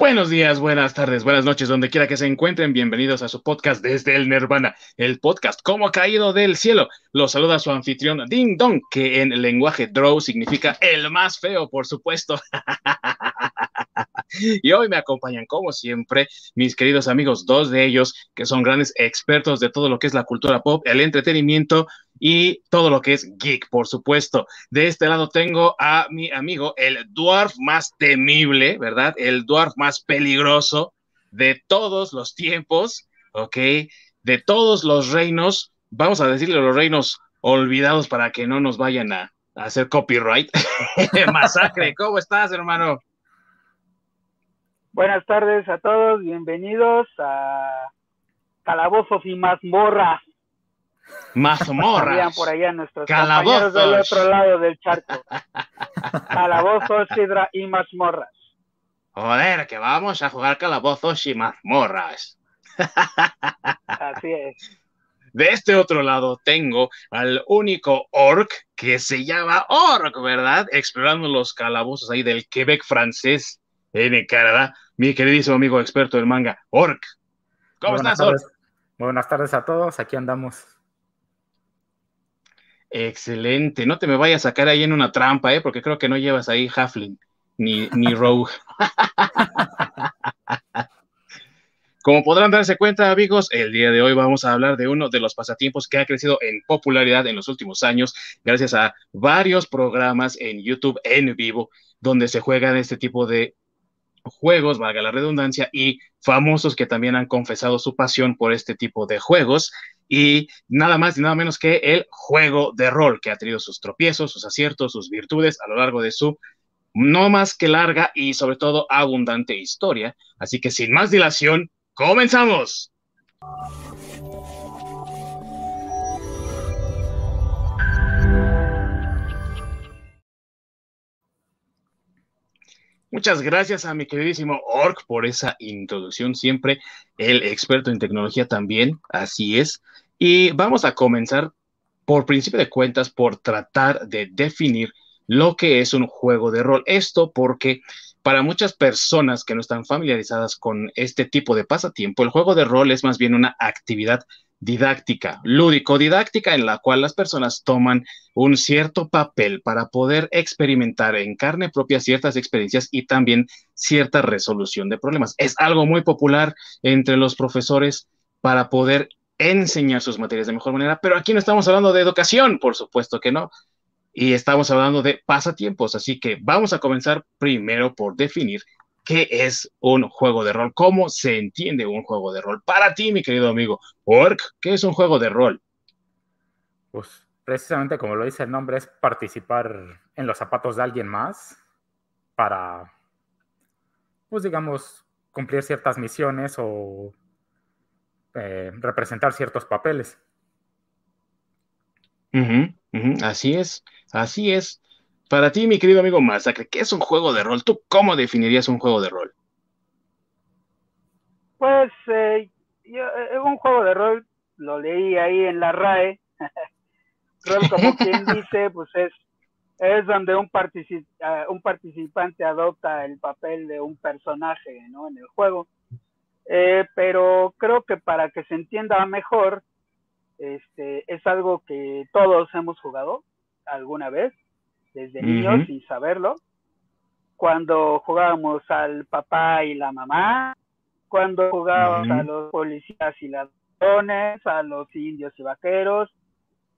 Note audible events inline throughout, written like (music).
Buenos días, buenas tardes, buenas noches, donde quiera que se encuentren. Bienvenidos a su podcast desde el Nirvana, el podcast como ha caído del cielo. Los saluda su anfitrión Ding Dong, que en lenguaje Drow significa el más feo, por supuesto. (laughs) (laughs) y hoy me acompañan, como siempre, mis queridos amigos, dos de ellos que son grandes expertos de todo lo que es la cultura pop, el entretenimiento y todo lo que es geek, por supuesto. De este lado tengo a mi amigo, el dwarf más temible, ¿verdad? El dwarf más peligroso de todos los tiempos, ¿ok? De todos los reinos, vamos a decirle los reinos olvidados para que no nos vayan a, a hacer copyright. (laughs) Masacre, ¿cómo estás, hermano? Buenas tardes a todos, bienvenidos a Calabozos y Mazmorras. Mazmorras. por allá nuestros compañeros del otro lado del charco. Calabozos, Sidra y Mazmorras. Joder, que vamos a jugar calabozos y mazmorras. Así es. De este otro lado tengo al único orc que se llama orc, ¿verdad? Explorando los calabozos ahí del Quebec francés en Canadá, mi queridísimo amigo experto del manga, Orc. ¿Cómo estás, Orc? Buenas tardes a todos, aquí andamos. Excelente, no te me vayas a sacar ahí en una trampa, ¿eh? porque creo que no llevas ahí Halfling ni, ni (laughs) Rogue. Como podrán darse cuenta, amigos, el día de hoy vamos a hablar de uno de los pasatiempos que ha crecido en popularidad en los últimos años, gracias a varios programas en YouTube en vivo, donde se juegan este tipo de juegos, valga la redundancia, y famosos que también han confesado su pasión por este tipo de juegos. Y nada más y nada menos que el juego de rol, que ha tenido sus tropiezos, sus aciertos, sus virtudes a lo largo de su no más que larga y sobre todo abundante historia. Así que sin más dilación, comenzamos. Muchas gracias a mi queridísimo Orc por esa introducción, siempre el experto en tecnología también, así es. Y vamos a comenzar por principio de cuentas por tratar de definir lo que es un juego de rol. Esto porque para muchas personas que no están familiarizadas con este tipo de pasatiempo, el juego de rol es más bien una actividad didáctica, lúdico-didáctica, en la cual las personas toman un cierto papel para poder experimentar en carne propia ciertas experiencias y también cierta resolución de problemas. Es algo muy popular entre los profesores para poder enseñar sus materias de mejor manera, pero aquí no estamos hablando de educación, por supuesto que no, y estamos hablando de pasatiempos, así que vamos a comenzar primero por definir qué es un juego de rol, cómo se entiende un juego de rol. Para ti, mi querido amigo, Ork, ¿qué es un juego de rol? Pues precisamente como lo dice el nombre, es participar en los zapatos de alguien más para, pues digamos, cumplir ciertas misiones o eh, representar ciertos papeles. así es, así es. Para ti, mi querido amigo Masacre, ¿qué es un juego de rol? ¿Tú cómo definirías un juego de rol? Pues eh, yo, eh, un juego de rol, lo leí ahí en la RAE. (laughs) rol, como quien dice, pues es, es donde un, uh, un participante adopta el papel de un personaje ¿no? en el juego. Eh, pero creo que para que se entienda mejor, este, es algo que todos hemos jugado alguna vez desde niños sin saberlo. Cuando jugábamos al papá y la mamá, cuando jugábamos a los policías y ladrones, a los indios y vaqueros,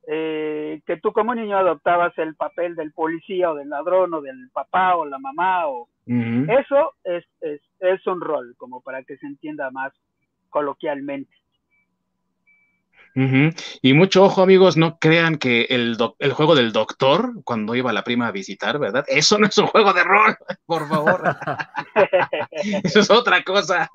eh, que tú como niño adoptabas el papel del policía o del ladrón o del papá o la mamá o eso es, es, es un rol como para que se entienda más coloquialmente. Y mucho ojo, amigos, no crean que el, el, juego del doctor, cuando iba la prima a visitar, ¿verdad? Eso no es un juego de rol, (laughs) por favor. (laughs) Eso es otra cosa.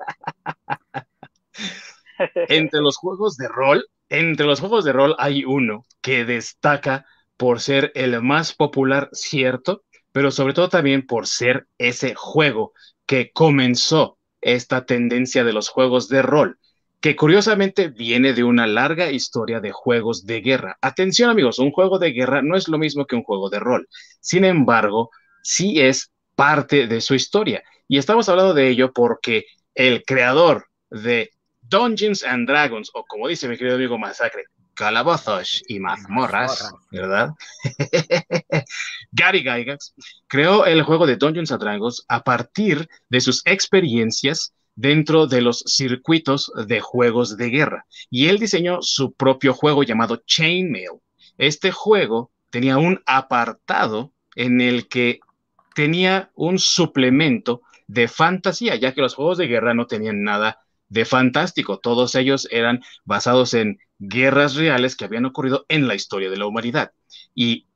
entre los juegos de rol, entre los juegos de rol hay uno que destaca por ser el más popular, cierto, pero sobre todo también por ser ese juego que comenzó esta tendencia de los juegos de rol que curiosamente viene de una larga historia de juegos de guerra. Atención amigos, un juego de guerra no es lo mismo que un juego de rol. Sin embargo, sí es parte de su historia. Y estamos hablando de ello porque el creador de Dungeons and Dragons, o como dice mi querido amigo Masacre, calabozos y mazmorras, ¿verdad? (laughs) Gary Gygax creó el juego de Dungeons and Dragons a partir de sus experiencias dentro de los circuitos de juegos de guerra. Y él diseñó su propio juego llamado Chainmail. Este juego tenía un apartado en el que tenía un suplemento de fantasía, ya que los juegos de guerra no tenían nada de fantástico. Todos ellos eran basados en guerras reales que habían ocurrido en la historia de la humanidad. Y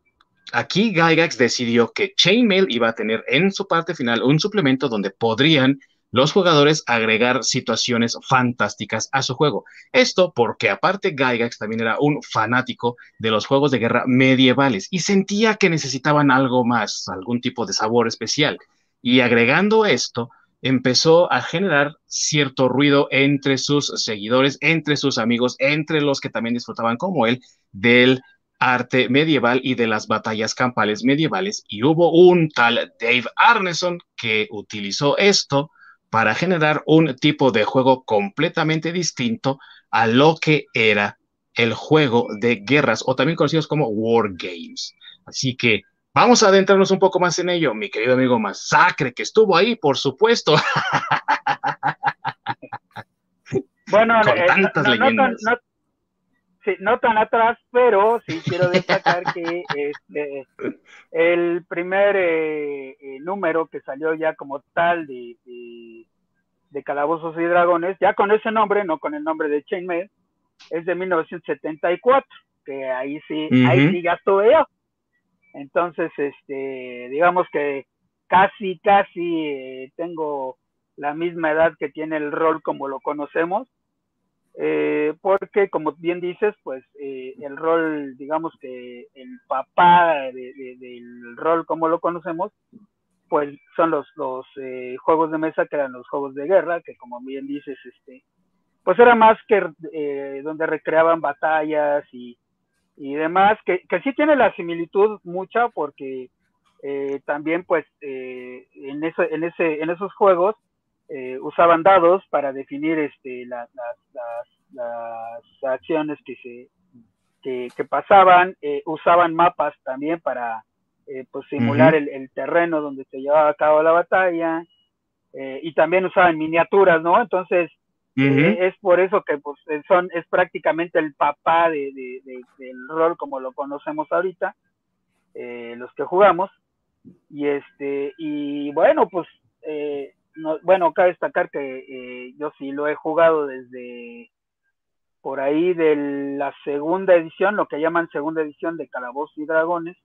aquí Gygax decidió que Chainmail iba a tener en su parte final un suplemento donde podrían los jugadores agregar situaciones fantásticas a su juego. Esto porque aparte Gygax también era un fanático de los juegos de guerra medievales y sentía que necesitaban algo más, algún tipo de sabor especial. Y agregando esto, empezó a generar cierto ruido entre sus seguidores, entre sus amigos, entre los que también disfrutaban como él del arte medieval y de las batallas campales medievales. Y hubo un tal Dave Arneson que utilizó esto para generar un tipo de juego completamente distinto a lo que era el juego de guerras o también conocidos como War Games. Así que vamos a adentrarnos un poco más en ello, mi querido amigo Masacre, que estuvo ahí, por supuesto. Bueno, (laughs) Con eh, tantas leyendas. Sí, no tan atrás, pero sí quiero destacar que este, el primer eh, eh, número que salió ya como tal de, de, Calabozos y Dragones, ya con ese nombre, no con el nombre de Chainmail, es de 1974, que ahí sí, ahí sí ya estuve yo. Entonces, este, digamos que casi, casi eh, tengo la misma edad que tiene el rol como lo conocemos, eh, porque como bien dices, pues eh, el rol, digamos que el papá del rol como lo conocemos, pues son los, los eh, juegos de mesa que eran los juegos de guerra, que como bien dices, este, pues era más que donde recreaban batallas y, y demás, que, que, sí tiene la similitud mucha porque también pues en, eso, en, ese, en esos juegos eh, usaban dados para definir este, las, acciones que se que, pasaban, eh, usaban mapas también para eh, pues, simular el, terreno donde se llevaba a cabo la batalla, y también usaban miniaturas, ¿no? Entonces, es por eso que pues, son, es prácticamente el papá de, del rol como lo conocemos ahorita, los que jugamos, y este, y bueno, pues bueno, cabe destacar que eh, yo sí lo he jugado desde por ahí de la segunda edición, lo que llaman segunda edición de Calabozos y Dragones,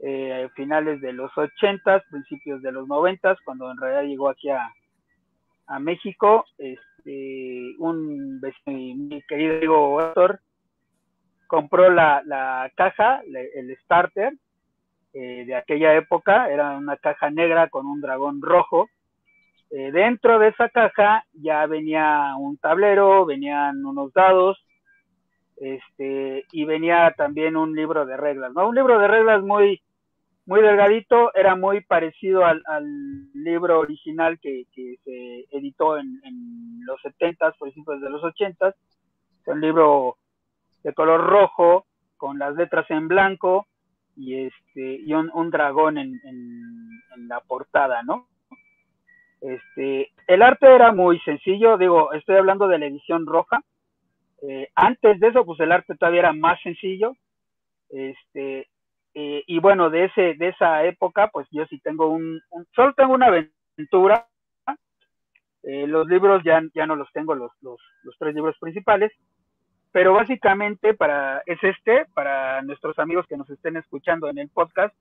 eh, finales de los ochentas, principios de los noventas, cuando en realidad llegó aquí a, México, este, un mi querido Héctor compró la, la caja, el starter eh, de aquella época, era una caja negra con un dragón rojo, eh, dentro de esa caja ya venía un tablero, venían unos dados, este, y venía también un libro de reglas, ¿no? Un libro de reglas muy, muy delgadito, era muy parecido al, libro original que, se editó en, los 70s, principios de los 80s, un libro de color rojo, con las letras en blanco, y este, y un, dragón en, en la portada, ¿no? Este, el arte era muy sencillo, digo, estoy hablando de la edición roja. Eh, antes de eso, pues el arte todavía era más sencillo. Este, eh, y bueno, de ese, de esa época, pues yo sí tengo un, solo tengo una aventura. Eh, los libros ya, ya no los tengo, los, los, los tres libros principales. Pero básicamente para, es este, para nuestros amigos que nos estén escuchando en el podcast.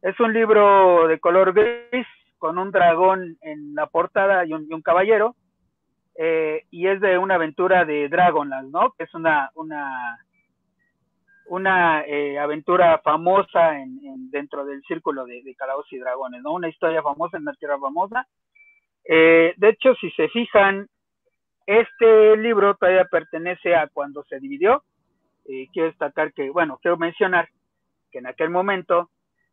Es un libro de color gris, con un dragón en la portada y un, caballero, eh, y es de una aventura de Dragonlance, ¿no? Que es una, una, eh, aventura famosa en, dentro del círculo de, de y Dragones, ¿no? Una historia famosa en una tierra famosa. Eh, de hecho, si se fijan, este libro todavía pertenece a cuando se dividió. quiero destacar que, bueno, quiero mencionar que en aquel momento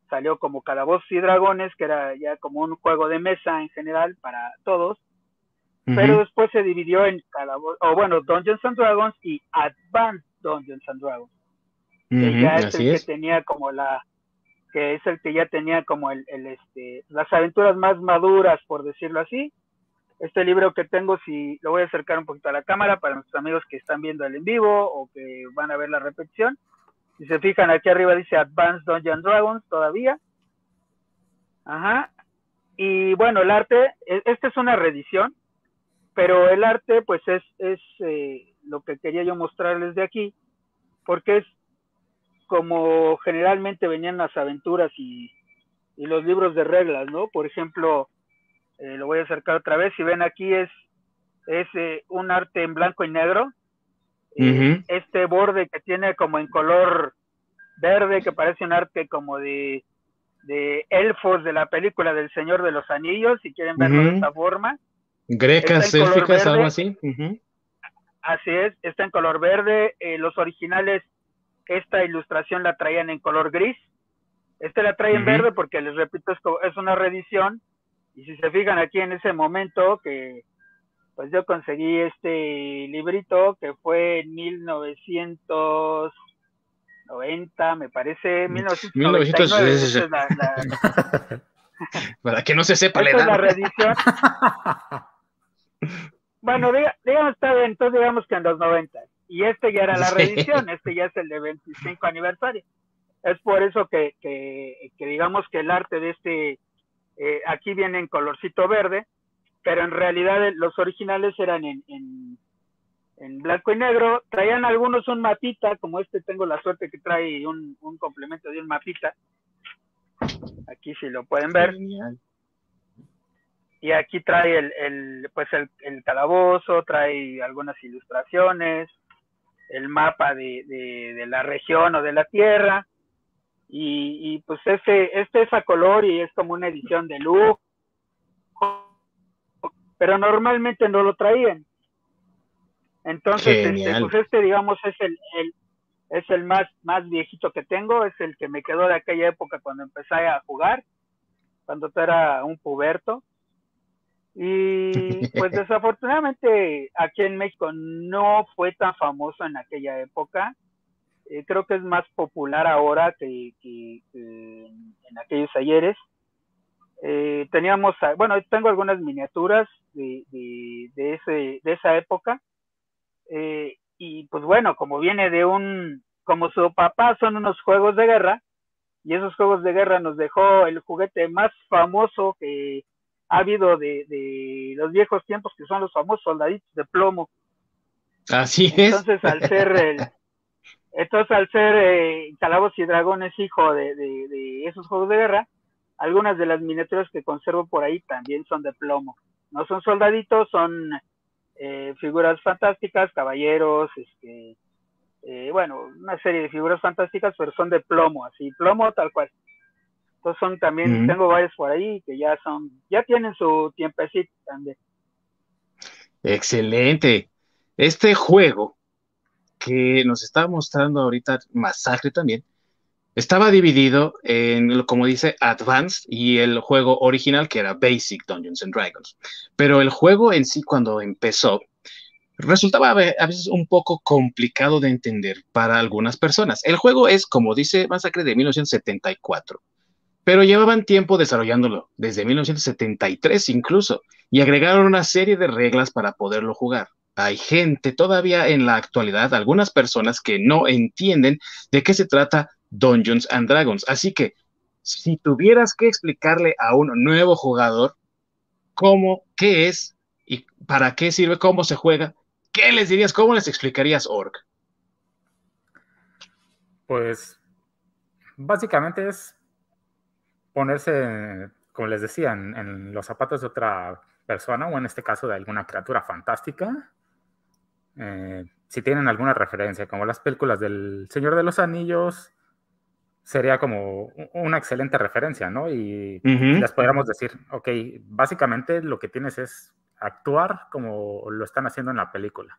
salió como Calabozos y Dragones, que era ya como un juego de mesa en general para todos, pero después se dividió en Calabozos, o bueno, Dungeons and Dragons y Advanced Dungeons and Dragons. que ya es el que tenía como la, que es el que ya tenía como el, el, este, las aventuras más maduras, por decirlo así. Este libro que tengo, si lo voy a acercar un poquito a la cámara para nuestros amigos que están viendo el en vivo o que van a ver la repetición. Si se fijan, aquí arriba dice Advanced Dungeons Dragons todavía. Ajá. Y bueno, el arte, e, esta es una reedición, pero el arte, pues es, es eh, lo que quería yo mostrarles de aquí, porque es como generalmente venían las aventuras y, los libros de reglas, ¿no? Por ejemplo, eh, lo voy a acercar otra vez, si ven aquí es, es eh, un arte en blanco y negro, este borde que tiene como en color verde, que parece un arte como de, de elfos de la película del Señor de los Anillos, si quieren verlo de esta forma. Grecas, élficas, algo así. Así es, está en color verde. Eh, los originales, esta ilustración la traían en color gris. Este la trae en verde porque, les repito, es, es una reedición. Y si se fijan aquí en ese momento que pues yo conseguí este librito que fue en 1990, me parece, 1999. (laughs) Para que no se sepa la edad. Es la reedición. bueno, digamos, está bien, entonces digamos que en los 90. Y este ya era la reedición, este ya es el de 25 aniversario. Es por eso que, que, digamos que el arte de este, eh, aquí viene en colorcito verde, pero en realidad eh, los originales eran en, en, blanco y negro. Traían algunos un mapita, como este tengo la suerte que trae un, complemento de un mapita. Aquí si lo pueden ver. Y aquí trae el, el pues el, el, calabozo, trae algunas ilustraciones, el mapa de, de, la región o de la tierra. Y, y pues ese, este es a color y es como una edición de lujo pero normalmente no lo traían. Entonces, este, pues este, digamos, es el, es el más, más viejito que tengo, es el que me quedó de aquella época cuando empecé a jugar, cuando era un puberto. Y (laughs) pues desafortunadamente aquí en México no fue tan famoso en aquella época. Eh, creo que es más popular ahora que, que en aquellos ayeres. Eh, teníamos, bueno, tengo algunas miniaturas de, de, ese, de esa época. Eh, y pues bueno, como viene de un, como su papá son unos juegos de guerra, y esos juegos de guerra nos dejó el juguete más famoso que ha habido de, de los viejos tiempos, que son los famosos soldaditos de plomo. Así es. Entonces, al ser el, entonces, al ser eh, Calabos y Dragones hijo de, de, esos juegos de guerra, algunas de las miniaturas que conservo por ahí también son de plomo. No son soldaditos, son eh, figuras fantásticas, caballeros, este, eh, bueno, una serie de figuras fantásticas, pero son de plomo, así, plomo tal cual. Entonces son también, tengo varios por ahí que ya son, ya tienen su tiempecito también. Excelente. Este juego que nos está mostrando ahorita Masacre también, estaba dividido en, como dice, Advanced y el juego original que era Basic Dungeons and Dragons. Pero el juego en sí, cuando empezó, resultaba a veces un poco complicado de entender para algunas personas. El juego es, como dice Masacre, de 1974, pero llevaban tiempo desarrollándolo, desde 1973 incluso, y agregaron una serie de reglas para poderlo jugar. Hay gente todavía en la actualidad, algunas personas que no entienden de qué se trata Dungeons and Dragons. Así que, si tuvieras que explicarle a un nuevo jugador cómo, qué es y para qué sirve, cómo se juega, ¿qué les dirías? ¿Cómo les explicarías Orc? Pues básicamente es ponerse, como les decía, en, los zapatos de otra persona o en este caso de alguna criatura fantástica. Eh, si tienen alguna referencia, como las películas del Señor de los Anillos, sería como una excelente referencia, ¿no? Y les podríamos decir, ok, básicamente lo que tienes es actuar como lo están haciendo en la película.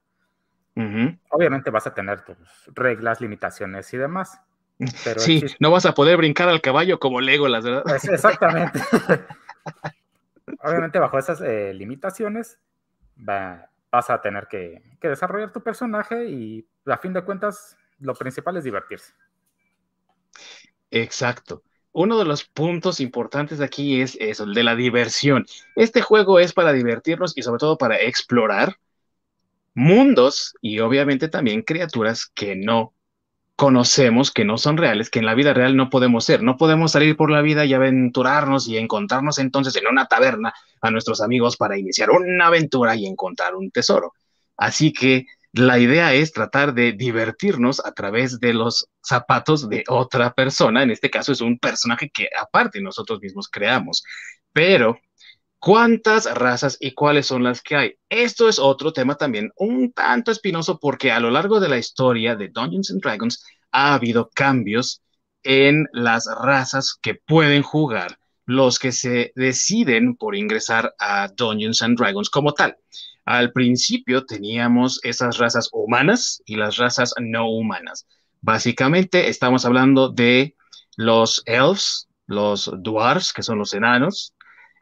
Obviamente vas a tener tus reglas, limitaciones y demás, sí, no vas a poder brincar al caballo como Legolas, ¿verdad? exactamente. (laughs) Obviamente bajo esas eh, limitaciones vas a tener que, desarrollar tu personaje y a fin de cuentas lo principal es divertirse. Exacto. Uno de los puntos importantes aquí es eso, el de la diversión. Este juego es para divertirnos y sobre todo para explorar mundos y obviamente también criaturas que no conocemos, que no son reales, que en la vida real no podemos ser. No podemos salir por la vida y aventurarnos y encontrarnos entonces en una taberna a nuestros amigos para iniciar una aventura y encontrar un tesoro. Así que la idea es tratar de divertirnos a través de los zapatos de otra persona. En este caso es un personaje que aparte nosotros mismos creamos. Pero ¿Cuántas razas y cuáles son las que hay? Esto es otro tema también un tanto espinoso porque a lo largo de la historia de Dungeons and Dragons ha habido cambios en las razas que pueden jugar los que se deciden por ingresar a Dungeons and Dragons como tal. Al principio teníamos esas razas humanas y las razas no humanas. Básicamente estamos hablando de los elves, los dwarves, que son los enanos,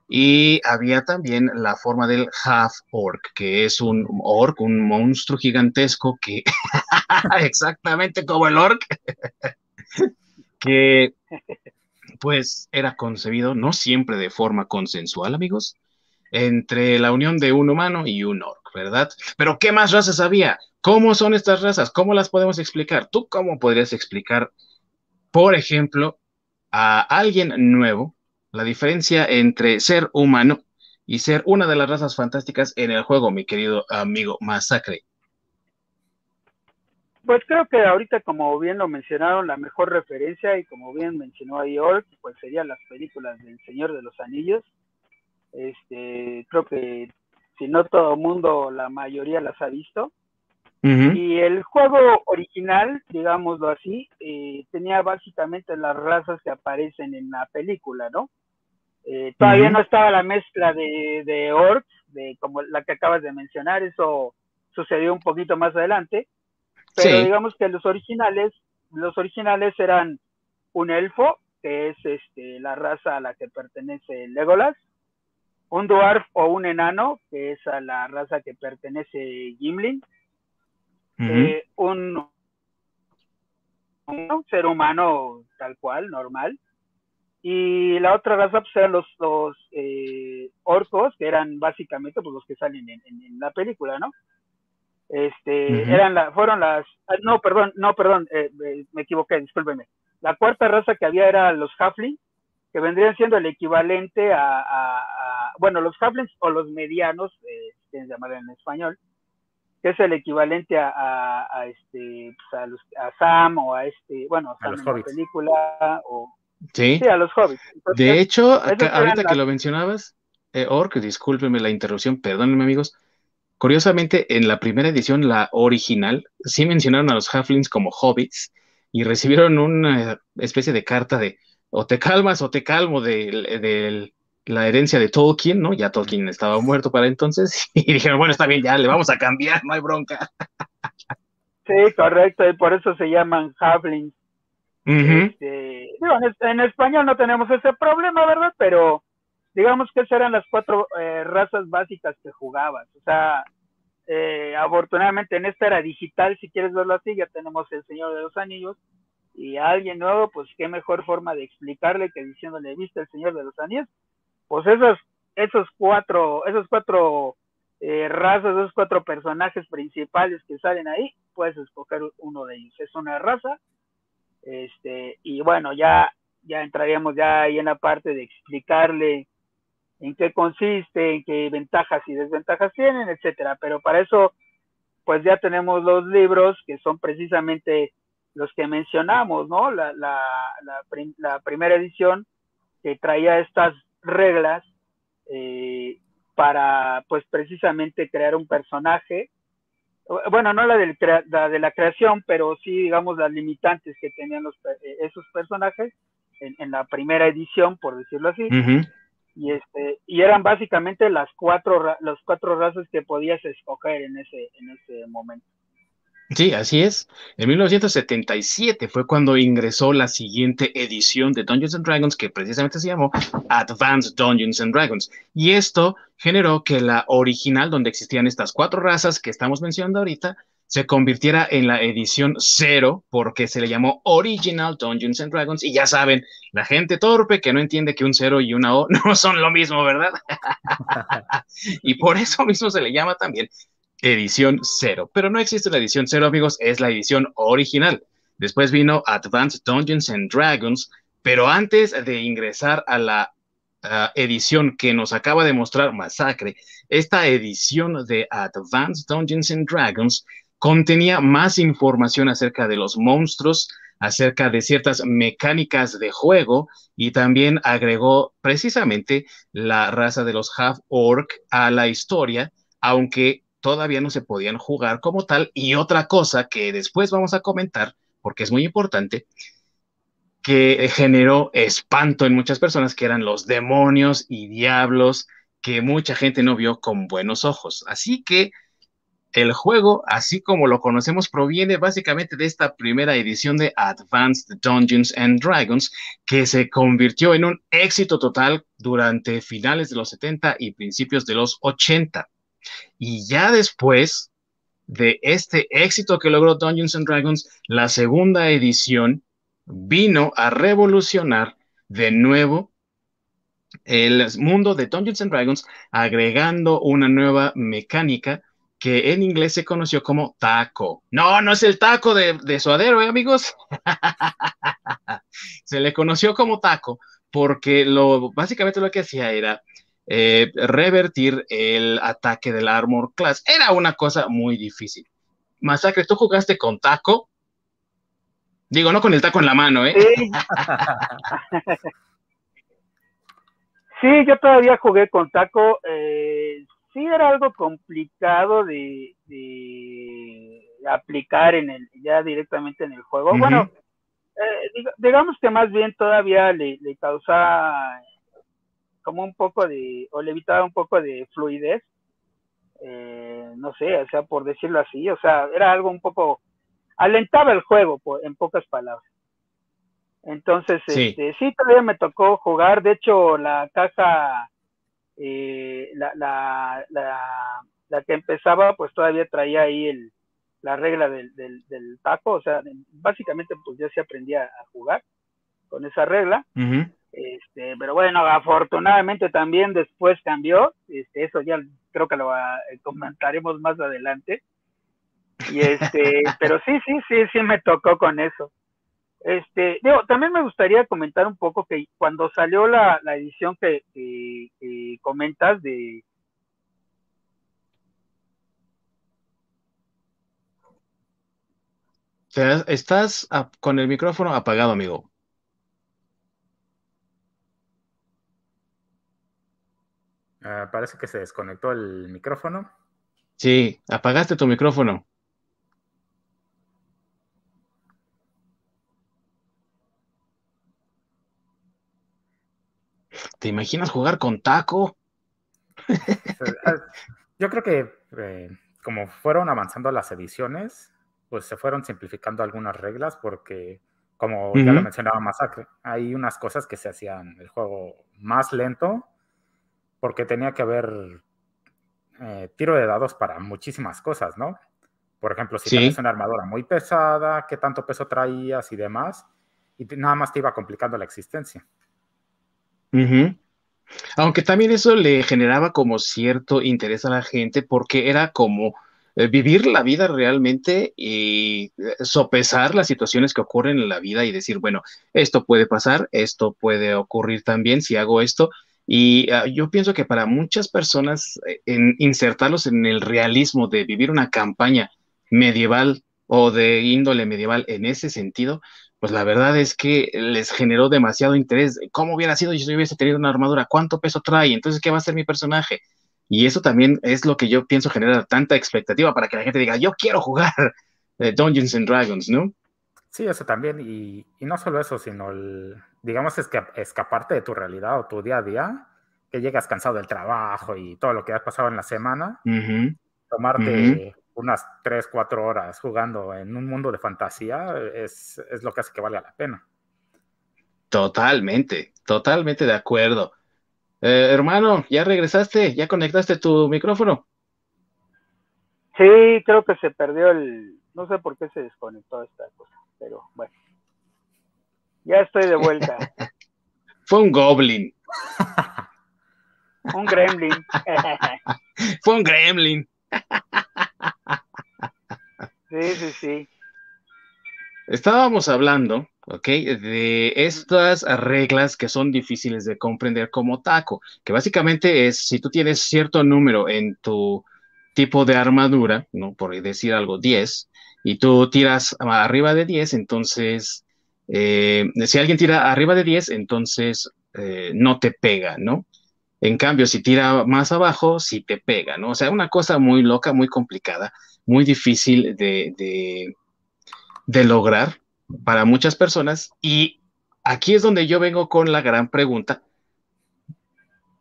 y había también la forma del half orc, que es un orc, un monstruo gigantesco que, (laughs) exactamente como el orc, (laughs) que pues era concebido no siempre de forma consensual, amigos, entre la unión de un humano y un orc, ¿verdad? Pero ¿qué más razas había? ¿Cómo son estas razas? ¿Cómo las podemos explicar? ¿Tú cómo podrías explicar, por ejemplo, a alguien nuevo la diferencia entre ser humano y ser una de las razas fantásticas en el juego, mi querido amigo Masacre? Pues creo que ahorita, como bien lo mencionaron, la mejor referencia, y como bien mencionó ahí Ork, pues serían las películas del Señor de los Anillos. Este, creo que si no todo el mundo, la mayoría las ha visto. Y el juego original, digámoslo así, eh, tenía básicamente las razas que aparecen en la película, ¿no? Eh, todavía no estaba la mezcla de, de orcs, de como la que acabas de mencionar, eso sucedió un poquito más adelante, pero digamos que los originales, los originales eran un elfo, que es este, la raza a la que pertenece Legolas, un dwarf o un enano, que es a la raza que pertenece Gimlin, eh, un, un, ser humano tal cual, normal, y la otra raza pues, eran los, los eh, orcos, que eran básicamente pues, los que salen en, la película, ¿no? Este, eran la, fueron las, ah, no, perdón, no, perdón, eh, me equivoqué, discúlpeme. La cuarta raza que había era los Halfling, que vendrían siendo el equivalente a, bueno, los Halflings o los medianos, eh, se llamar en español, que es el equivalente a, a, este, pues, a, los, a Sam o a este, bueno, a Sam en la película, o Sí. a los hobbits. de hecho, ahorita que lo mencionabas, eh, Orc, discúlpeme la interrupción, perdónenme amigos. Curiosamente, en la primera edición, la original, sí mencionaron a los halflings como hobbits y recibieron una especie de carta de o te calmas o te calmo de, la herencia de Tolkien, ¿no? Ya Tolkien estaba muerto para entonces (laughs) y dijeron, bueno, está bien, ya le vamos a cambiar, no hay bronca. Sí, correcto, y por eso se llaman halflings. Este, en, español no tenemos ese problema, ¿verdad? Pero digamos que esas eran las cuatro eh, razas básicas que jugabas. O sea, eh, afortunadamente en esta era digital, si quieres verlo así, ya tenemos el Señor de los Anillos. Y a alguien nuevo, pues qué mejor forma de explicarle que diciéndole, ¿viste el Señor de los Anillos? Pues esos, esos cuatro, esos cuatro eh, razas, esos cuatro personajes principales que salen ahí, puedes escoger uno de ellos. Es una raza este, y bueno, ya, ya entraríamos ya ahí en la parte de explicarle en qué consiste, en qué ventajas y desventajas tienen, etcétera. Pero para eso, pues ya tenemos los libros que son precisamente los que mencionamos, ¿no? La, la, la, primera edición que traía estas reglas eh, para, pues precisamente crear un personaje bueno, no la, de la creación, pero sí, digamos, las limitantes que tenían los, eh, esos personajes en, la primera edición, por decirlo así. Y, este, y eran básicamente las cuatro, las cuatro razas que podías escoger en ese, en ese momento. Sí, así es. En 1977 fue cuando ingresó la siguiente edición de Dungeons and Dragons, que precisamente se llamó Advanced Dungeons and Dragons. Y esto generó que la original, donde existían estas cuatro razas que estamos mencionando ahorita, se convirtiera en la edición cero porque se le llamó Original Dungeons and Dragons. Y ya saben, la gente torpe que no entiende que un cero y una O (laughs) no son lo mismo, ¿verdad? (laughs) y por eso mismo se le llama también edición cero. Pero no existe la edición cero, amigos, es la edición original. Después vino Advanced Dungeons and Dragons, pero antes de ingresar a la edición que nos acaba de mostrar Masacre, esta edición de Advanced Dungeons and Dragons contenía más información acerca de los monstruos, acerca de ciertas mecánicas de juego y también agregó precisamente la raza de los Half Orc a la historia, aunque todavía no se podían jugar como tal. Y otra cosa que después vamos a comentar, porque es muy importante, que generó espanto en muchas personas, que eran los demonios y diablos que mucha gente no vio con buenos ojos. Así que el juego, así como lo conocemos, proviene básicamente de esta primera edición de Advanced Dungeons and Dragons, que se convirtió en un éxito total durante finales de los 70 y principios de los 80. Y ya después de este éxito que logró Dungeons and Dragons, la segunda edición vino a revolucionar de nuevo el mundo de Dungeons and Dragons, agregando una nueva mecánica que en inglés se conoció como taco. No, no es el taco de, suadero, ¿eh, amigos? (laughs) se le conoció como taco porque lo, básicamente lo que hacía era eh, revertir el ataque del Armor Class. Era una cosa muy difícil. Masacre, ¿tú jugaste con taco? Digo, no con el taco en la mano, ¿eh? Sí, (laughs) sí yo todavía jugué con taco. Eh, sí era algo complicado de, aplicar en el, ya directamente en el juego. Bueno, eh, digamos que más bien todavía le, le causaba como un poco de, o le evitaba un poco de fluidez, eh, no sé, o sea, por decirlo así, o sea, era algo un poco, alentaba el juego, en pocas palabras. Entonces, sí. Este, sí, todavía me tocó jugar, de hecho, la caja, eh, la, la, la, que empezaba, pues todavía traía ahí el, la regla del, del, taco, o sea, básicamente pues ya se aprendía a jugar con esa regla. Este, pero bueno, afortunadamente también después cambió, este, eso ya creo que lo eh, comentaremos más adelante. Y este, (laughs) pero sí, sí, sí, sí me tocó con eso. Este, digo, también me gustaría comentar un poco que cuando salió la, edición que, comentas de, Estás con el micrófono apagado, amigo. Ah, parece que se desconectó el micrófono. Sí, apagaste tu micrófono. ¿Te imaginas jugar con taco? Yo creo que eh, como fueron avanzando las ediciones, pues se fueron simplificando algunas reglas porque, como ya lo mencionaba Masacre, hay unas cosas que se hacían el juego más lento porque tenía que haber eh, tiro de dados para muchísimas cosas, ¿no? Por ejemplo, si tenías una armadura muy pesada, qué tanto peso traías y demás, y nada más te iba complicando la existencia. Aunque también eso le generaba como cierto interés a la gente porque era como eh, vivir la vida realmente y eh, sopesar las situaciones que ocurren en la vida y decir, bueno, esto puede pasar, esto puede ocurrir también si hago esto, y ah, yo pienso que para muchas personas, eh, en insertarlos en el realismo de vivir una campaña medieval o de índole medieval en ese sentido, pues la verdad es que les generó demasiado interés. ¿Cómo hubiera sido si yo hubiese tenido una armadura? ¿Cuánto peso trae? Entonces, ¿qué va a ser mi personaje? Y eso también es lo que yo pienso genera tanta expectativa para que la gente diga, yo quiero jugar (laughs) Dungeons and Dragons, ¿no? Sí, eso también. Y, no solo eso, sino digamos, es que escaparte de tu realidad o tu día a día, que llegas cansado del trabajo y todo lo que has pasado en la semana, tomarte unas 3, 4 horas jugando en un mundo de fantasía es, es lo que hace que valga la pena. Totalmente, totalmente de acuerdo. Eh, hermano, ¿ya regresaste? ¿Ya conectaste tu micrófono? Sí, creo que se perdió el... No sé por qué se desconectó esta cosa, pero bueno. Ya estoy de vuelta. (laughs) Fue un goblin. un gremlin. (laughs) Fue un gremlin. sí, sí, sí. Estábamos hablando ¿ok? De estas reglas que son difíciles de comprender como taco, que básicamente es si tú tienes cierto número en tu tipo de armadura, ¿no? Por decir algo, 10, y tú tiras arriba de 10, entonces, eh, si alguien tira arriba de 10, entonces eh, no te pega, ¿no? En cambio, si tira más abajo, sí te pega, ¿no? O sea, una cosa muy loca, muy complicada, muy difícil de, de, de lograr, para muchas personas y aquí es donde yo vengo con la gran pregunta.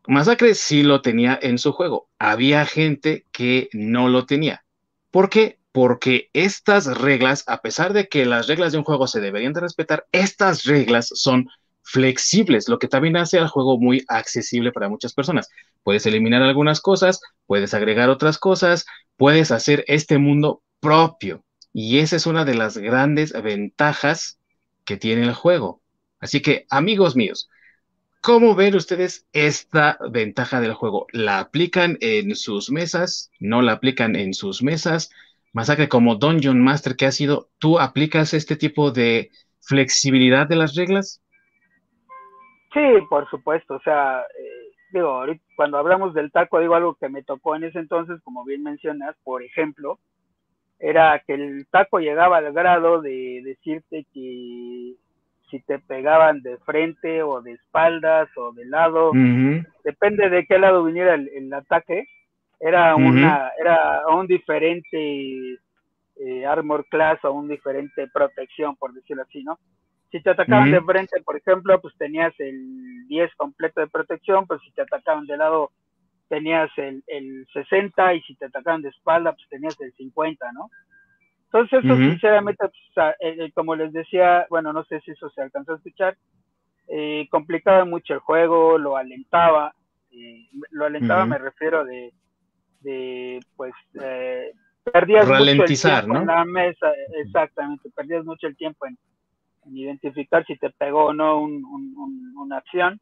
Masacre sí lo tenía en su juego. Había gente que no lo tenía. ¿Por qué? Porque estas reglas, a pesar de que las reglas de un juego se deberían de respetar, estas reglas son flexibles, lo que también hace al juego muy accesible para muchas personas. Puedes eliminar algunas cosas, puedes agregar otras cosas, puedes hacer este mundo propio. Y esa es una de las grandes ventajas que tiene el juego. Así que, amigos míos, ¿cómo ven ustedes esta ventaja del juego? ¿La aplican en sus mesas? ¿No la aplican en sus mesas? Masacre como Dungeon Master que ha sido, ¿tú aplicas este tipo de flexibilidad de las reglas? Sí, por supuesto. O sea, eh, digo, cuando hablamos del taco, digo algo que me tocó en ese entonces, como bien mencionas, por ejemplo, era que el taco llegaba al grado de decirte que si te pegaban de frente o de espaldas o de lado, depende de qué lado viniera el, ataque, era una, era un diferente eh, armor class o un diferente protección, por decirlo así, ¿no? Si te atacaban de frente, por ejemplo, pues tenías el 10 completo de protección, pues si te atacaban de lado tenías el, el 60 y si te atacaban de espalda, pues tenías el 50, ¿no? Entonces eso sinceramente, pues, eh, eh, como les decía, bueno, no sé si eso se alcanzó a escuchar, eh, complicaba mucho el juego, lo alentaba, lo alentaba me refiero de, de pues, perdías mucho el tiempo ¿no? en la mesa, exactamente, perdías mucho el tiempo en, identificar si te pegó o no un, una acción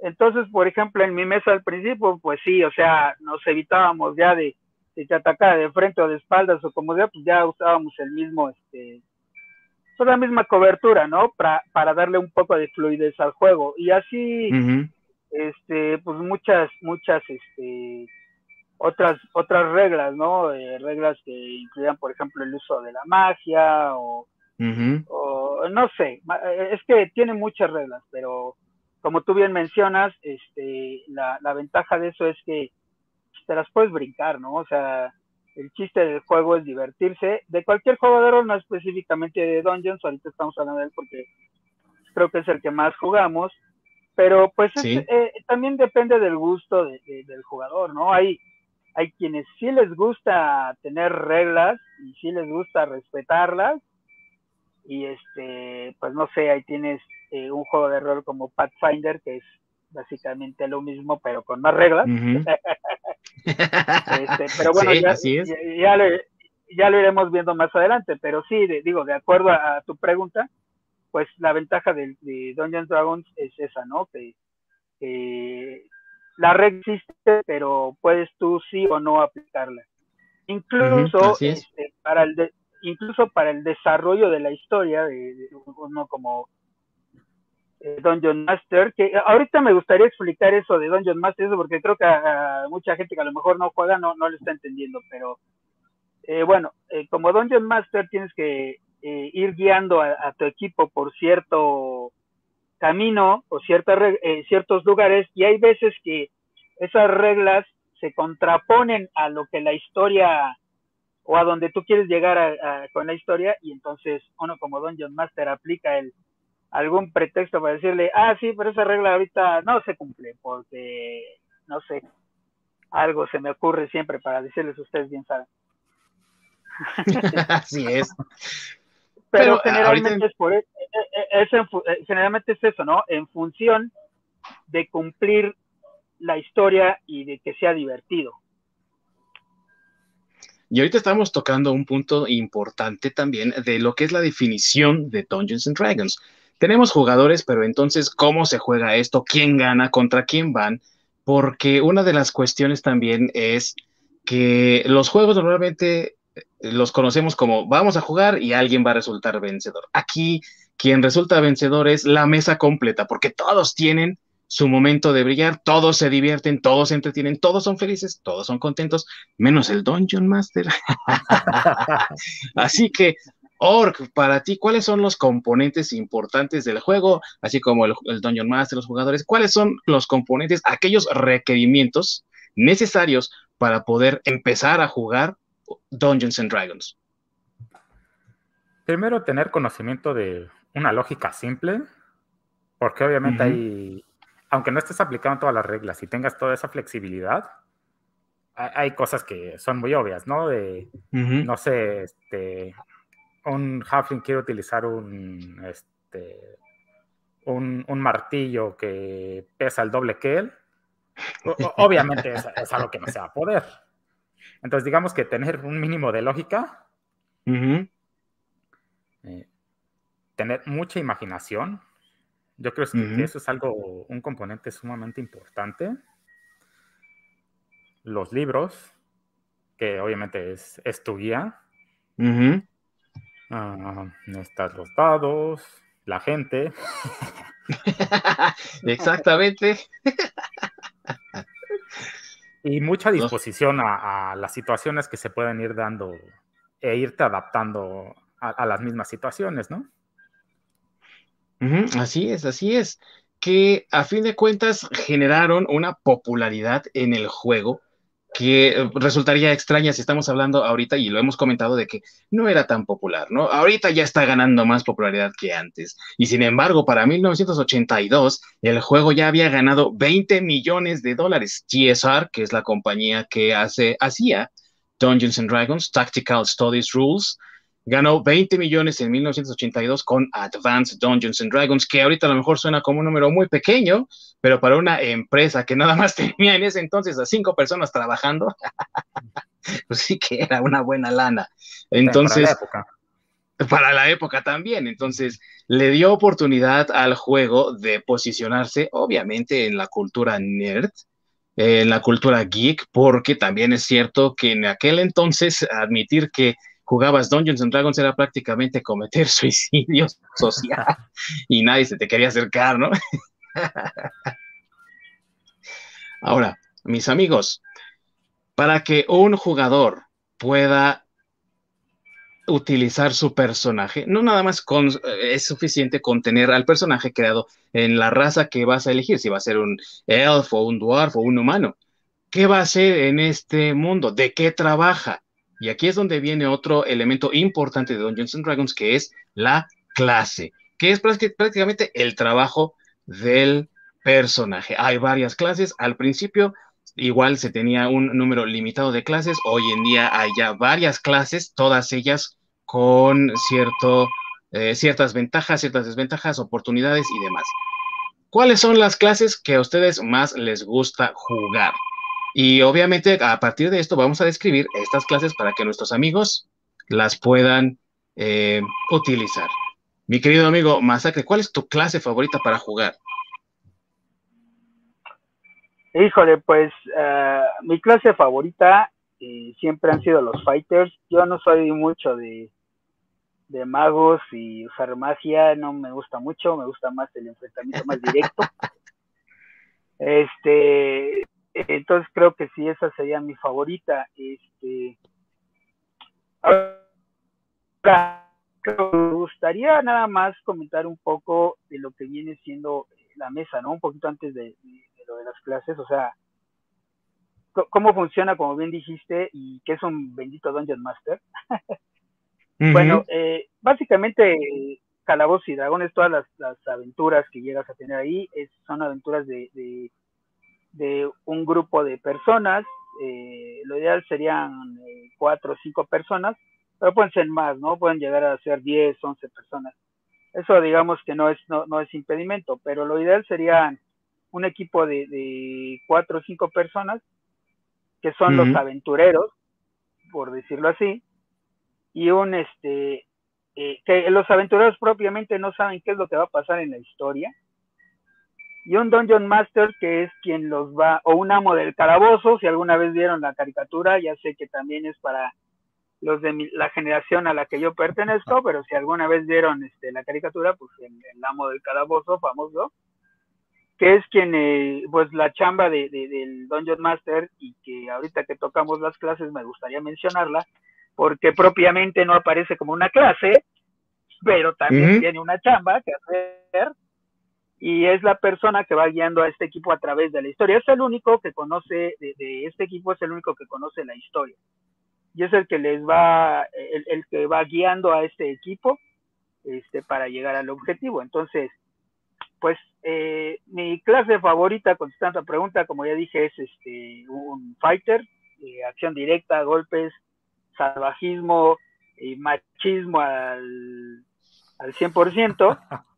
entonces, por ejemplo, en mi mesa al principio, pues sí, o sea, nos evitábamos ya de, si te atacara de frente o de espaldas o como sea, pues ya usábamos el mismo, este, pues la misma cobertura, ¿no? Para, para darle un poco de fluidez al juego. Y así, este, pues muchas, muchas, este, otras, otras reglas, ¿no? Eh, reglas que incluían, por ejemplo, el uso de la magia o, o no sé, es que tiene muchas reglas, pero como tú bien mencionas, este, la, la ventaja de eso es que te las puedes brincar, ¿no? O sea, el chiste del juego es divertirse. De cualquier juego de rol, no específicamente de Dungeons, ahorita estamos hablando de él porque creo que es el que más jugamos, pero pues eh, también depende del gusto del jugador, ¿no? Hay, hay quienes sí les gusta tener reglas y sí les gusta respetarlas, y este, pues no sé, ahí tienes eh, un juego de rol como Pathfinder, que es básicamente lo mismo, pero con más reglas. (laughs) Este, pero bueno, ya, Ya, lo, iremos viendo más adelante, pero sí, digo, de acuerdo a, tu pregunta, pues la ventaja de, de Dungeons Dragons es esa, ¿no? Que, la regla existe, pero puedes tú sí o no aplicarla. Incluso este, para el de, incluso para el desarrollo de la historia de, uno como eh, Dungeon Master, que ahorita me gustaría explicar eso de Dungeon Master, eso porque creo que a, mucha gente que a lo mejor no juega no, no lo está entendiendo, pero eh, bueno, eh, como Dungeon Master tienes que ir guiando a, tu equipo por cierto camino o ciertas ciertos lugares y hay veces que esas reglas se contraponen a lo que la historia o a donde tú quieres llegar con la historia y entonces uno como Dungeon Master aplica el algún pretexto para decirle, ah, sí, pero esa regla ahorita no se cumple porque, no sé, algo se me ocurre siempre para decirles ustedes bien saben. (laughs) Así es. Pero, generalmente, es por, e, e, e, generalmente es eso, ¿no? En función de cumplir la historia y de que sea divertido. Y ahorita estamos tocando un punto importante también de lo que es la definición de Dungeons and Dragons. Tenemos jugadores, pero entonces, ¿cómo se juega esto? ¿Quién gana? ¿Contra quién van? Porque una de las cuestiones también es que los juegos normalmente eh, los conocemos como vamos a jugar y alguien va a resultar vencedor. Aquí quien resulta vencedor es la mesa completa, porque todos tienen su momento de brillar, todos se divierten, todos se entretienen, todos son felices, todos son contentos, menos el Dungeon Master. (laughs) Así que, Orc, para ti, ¿cuáles son los componentes importantes del juego? Así como el, el Dungeon Master, los jugadores, ¿cuáles son los componentes, aquellos requerimientos necesarios para poder empezar a jugar Dungeons and Dragons? Primero, tener conocimiento de una lógica simple, porque obviamente hay aunque no estés aplicando todas las reglas y tengas toda esa flexibilidad, hay, cosas que son muy obvias, ¿no? De, no sé, este, un halfling quiere utilizar un, este, un, martillo que pesa el doble que él. obviamente es, algo que no se va a poder. Entonces, digamos que tener un mínimo de lógica, eh, tener mucha imaginación, yo creo que eso es algo, un componente sumamente importante. Los libros, que obviamente es, es tu guía. Ah, están los dados, la gente. (laughs) Exactamente. (laughs) y mucha disposición a, las situaciones que se pueden ir dando e irte adaptando a las mismas situaciones, ¿no? así es, así es, que a fin de cuentas generaron una popularidad en el juego que eh, resultaría extraña si estamos hablando ahorita, y lo hemos comentado, de que no era tan popular, ¿no? Ahorita ya está ganando más popularidad que antes. Y sin embargo, para 1982, el juego ya había ganado 20 millones de dólares. GSR, que es la compañía que hace, hacía Dungeons and Dragons, Tactical Studies Rules, ganó 20 millones en 1982 con Advanced Dungeons and Dragons, que ahorita a lo mejor suena como un número muy pequeño, pero para una empresa que nada más (laughs) tenía en ese entonces a cinco personas trabajando, (laughs) pues sí que era una buena lana. Entonces, para la época. Para la época también, entonces le dio oportunidad al juego de posicionarse, obviamente, en la cultura nerd, en la cultura geek, porque también es cierto que en aquel entonces admitir que jugabas Dungeons and Dragons era prácticamente cometer (laughs) suicidio social (laughs) y nadie se te quería acercar, ¿no? Ahora, mis amigos, para que un jugador pueda utilizar su personaje, no nada más con, eh, es suficiente con tener al personaje creado en la raza que vas a elegir, si va a ser un elfo, un dwarf o un humano. ¿Qué va a hacer en este mundo? ¿De qué trabaja? Y aquí es donde viene otro elemento importante de Dungeons and Dragons, que es la clase, que es prácticamente el trabajo del personaje. Hay varias clases. Al principio, igual se tenía un número limitado de clases. Hoy en día hay ya varias clases, todas ellas con cierto, eh, ciertas ventajas, ciertas desventajas, oportunidades y demás. ¿Cuáles son las clases que a ustedes más les gusta jugar? Y obviamente a partir de esto vamos a describir estas clases para que nuestros amigos las puedan eh, utilizar. Mi querido amigo Masacre, ¿cuál es tu clase favorita para jugar? Híjole, pues eh, mi clase favorita eh, siempre han sido los fighters. Yo no soy mucho de, de magos y usar magia, no me gusta mucho, me gusta más el enfrentamiento más directo. (laughs) Este, entonces creo que sí, esa sería mi favorita. Este, me gustaría nada más comentar un poco de lo que viene siendo la mesa, ¿no? Un poquito antes de, lo de las clases, o sea, cómo funciona, como bien dijiste, y qué es un bendito Dungeon Master. (laughs) Bueno, eh, básicamente Calabozos y Dragones, todas las, aventuras que llegas a tener ahí son aventuras de, de un grupo de personas, eh, lo ideal serían eh, cuatro o cinco personas, pero pueden ser más, ¿no? Pueden llegar a ser 10, 11 personas. Eso digamos que no es, no, no es impedimento, pero lo ideal sería un equipo de, de cuatro o cinco personas que son los aventureros, por decirlo así, y un este eh, que los aventureros propiamente no saben qué es lo que va a pasar en la historia, y un Dungeon Master que es quien los va, o un amo del calabozo, si alguna vez vieron la caricatura, ya sé que también es para los de la generación a la que yo pertenezco, pero si alguna vez vieron este, la caricatura, pues el, el amo del calabozo famoso, que es quien, eh, pues la chamba de, del Dungeon Master y que ahorita que tocamos las clases me gustaría mencionarla, porque propiamente no aparece como una clase, pero también tiene una chamba que hacer y es la persona que va guiando a este equipo a través de la historia. Es el único que conoce, de, este equipo es el único que conoce la historia. Y es el que les va, el, que va guiando a este equipo este, para llegar al objetivo. Entonces, pues eh, mi clase favorita, contestando la pregunta, como ya dije, es este un fighter, eh, acción directa, golpes, salvajismo y machismo al, al 100%. (laughs)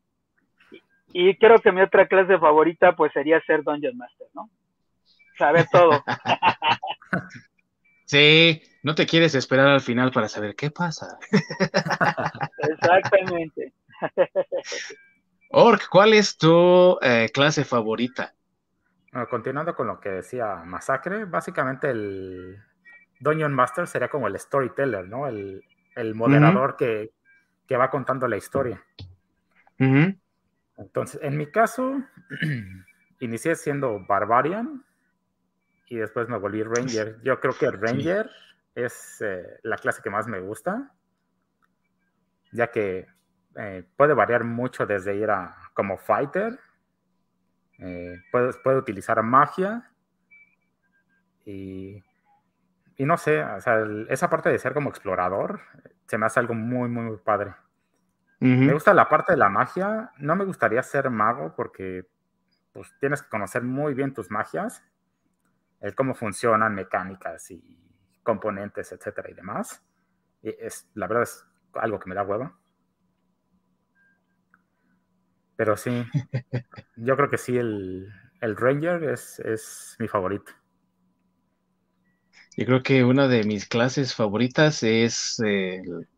Y creo que mi otra clase favorita pues sería ser Dungeon Master, ¿no? Saber todo. (laughs) Sí, no te quieres esperar al final para saber qué pasa. (laughs) Exactamente. Ork, ¿cuál es tu eh, clase favorita? continuando con lo que decía Masacre, básicamente el Dungeon Master sería como el storyteller, ¿no? El, moderador que, va contando la historia. Entonces, en mi caso, (clears throat) inicié siendo Barbarian y después me volví Ranger. Yo creo que Ranger es eh, la clase que más me gusta, ya que eh, puede variar mucho desde ir a como fighter, eh, puede, utilizar magia y, y no sé, o sea, esa parte de ser como explorador se me hace algo muy, muy, muy padre. Me gusta la parte de la magia. No me gustaría ser mago porque pues, tienes que conocer muy bien tus magias, el cómo funcionan mecánicas y componentes, etcétera y demás. Y es, la verdad es algo que me da hueva. Pero sí, yo creo que sí, el, Ranger es, es mi favorito. Yo creo que una de mis clases favoritas es el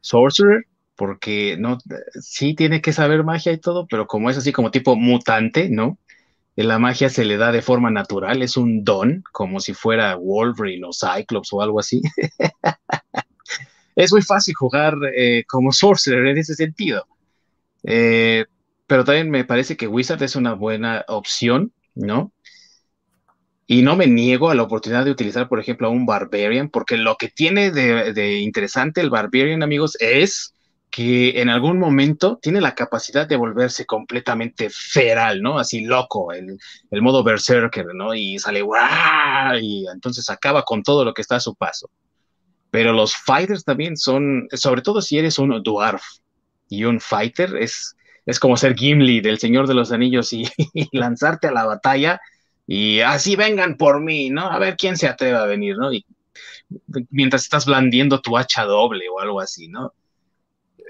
Sorcerer porque no, sí tiene que saber magia y todo, pero como es así como tipo mutante, ¿no? La magia se le da de forma natural, es un don, como si fuera Wolverine o Cyclops o algo así. (laughs) es muy fácil jugar eh, como Sorcerer en ese sentido. Eh, pero también me parece que Wizard es una buena opción, ¿no? Y no me niego a la oportunidad de utilizar, por ejemplo, a un Barbarian, porque lo que tiene de, de interesante el Barbarian, amigos, es que en algún momento tiene la capacidad de volverse completamente feral, ¿no? Así loco, el, el modo berserker, ¿no? Y sale ¡guau! y entonces acaba con todo lo que está a su paso. Pero los fighters también son, sobre todo si eres un dwarf y un fighter, es, es como ser Gimli del Señor de los Anillos y, (laughs) lanzarte a la batalla y así vengan por mí, ¿no? A ver quién se atreve a venir, ¿no? Y mientras estás blandiendo tu hacha doble o algo así, ¿no?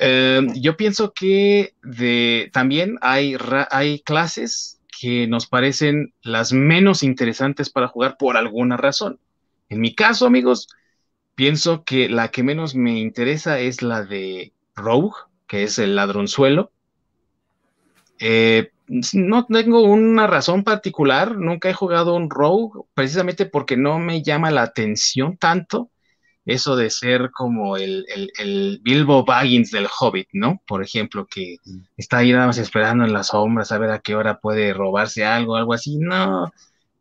Eh, yo pienso que de, también hay, hay clases que nos parecen las menos interesantes para jugar por alguna razón. En mi caso, amigos, pienso que la que menos me interesa es la de Rogue, que es el ladronzuelo. Eh, no tengo una razón particular, nunca he jugado un Rogue, precisamente porque no me llama la atención tanto eso de ser como el, Bilbo Baggins del Hobbit, ¿no? Por ejemplo, que mm. está ahí nada más esperando en las sombras a ver a qué hora puede robarse algo, algo así. No,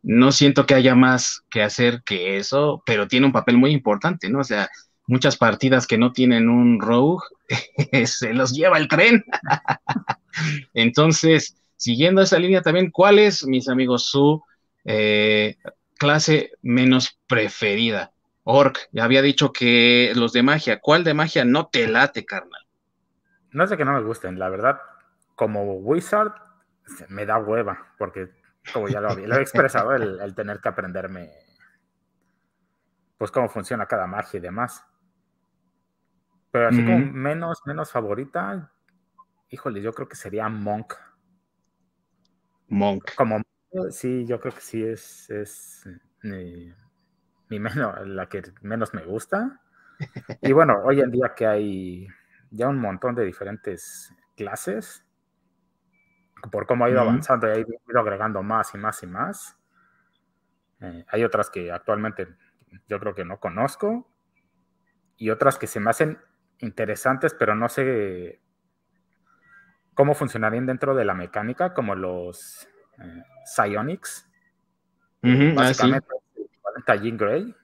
no siento que haya más que hacer que eso, pero tiene un papel muy importante, ¿no? O sea, muchas partidas que no tienen un rogue, (laughs) se los lleva el tren. (laughs) Entonces, siguiendo esa línea también, ¿cuál es, mis amigos, su eh, clase menos preferida? Orc, ya había dicho que los de magia, ¿cuál de magia no te late, carnal? No es de que no me gusten, la verdad, como Wizard me da hueva, porque como ya lo, había, he expresado, el, tener que aprenderme pues cómo funciona cada magia y demás. Pero así como menos, menos favorita, híjole, yo creo que sería Monk. Monk. Como sí, yo creo que sí es, es mi, menos, la que menos me gusta. Y bueno, hoy en día que hay ya un montón de diferentes clases, por cómo ha ido avanzando y ha ido agregando más y más y más. Eh, hay otras que actualmente yo creo que no conozco y otras que se me hacen interesantes, pero no sé cómo funcionarían dentro de la mecánica, como los eh, Psionics. Ah, básicamente, a Jean Grey.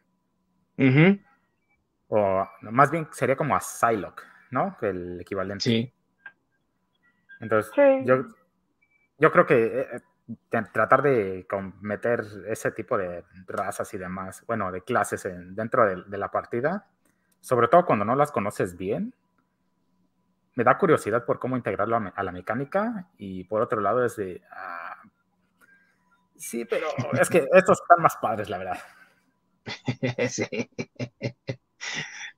O más bien sería como a Psylocke, ¿no? Que el equivalente. Sí. Entonces, yo, yo creo que eh, tratar de meter ese tipo de razas y demás, bueno, de clases dentro de, la partida, sobre todo cuando no las conoces bien, me da curiosidad por cómo integrarlo a, la mecánica y por otro lado es de... Ah, sí, pero es que (laughs) estos están más padres, la verdad. (laughs)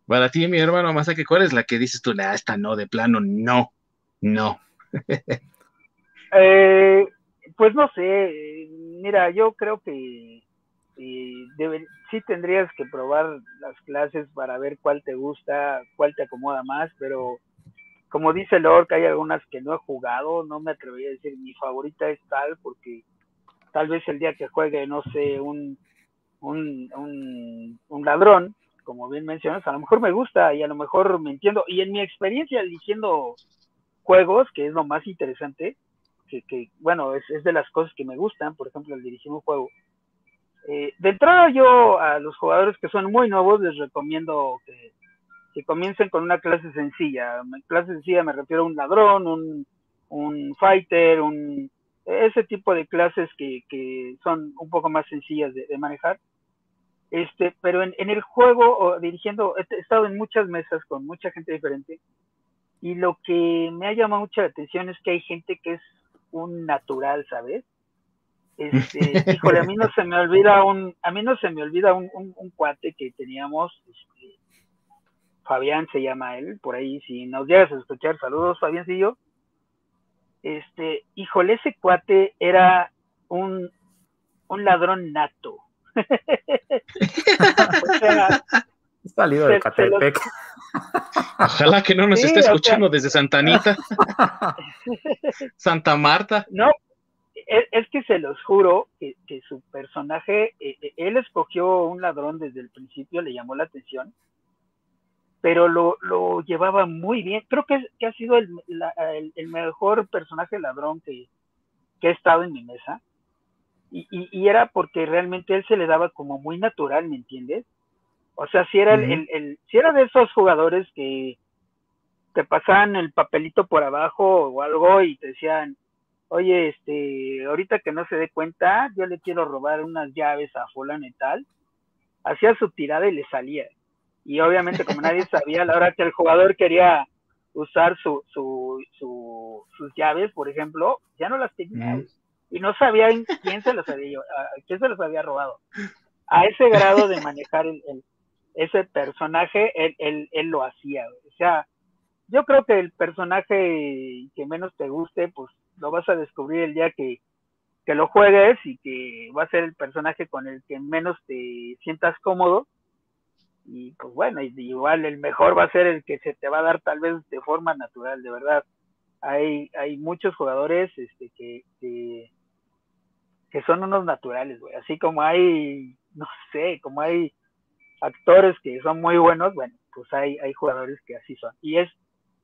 Para ti, mi hermano, que cuál es la que dices tú, esta no, de plano, no, no. (laughs) eh, pues no sé, mira, yo creo que eh, sí tendrías que probar las clases para ver cuál te gusta, cuál te acomoda más, pero como dice Lord, hay algunas que no he jugado, no me atrevería a decir mi favorita es tal, porque tal vez el día que juegue, no sé, un, un, un, ladrón, como bien mencionas, a lo mejor me gusta y a lo mejor me entiendo. Y en mi experiencia diciendo juegos, que es lo más interesante, que, bueno, es, de las cosas que me gustan, por ejemplo, el dirigir un juego. Eh, de entrada yo a los jugadores que son muy nuevos les recomiendo que, comiencen con una clase sencilla. Clase sencilla me refiero a un ladrón, un, un fighter, un, ese tipo de clases que, que son un poco más sencillas de, manejar. Este, pero en, en, el juego, o dirigiendo, he estado en muchas mesas con mucha gente diferente y lo que me ha llamado mucha atención es que hay gente que es un natural, ¿sabes? Este, (laughs) híjole, a mí no se me olvida un, a mí no se me olvida un, un, cuate que teníamos, este, Fabián se llama él, por ahí, si nos llegas a escuchar, saludos Fabiáncillo. Este, híjole, ese cuate era un, un ladrón nato. O sea, Salido de Catepec. (laughs) Ojalá que no nos esté escuchando desde Santa Anita. (laughs) Santa Marta. No, es, que se los juro que, su personaje, eh, eh, él escogió un ladrón desde el principio, le llamó la atención, pero lo, llevaba muy bien. Creo que, ha sido el, mejor personaje ladrón que, que ha estado en mi mesa. Y, y, era porque realmente él se le daba como muy natural, ¿me entiendes? O sea, si era, el, el, si era de esos jugadores que te pasaban el papelito por abajo o algo y te decían, oye, este, ahorita que no se dé cuenta, yo le quiero robar unas llaves a fulano y tal, hacía su tirada y le salía. Y obviamente como nadie (laughs) sabía, a la hora que el jugador quería usar su, su, su, sus llaves, por ejemplo, ya no las tenía. Y no sabían quién se los había, quién se los había robado. A ese grado de manejar el, ese personaje, él, él, él lo hacía. O sea, yo creo que el personaje que menos te guste, pues lo vas a descubrir el día que, que lo juegues y que va a ser el personaje con el que menos te sientas cómodo. Y pues bueno, igual el mejor va a ser el que se te va a dar tal vez de forma natural, de verdad. Hay, hay muchos jugadores este, que, que, que son unos naturales, güey. Así como hay, no sé, como hay actores que son muy buenos, bueno, pues hay, hay jugadores que así son. Y es,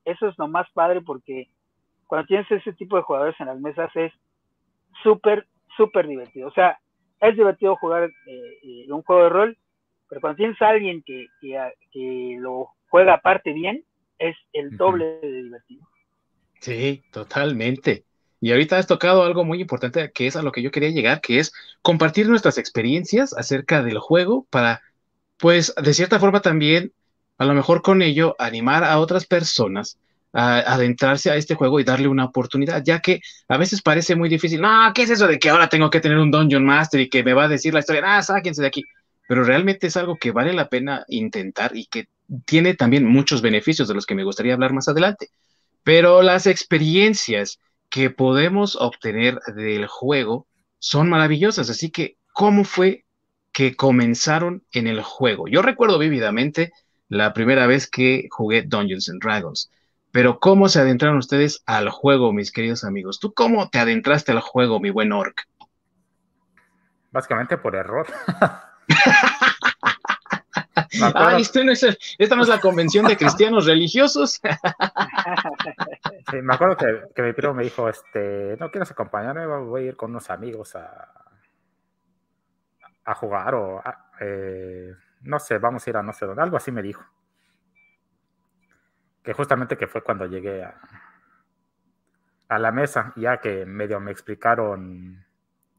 eso es lo más padre porque cuando tienes ese tipo de jugadores en las mesas es súper, súper divertido. O sea, es divertido jugar eh, eh, un juego de rol, pero cuando tienes a alguien que, que, lo juega aparte bien, es el doble de divertido. Sí, totalmente. Y ahorita has tocado algo muy importante que es a lo que yo quería llegar, que es compartir nuestras experiencias acerca del juego para pues de cierta forma también, a lo mejor con ello, animar a otras personas a adentrarse a este juego y darle una oportunidad, ya que a veces parece muy difícil, no, ¿qué es eso de que ahora tengo que tener un Dungeon Master y que me va a decir la historia, ah, sáquense de aquí? Pero realmente es algo que vale la pena intentar y que tiene también muchos beneficios de los que me gustaría hablar más adelante. Pero las experiencias que podemos obtener del juego son maravillosas. Así que, ¿cómo fue que comenzaron en el juego? Yo recuerdo vívidamente la primera vez que jugué Dungeons and Dragons. Pero ¿cómo se adentraron ustedes al juego, mis queridos amigos? ¿Tú cómo te adentraste al juego, mi buen Orc? Básicamente por error. (laughs) ah, esta no, es, la convención de cristianos religiosos. (laughs) me acuerdo que, mi primo me dijo, este, ¿no quieres acompañarme? Voy a ir con unos amigos a, a jugar o, eh, no sé, vamos a ir a no sé dónde. Algo así me dijo. Que justamente que fue cuando llegué a, a la mesa, ya que medio me explicaron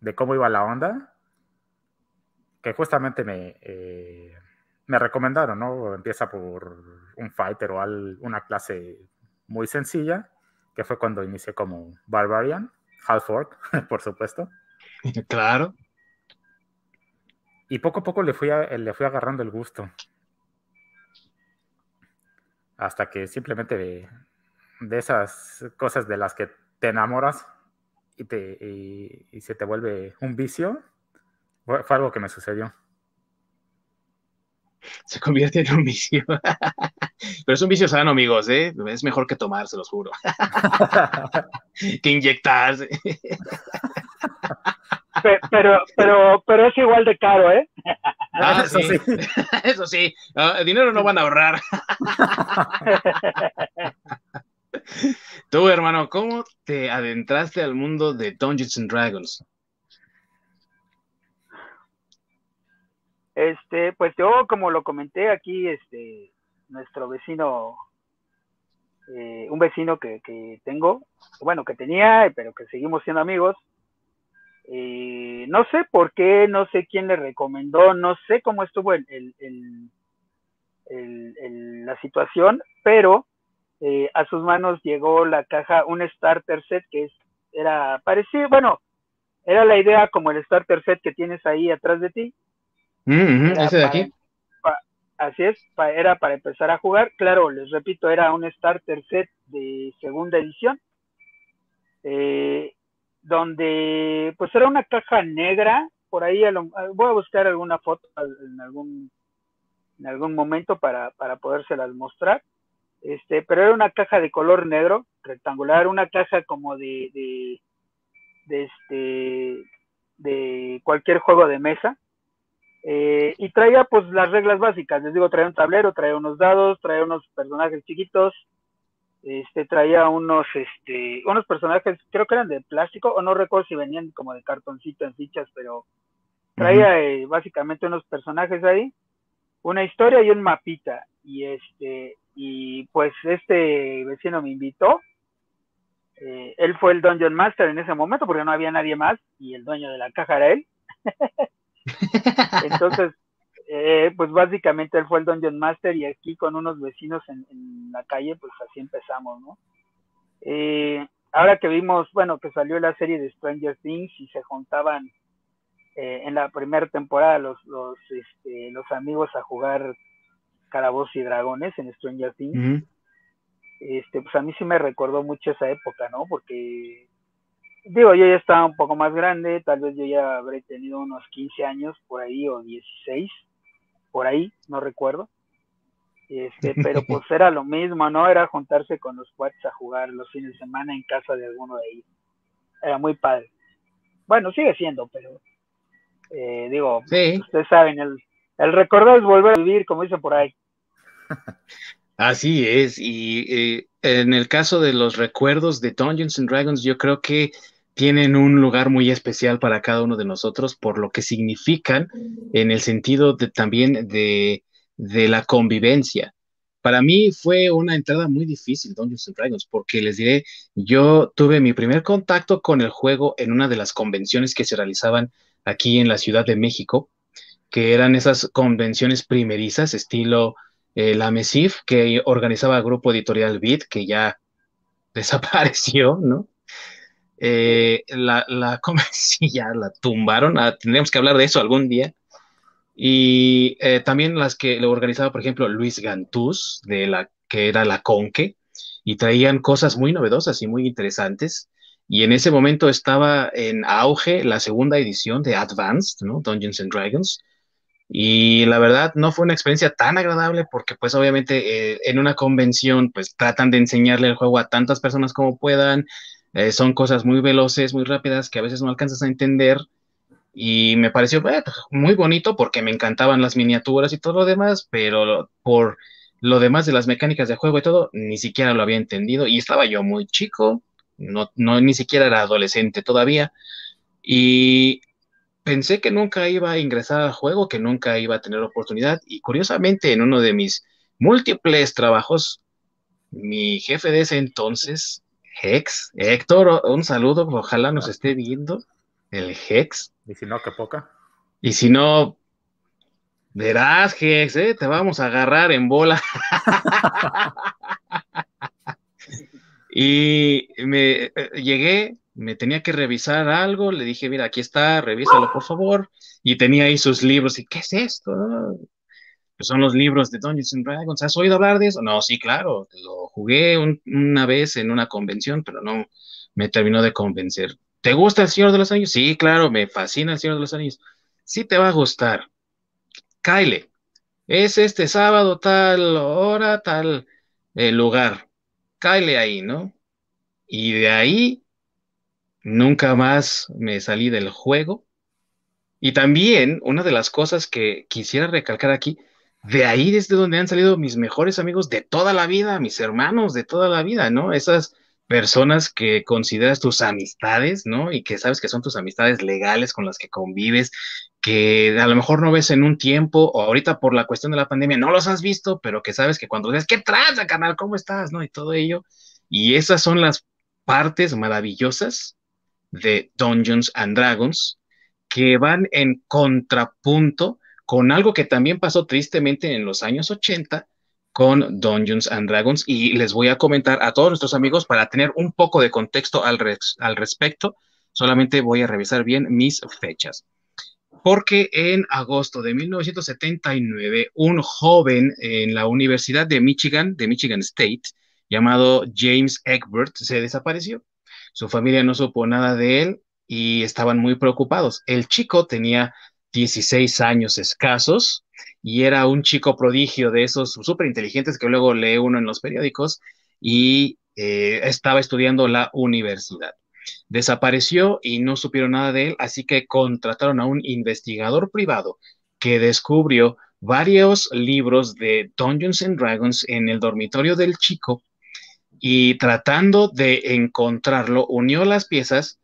de cómo iba la onda, que justamente me... Eh, me recomendaron, ¿no? Empieza por un fighter o una clase muy sencilla, que fue cuando inicié como Barbarian, Half Orc, (laughs) por supuesto. (laughs) Claro. Y poco a poco le fui, le fui agarrando el gusto. Hasta que simplemente de, esas cosas de las que te enamoras y, te, y se te vuelve un vicio, fue algo que me sucedió (laughs) se convierte en un vicio. (laughs) Pero es un vicio sano, amigos, ¿eh? Es mejor que tomarse, los juro. (laughs) que inyectarse. pero, pero, pero es igual de caro, ¿eh? Ah, eso sí. Eso sí. Ah, dinero no van a ahorrar. Tú, hermano, ¿cómo te adentraste al mundo de Dungeons and Dragons? Este, pues yo, como lo comenté aquí, este, nuestro vecino, eh, un vecino que, tengo, bueno, que tenía, pero que seguimos siendo amigos, eh, no sé por qué, no sé quién le recomendó, no sé cómo estuvo el, el, la situación, pero eh, a sus manos llegó la caja, un starter set que es, era parecido, bueno, era la idea como el starter set que tienes ahí atrás de ti, Mm, ese de aquí. así es, era para empezar a jugar. Claro, les repito, era un starter set de segunda edición. Eh, donde pues era una caja negra, por ahí voy a buscar alguna foto en algún en algún momento para, para podérselas mostrar. Este, pero era una caja de color negro, rectangular, una caja como de, de, de este de cualquier juego de mesa. Eh, y traía pues las reglas básicas, les digo, traía un tablero, traía unos dados, traía unos personajes chiquitos, este, traía unos, este, unos personajes, creo que eran de plástico, o no recuerdo si venían como de cartoncito en fichas, pero traía eh, básicamente unos personajes ahí, una historia y un mapita, y este, y pues este vecino me invitó, eh, él fue el Dungeon Master en ese momento, porque no había nadie más, y el dueño de la caja era él. (laughs) Entonces, eh, pues básicamente él fue el Dungeon Master y aquí con unos vecinos en, la calle, pues así empezamos, ¿no? Eh, ahora que vimos, bueno, que salió la serie de Stranger Things y se juntaban eh, en la primera temporada los, los, este, los amigos a jugar Calabozos y Dragones en Stranger Things, este, pues a mí sí me recordó mucho esa época, ¿no? Porque digo, yo ya estaba un poco más grande, tal vez yo ya habré tenido unos 15 años por ahí o 16, por ahí, no recuerdo. Este, (laughs) pero pues era lo mismo, ¿no? Era juntarse con los cuates a jugar los fines de semana en casa de alguno de ellos. Era muy padre. Bueno, sigue siendo, pero eh, digo, ustedes saben, el, el recordar es volver a vivir, como dicen por ahí. (laughs) Así es, y eh, en el caso de los recuerdos de Dungeons and Dragons, yo creo que tienen un lugar muy especial para cada uno de nosotros por lo que significan en el sentido también de, la convivencia. Para mí fue una entrada muy difícil, Dungeons and Dragons, porque les diré, yo tuve mi primer contacto con el juego en una de las convenciones que se realizaban aquí en la Ciudad de México, que eran esas convenciones primerizas, estilo eh, la MESIF, que organizaba el Grupo Editorial Beat, que ya (laughs) desapareció, ¿no? Eh, la, la, (laughs) ya la tumbaron, ah, tendríamos que hablar de eso algún día. y eh, también las que lo organizaba, por ejemplo, Luis Gantús, de la que era la Conque, y traían cosas muy novedosas y muy interesantes. Y en ese momento estaba en auge la segunda edición de Advanced. Dungeons and Dragons. Y la verdad no fue una experiencia tan agradable porque pues obviamente eh, en una convención pues tratan de enseñarle el juego a tantas personas como puedan. Eh, son cosas muy veloces, muy rápidas que a veces no alcanzas a entender y me pareció pues, muy bonito porque me encantaban las miniaturas y todo lo demás, pero por lo demás de las mecánicas de juego y todo, ni siquiera lo había entendido y estaba yo muy chico, no, no ni siquiera era adolescente todavía y pensé que nunca iba a ingresar al juego, que nunca iba a tener oportunidad y curiosamente en uno de mis múltiples trabajos, mi jefe de ese entonces, Hex, Héctor, un saludo, ojalá nos esté viendo el Hex. Y si no, qué poca. Y si no, verás, Hex, ¿eh? te vamos a agarrar en bola. (laughs) y me eh, llegué, me tenía que revisar algo, le dije, mira, aquí está, revísalo por favor. Y tenía ahí sus libros, y ¿qué es esto? Son los libros de Dungeons and Dragons. ¿Has oído hablar de eso? No, sí, claro, lo jugué una vez en una convención, pero no me terminó de convencer. ¿Te gusta el Señor de los Anillos? Sí, claro, me fascina el Señor de los Anillos. Sí te va a gustar. Kyle, es este sábado, tal hora, tal eh, lugar. Kyle ahí, ¿no? Y de ahí nunca más me salí del juego. Y también una de las cosas que quisiera recalcar aquí, de ahí desde donde han salido mis mejores amigos de toda la vida, mis hermanos de toda la vida, ¿no? Esas personas que consideras tus amistades, ¿no? Y que sabes que son tus amistades legales con las que convives, que a lo mejor no ves en un tiempo o ahorita por la cuestión de la pandemia no los has visto, pero que sabes que cuando ves, ¿qué traza, canal? ¿Cómo estás? ¿No? Y todo ello. Y esas son las partes maravillosas de Dungeons and Dragons que van en contrapunto con algo que también pasó tristemente en los años 80, con Dungeons and Dragons y les voy a comentar a todos nuestros amigos para tener un poco de contexto al, al respecto. Solamente voy a revisar bien mis fechas. Porque en agosto de 1979, un joven en la Universidad de Michigan, de Michigan State, llamado James Egbert, se desapareció. Su familia no supo nada de él y estaban muy preocupados. El chico tenía 16 años escasos y era un chico prodigio de esos súper inteligentes que luego lee uno en los periódicos y eh, estaba estudiando la universidad. Desapareció y no supieron nada de él, así que contrataron a un investigador privado que descubrió varios libros de Dungeons and Dragons en el dormitorio del chico y tratando de encontrarlo, unió las piezas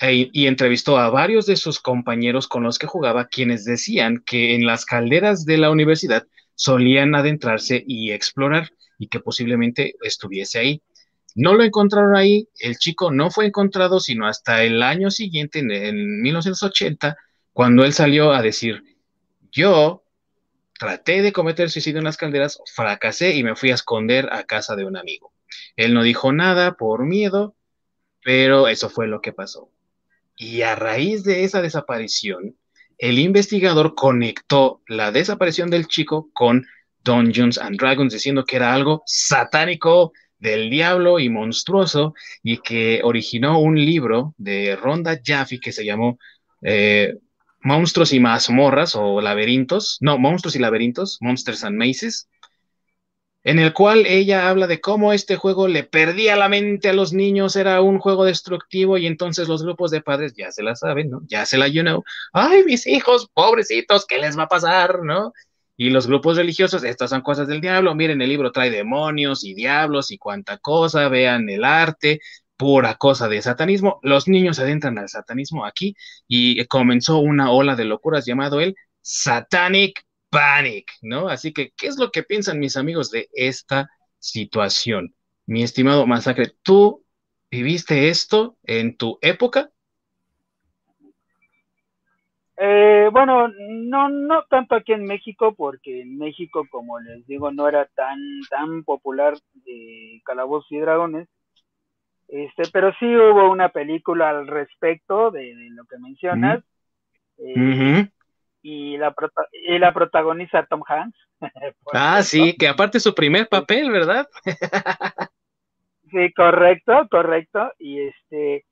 e, y entrevistó a varios de sus compañeros con los que jugaba, quienes decían que en las calderas de la universidad solían adentrarse y explorar y que posiblemente estuviese ahí. No lo encontraron ahí, el chico no fue encontrado sino hasta el año siguiente, en, en 1980, cuando él salió a decir, yo traté de cometer suicidio en las calderas, fracasé y me fui a esconder a casa de un amigo. Él no dijo nada por miedo, pero eso fue lo que pasó. Y a raíz de esa desaparición, el investigador conectó la desaparición del chico con Dungeons and Dragons, diciendo que era algo satánico del diablo y monstruoso, y que originó un libro de Ronda Jaffe que se llamó eh, Monstruos y mazmorras o laberintos, no, Monstruos y laberintos, Monsters and Mazes, en el cual ella habla de cómo este juego le perdía la mente a los niños, era un juego destructivo y entonces los grupos de padres ya se la saben, ¿no? Ya se la you know. Ay, mis hijos, pobrecitos, ¿qué les va a pasar, no? Y los grupos religiosos, estas son cosas del diablo, miren, el libro trae demonios y diablos y cuánta cosa, vean el arte, pura cosa de satanismo. Los niños adentran al satanismo aquí y comenzó una ola de locuras llamado el Satanic Panic, ¿no? Así que, ¿qué es lo que piensan mis amigos de esta situación? Mi estimado Masacre, ¿tú viviste esto en tu época? Eh, bueno, no, no tanto aquí en México, porque en México, como les digo, no era tan, tan popular de Calabozos y Dragones. Este, pero sí hubo una película al respecto de, lo que mencionas. Eh, y la, y la protagoniza Tom Hanks. (laughs) ah, sí, que aparte es su primer papel, ¿verdad? (laughs) sí, correcto, correcto. Y este,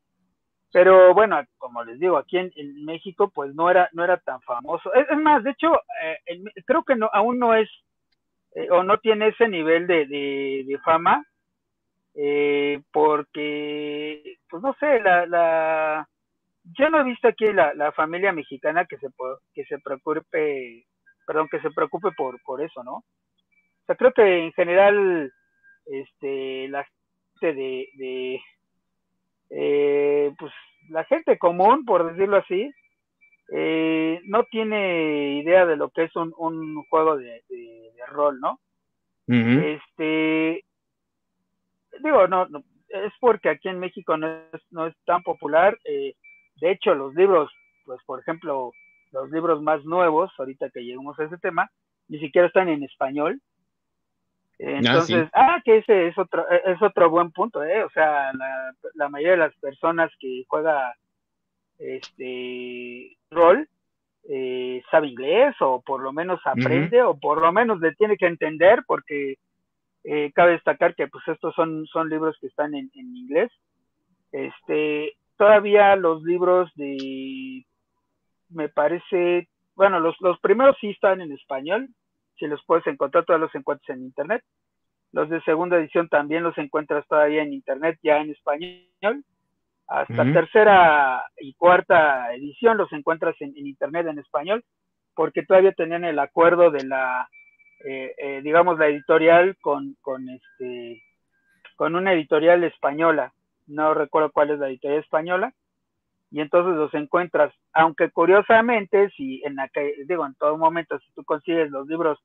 pero bueno, como les digo, aquí en, México pues no era, no era tan famoso. Es, más, de hecho, eh, creo que no, aún no es eh, o no tiene ese nivel de, de, fama, eh, porque, pues no sé, la, la, yo no he visto aquí la, la familia mexicana que se, que se preocupe, perdón, que se preocupe por, por eso, ¿no? O sea, creo que en general, este, la gente de, de eh, pues la gente común, por decirlo así, eh, no tiene idea de lo que es un, un juego de, rol, ¿no? Este, digo, no, es porque aquí en México no es, no es tan popular. Eh, de hecho, los libros, pues por ejemplo, los libros más nuevos, ahorita que llegamos a ese tema, ni siquiera están en español. Ah, Entonces, ah, que ese es otro, es otro buen punto, ¿eh? O sea, la, la mayoría de las personas que juega este rol eh, sabe inglés o por lo menos aprende o por lo menos le tiene que entender porque eh, cabe destacar que pues estos son, son libros que están en, en inglés. Este, todavía los libros de, me parece, bueno, los, los primeros sí están en español, si los puedes encontrar, todos los encuentras en internet. Los de segunda edición también los encuentras todavía en internet, ya en español hasta tercera y cuarta edición los encuentras en, internet en español, porque todavía tenían el acuerdo de la, eh, eh, digamos, la editorial con, con, este, con una editorial española. No recuerdo cuál es la editorial española. Y entonces los encuentras, aunque curiosamente, si en la que, digo, en todo momento, si tú consigues los libros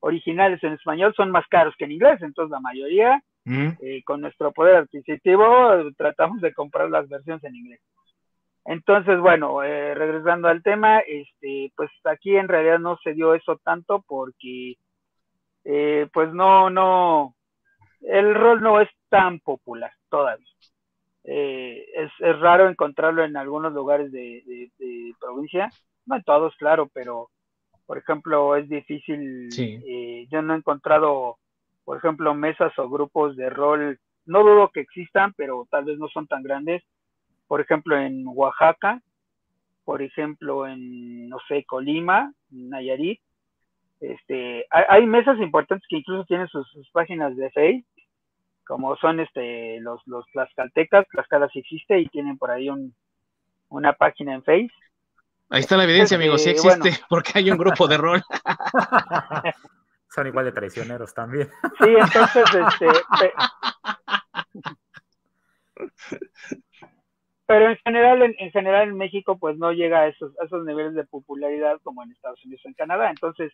originales en español, son más caros que en inglés, entonces la mayoría eh, con nuestro poder adquisitivo tratamos de comprar las versiones en inglés. Entonces, bueno, eh, regresando al tema, este, pues aquí en realidad no se dio eso tanto porque, eh, pues no, no, el rol no es tan popular todavía. Es, es, raro encontrarlo en algunos lugares de, provincia, no en todos, claro, pero por ejemplo es difícil, yo no he encontrado por ejemplo, mesas o grupos de rol, no dudo que existan, pero tal vez no son tan grandes. Por ejemplo, en Oaxaca, por ejemplo, en, no sé, Colima, Nayarit. Este, hay, mesas importantes que incluso tienen sus, páginas de Facebook, como son este, los, los Tlaxcaltecas, Tlaxcala sí existe y tienen por ahí un, una página en Facebook. Ahí está la evidencia, amigos, sí este, existe, (laughs) porque hay un grupo de rol. (laughs) Son igual de traicioneros también. Sí, entonces, este. Pero en general, en, general en México, pues no llega a esos, esos niveles de popularidad como en Estados Unidos o en Canadá. Entonces,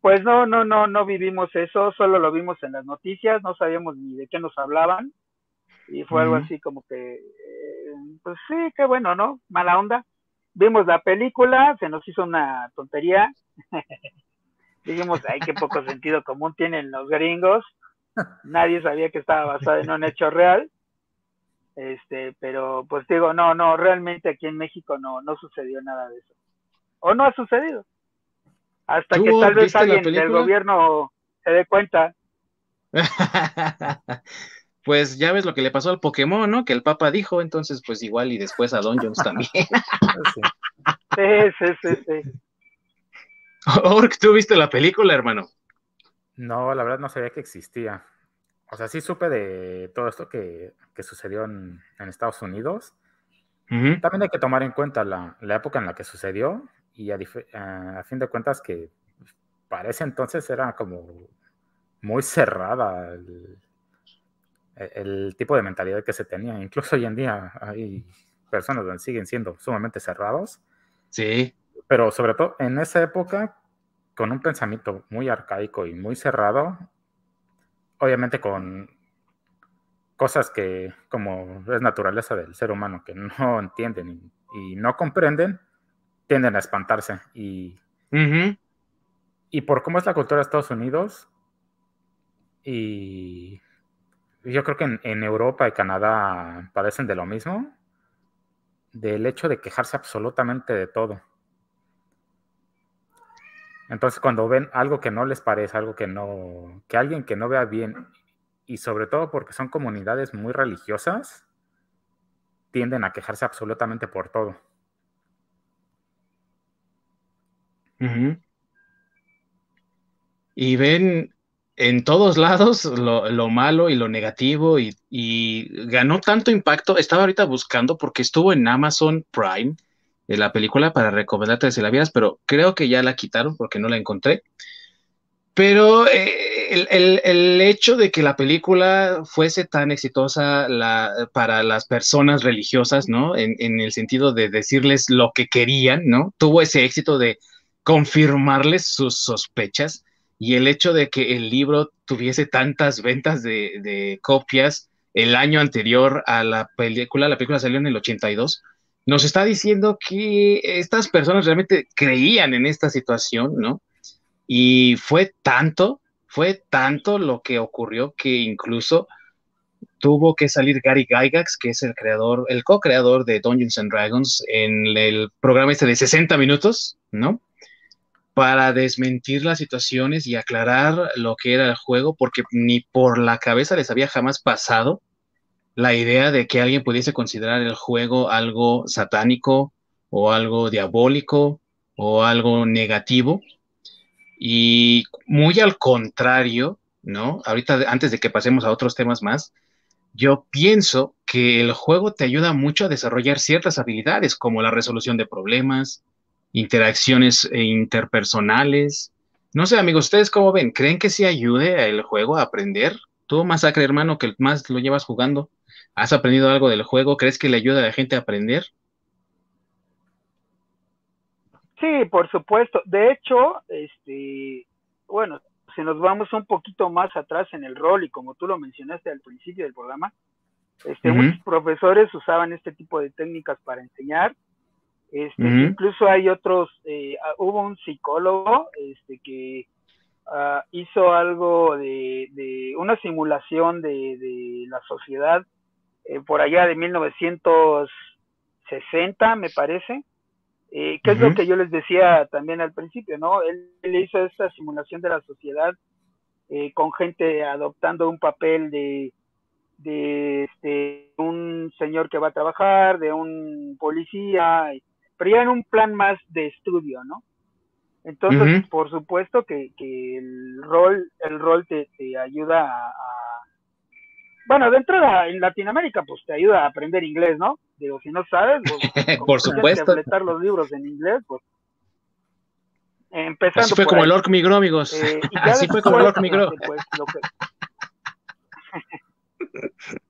pues no, no, no, no vivimos eso, solo lo vimos en las noticias, no sabíamos ni de qué nos hablaban. Y fue algo así como que, eh, pues sí, qué bueno, ¿no? Mala onda. Vimos la película, se nos hizo una tontería. (laughs) dijimos, ay, qué poco sentido común tienen los gringos. Nadie sabía que estaba basado en un hecho real. Este, pero pues digo, no, no, realmente aquí en México no, no sucedió nada de eso. O no ha sucedido. Hasta que tal vez alguien del gobierno se dé cuenta. (laughs) pues ya ves lo que le pasó al Pokémon, ¿no? Que el Papa dijo, entonces pues igual y después a Don Jones también. (laughs) sí, sí, sí, sí. (laughs) Ork, ¿tú viste la película, hermano? No, la verdad no sabía que existía. O sea, sí supe de todo esto que, sucedió en, Estados Unidos. También hay que tomar en cuenta la, época en la que sucedió y a, fin de cuentas que para ese entonces era como muy cerrada el, el, tipo de mentalidad que se tenía. Incluso hoy en día hay personas que siguen siendo sumamente cerrados. Sí pero sobre todo en esa época, con un pensamiento muy arcaico y muy cerrado, obviamente con cosas que, como es naturaleza del ser humano, que no (laughs) entienden y, no comprenden, tienden a espantarse. Y, y por cómo es la cultura de Estados Unidos, y yo creo que en, en Europa y Canadá padecen de lo mismo, del hecho de quejarse absolutamente de todo. Entonces, cuando ven algo que no les parece, algo que no, que alguien que no vea bien, y sobre todo porque son comunidades muy religiosas, tienden a quejarse absolutamente por todo. Y ven en todos lados lo, malo y lo negativo y, y, ganó tanto impacto. Estaba ahorita buscando porque estuvo en Amazon Prime la película para recomendarte si la vieras, pero creo que ya la quitaron porque no la encontré. Pero eh, el, hecho de que la película fuese tan exitosa para las personas religiosas, ¿no? En, en, el sentido de decirles lo que querían, ¿no? Tuvo ese éxito de confirmarles sus sospechas y el hecho de que el libro tuviese tantas ventas de, copias el año anterior a la película, la película salió en el 82, nos está diciendo que estas personas realmente creían en esta situación, ¿no? Y fue tanto, fue tanto lo que ocurrió que incluso tuvo que salir Gary Gygax, que es el creador, el co-creador de Dungeons and Dragons, en el programa este de 60 minutos, ¿no? Para desmentir las situaciones y aclarar lo que era el juego, porque ni por la cabeza les había jamás pasado la idea de que alguien pudiese considerar el juego algo satánico o algo diabólico o algo negativo. Y muy al contrario, ¿no? Ahorita, antes de que pasemos a otros temas más, yo pienso que el juego te ayuda mucho a desarrollar ciertas habilidades como la resolución de problemas, interacciones eh, interpersonales. No sé, amigos, ¿ustedes cómo ven? ¿Creen que sí ayude el juego a aprender? Tú, Masacre, hermano, que más lo llevas jugando. ¿Has aprendido algo del juego? ¿Crees que le ayuda a la gente a aprender? Sí, por supuesto. De hecho, este, bueno, si nos vamos un poquito más atrás en el rol y como tú lo mencionaste al principio del programa, este, muchos profesores usaban este tipo de técnicas para enseñar. Este, Incluso hay otros, eh, ah, hubo un psicólogo este, que ah, hizo algo de, de, una simulación de, de la sociedad eh, por allá de 1960, me parece, eh, que es lo que yo les decía también al principio, ¿no? Él, hizo esta simulación de la sociedad con gente adoptando un papel de, de este, un señor que va a trabajar, de un policía, pero ya en un plan más de estudio, ¿no? Entonces, por supuesto que, que, el rol, el rol te, te ayuda a, bueno, de entrada en Latinoamérica, pues te ayuda a aprender inglés, ¿no? Digo, si no sabes, pues, (laughs) por supuesto. completar los libros en inglés, pues. Empezando Así fue como el Orc migró, amigos. Eh, (laughs) Así fue como el Orc migró. Pues, (laughs)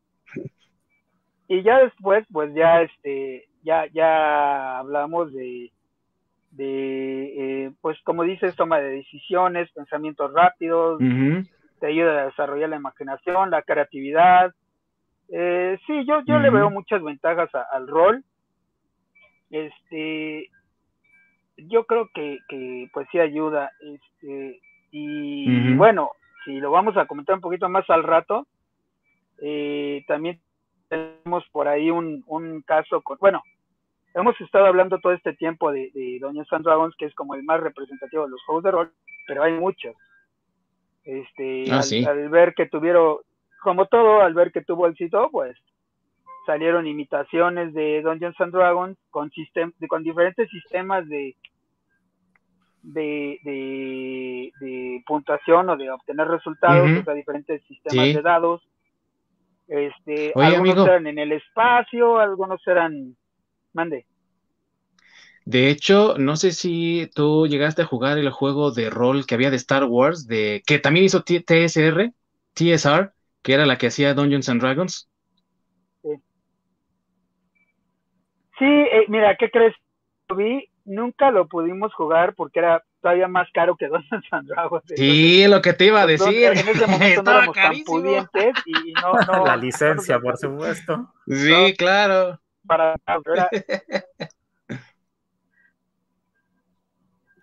y ya después, pues ya este, ya, ya hablamos de, de eh, pues como dices, toma de decisiones, pensamientos rápidos, te ayuda a desarrollar la imaginación, la creatividad. Eh, sí, yo, yo le veo muchas ventajas al rol. Este, yo creo que, que pues sí ayuda. Este, y, bueno, si lo vamos a comentar un poquito más al rato, eh, también tenemos por ahí un, un caso con, bueno, hemos estado hablando todo este tiempo de, de Doña San Dragons, que es como el más representativo de los juegos de rol, pero hay muchos. Este, ah, al, ver que tuvieron, como todo, al ver que tuvo éxito, pues salieron imitaciones de Dungeons and Dragons con, con diferentes sistemas de, de, de, puntuación o de obtener resultados, o sea, diferentes sistemas de dados. Este, algunos eran en el espacio, algunos eran. Mande. De hecho, no sé si tú llegaste a jugar el juego de rol que había de Star Wars, de que también hizo TSR, TSR, que era la que hacía Dungeons and Dragons. Sí, eh, mira, ¿qué crees? Lo vi, nunca lo pudimos jugar porque era todavía más caro que Dungeons (laughs) and Dragons. sí, lo que te iba a decir. En ese (laughs) momento no éramos tan pudientes y, no, no, (laughs) La licencia, por supuesto. Sí, claro. Para,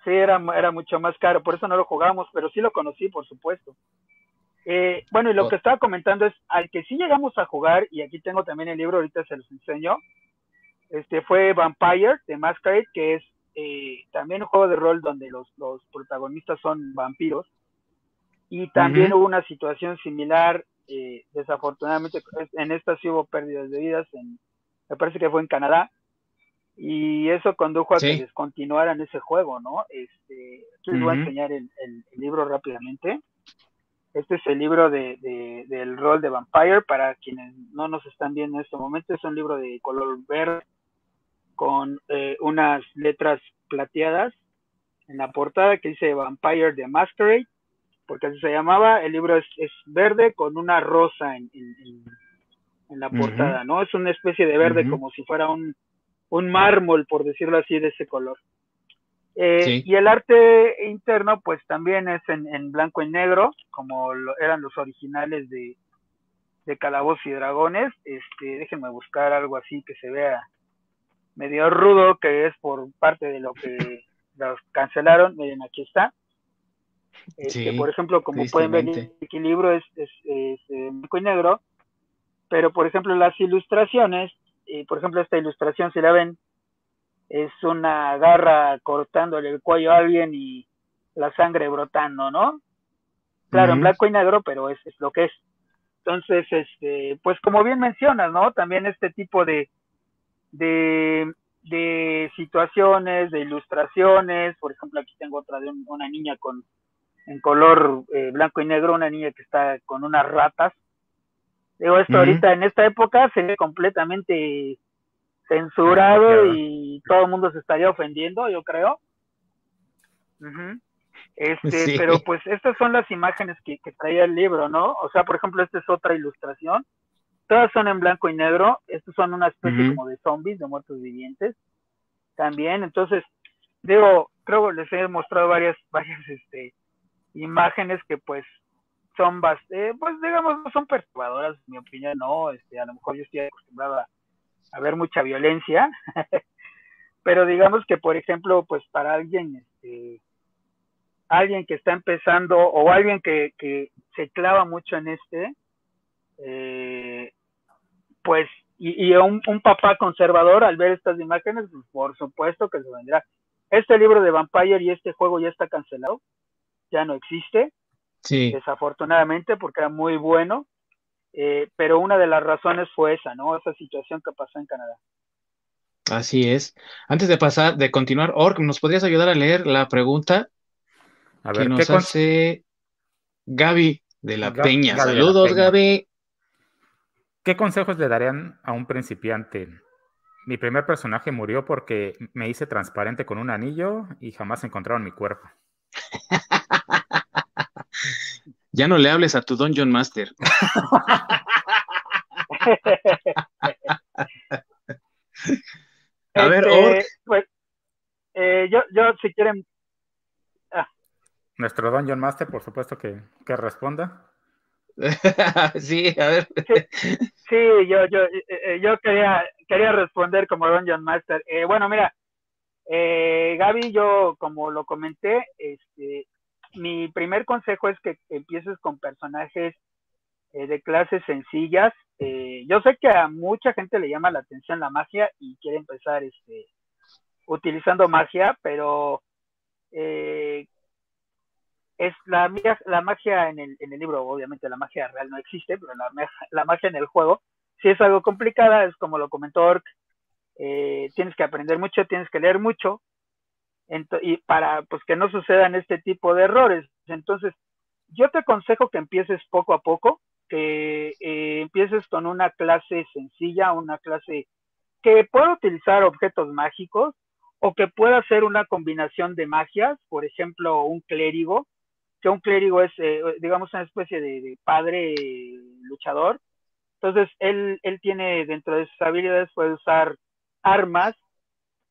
Sí, era, era mucho más caro, por eso no lo jugamos, pero sí lo conocí, por supuesto. Eh, bueno, y lo oh. que estaba comentando es, al que sí llegamos a jugar, y aquí tengo también el libro, ahorita se los enseño, este fue Vampire de Masquerade, que es eh, también un juego de rol donde los, los protagonistas son vampiros. Y también hubo una situación similar, eh, desafortunadamente, en esta sí hubo pérdidas de vidas, en, me parece que fue en Canadá, y eso condujo a que descontinuaran ese juego, ¿no? Este, les voy a enseñar el, libro rápidamente. Este es el libro de, del rol de Vampire, para quienes no nos están viendo en este momento, es un libro de color verde con eh, unas letras plateadas en la portada que dice Vampire the Masquerade, porque así se llamaba. El libro es, verde con una rosa en, en, la portada, ¿no? Es una especie de verde como si fuera un, un mármol, por decirlo así, de ese color. Eh, y el arte interno, pues también es en, blanco y negro, como eran los originales de, de Calabozos y Dragones. Este, déjenme buscar algo así que se vea medio rudo, que es por parte de lo que (laughs) los cancelaron. Miren, aquí está. Este, por ejemplo, como pueden ver, el equilibrio es, es, blanco y negro, pero por ejemplo, las ilustraciones, eh, por ejemplo, esta ilustración, si la ven, es una garra cortándole el cuello a alguien y la sangre brotando, ¿no? Claro, en blanco y negro, pero es, es, lo que es. Entonces, este, pues como bien mencionas, ¿no? También este tipo de, de, de situaciones, de ilustraciones, por ejemplo, aquí tengo otra de una niña con en color eh, blanco y negro, una niña que está con unas ratas. Digo, esto ahorita en esta época se ve completamente censurado y todo el mundo se estaría ofendiendo, yo creo. Este, pero pues estas son las imágenes que, que, traía el libro, ¿no? O sea, por ejemplo, esta es otra ilustración. Todas son en blanco y negro. Estos son una especie como de zombies, de muertos vivientes. También, entonces, digo, creo que les he mostrado varias, (laughs) varias, este, imágenes que pues son bastante, pues digamos, no son perturbadoras, en mi opinión, no, este, a lo mejor yo estoy acostumbrado a, ver mucha violencia, (laughs) pero digamos que, por ejemplo, pues para alguien, este, alguien que está empezando o alguien que, que se clava mucho en este, eh, pues, y, y un, un, papá conservador al ver estas imágenes, pues, por supuesto que se vendrá. Este libro de Vampire y este juego ya está cancelado, ya no existe, sí. desafortunadamente, porque era muy bueno, eh, pero una de las razones fue esa, ¿no? Esa situación que pasó en Canadá. Así es. Antes de pasar, de continuar, Ork, ¿nos podrías ayudar a leer la pregunta a ver, que nos hace Gaby de la Peña? Saludos, Gaby. ¿Qué consejos le darían a un principiante? Mi primer personaje murió porque me hice transparente con un anillo y jamás encontraron mi cuerpo. (laughs) ya no le hables a tu Dungeon Master. (laughs) a ver, este, pues, eh, yo, yo si quieren. Ah. Nuestro Dungeon Master, por supuesto que, que responda. (laughs) sí, a ver. Sí, yo, yo, eh, eh, yo quería, quería responder como Dungeon Master. Eh, bueno, mira, eh, Gaby, yo como lo comenté, este, mi primer consejo es que empieces con personajes de clases sencillas. yo sé que a mucha gente le llama la atención la magia y quiere empezar este, utilizando magia, pero eh, es la, la magia en el, en el libro, obviamente la magia real no existe, pero la, la magia en el juego si es algo complicada, es como lo comentó Ork, eh, tienes que aprender mucho, tienes que leer mucho, y para pues que no sucedan este tipo de errores. Entonces, yo te aconsejo que empieces poco a poco, que eh, empieces con una clase sencilla, una clase que pueda utilizar objetos mágicos o que pueda hacer una combinación de magias, por ejemplo, un clérigo, que un clérigo es, eh, digamos, una especie de, padre luchador. Entonces, él, él tiene dentro de sus habilidades, puede usar armas,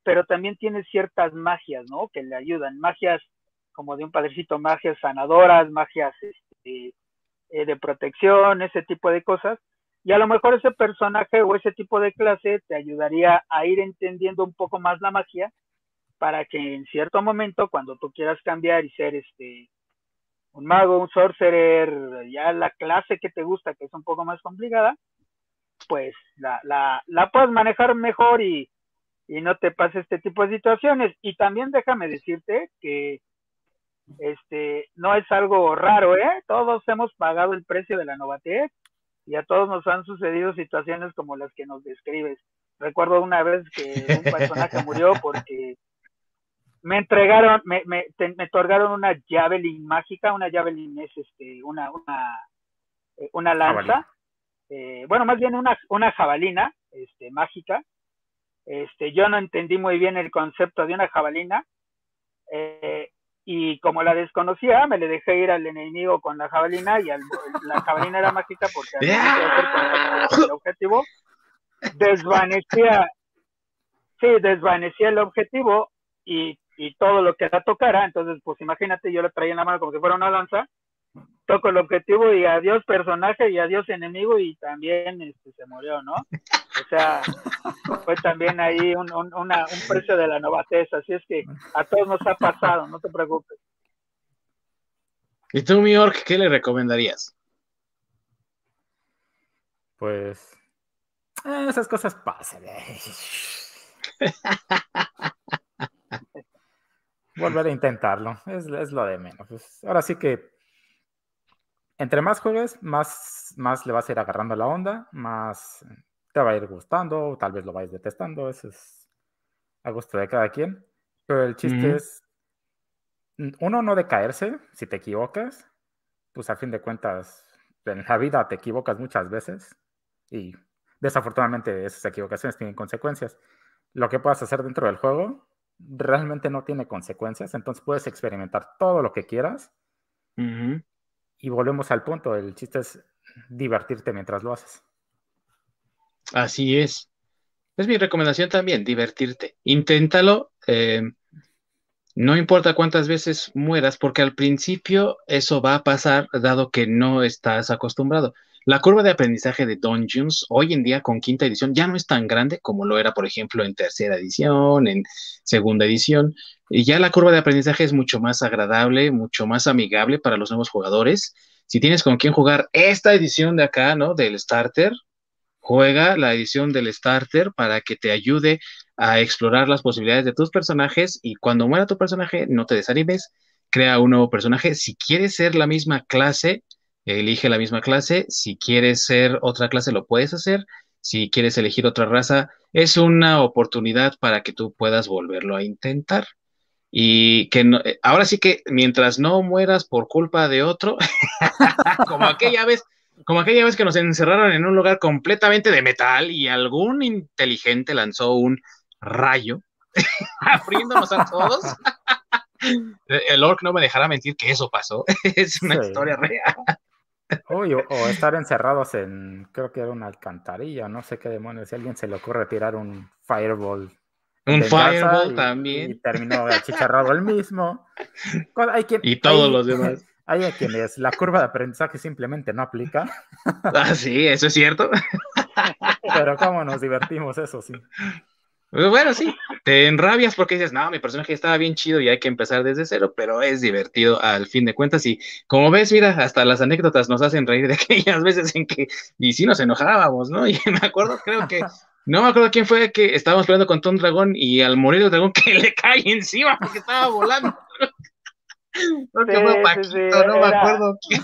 pero también tiene ciertas magias, ¿no? Que le ayudan. Magias como de un padrecito, magias sanadoras, magias este, eh, de protección, ese tipo de cosas. Y a lo mejor ese personaje o ese tipo de clase te ayudaría a ir entendiendo un poco más la magia para que en cierto momento, cuando tú quieras cambiar y ser este un mago, un sorcerer, ya la clase que te gusta, que es un poco más complicada, pues la, la, la puedes manejar mejor y, y no te pase este tipo de situaciones. Y también déjame decirte que este no es algo raro, ¿eh? Todos hemos pagado el precio de la Novatec y a todos nos han sucedido situaciones como las que nos describes. Recuerdo una vez que un personaje murió porque me entregaron, me, me, me otorgaron una Javelin mágica, una Javelin es este, una, una, eh, una lanza, eh, bueno, más bien una, una jabalina este, mágica. Este, yo no entendí muy bien el concepto de una jabalina, eh, y como la desconocía, me le dejé ir al enemigo con la jabalina y la jabalina era mágica porque (laughs) el objetivo. Desvanecía, sí, desvanecía el objetivo y, y, todo lo que la tocara, entonces pues imagínate, yo le traía en la mano como si fuera una lanza, toco el objetivo y adiós personaje y adiós enemigo y también este, se murió, ¿no? O sea, fue también ahí un, un, una, un precio de la novatez, así es que a todos nos ha pasado, no te preocupes. ¿Y tú, New York, qué le recomendarías? Pues eh, esas cosas pasan. Eh. (laughs) Volver a intentarlo, es, es lo de menos. Pues, ahora sí que entre más juegues, más, más le vas a ir agarrando la onda, más te va a ir gustando, tal vez lo vayas detestando, eso es a gusto de cada quien. Pero el chiste es, uno, no de caerse si te equivocas, pues a fin de cuentas, en la vida te equivocas muchas veces y desafortunadamente esas equivocaciones tienen consecuencias. Lo que puedas hacer dentro del juego realmente no tiene consecuencias, entonces puedes experimentar todo lo que quieras. Y volvemos al punto, el chiste es divertirte mientras lo haces. Así es. Es mi recomendación también, divertirte. Inténtalo. Eh, no importa cuántas veces mueras, porque al principio eso va a pasar dado que no estás acostumbrado. La curva de aprendizaje de Dungeons hoy en día con quinta edición ya no es tan grande como lo era, por ejemplo, en tercera edición, en segunda edición. Y ya la curva de aprendizaje es mucho más agradable, mucho más amigable para los nuevos jugadores. Si tienes con quién jugar esta edición de acá, ¿no? Del starter, juega la edición del starter para que te ayude a explorar las posibilidades de tus personajes y cuando muera tu personaje no te desanimes, crea un nuevo personaje. Si quieres ser la misma clase, elige la misma clase. Si quieres ser otra clase, lo puedes hacer. Si quieres elegir otra raza, es una oportunidad para que tú puedas volverlo a intentar. Y que eh, ahora sí que mientras no mueras por culpa de otro, (laughs) como aquella vez, como aquella vez que nos encerraron en un lugar completamente de metal y algún inteligente lanzó un rayo (laughs) abriéndonos a todos. (laughs) El orc no me dejará mentir que eso pasó. es una historia real o, estar encerrados en, creo que era una alcantarilla, no sé qué demonios, si a alguien se le ocurre tirar un fireball. Un fireball también. Y terminó achicharrado el mismo. Hay quien, y todos los demás. (laughs) Hay a quienes la curva de aprendizaje simplemente no aplica. (laughs) Ah, sí, eso es cierto. Pero cómo nos divertimos, eso sí. Pues bueno, sí, te enrabias porque dices, no, mi personaje estaba bien chido y hay que empezar desde cero, pero es divertido al fin de cuentas. Y como ves, mira, hasta las anécdotas nos hacen reír de (laughs) aquellas veces en que, y sí nos enojábamos, ¿no? (laughs) Y me acuerdo, creo que, no me acuerdo quién fue que estábamos peleando contra un dragón y al morir el dragón (laughs) que le cae encima porque estaba volando. no, fue Paquito, no me acuerdo quién.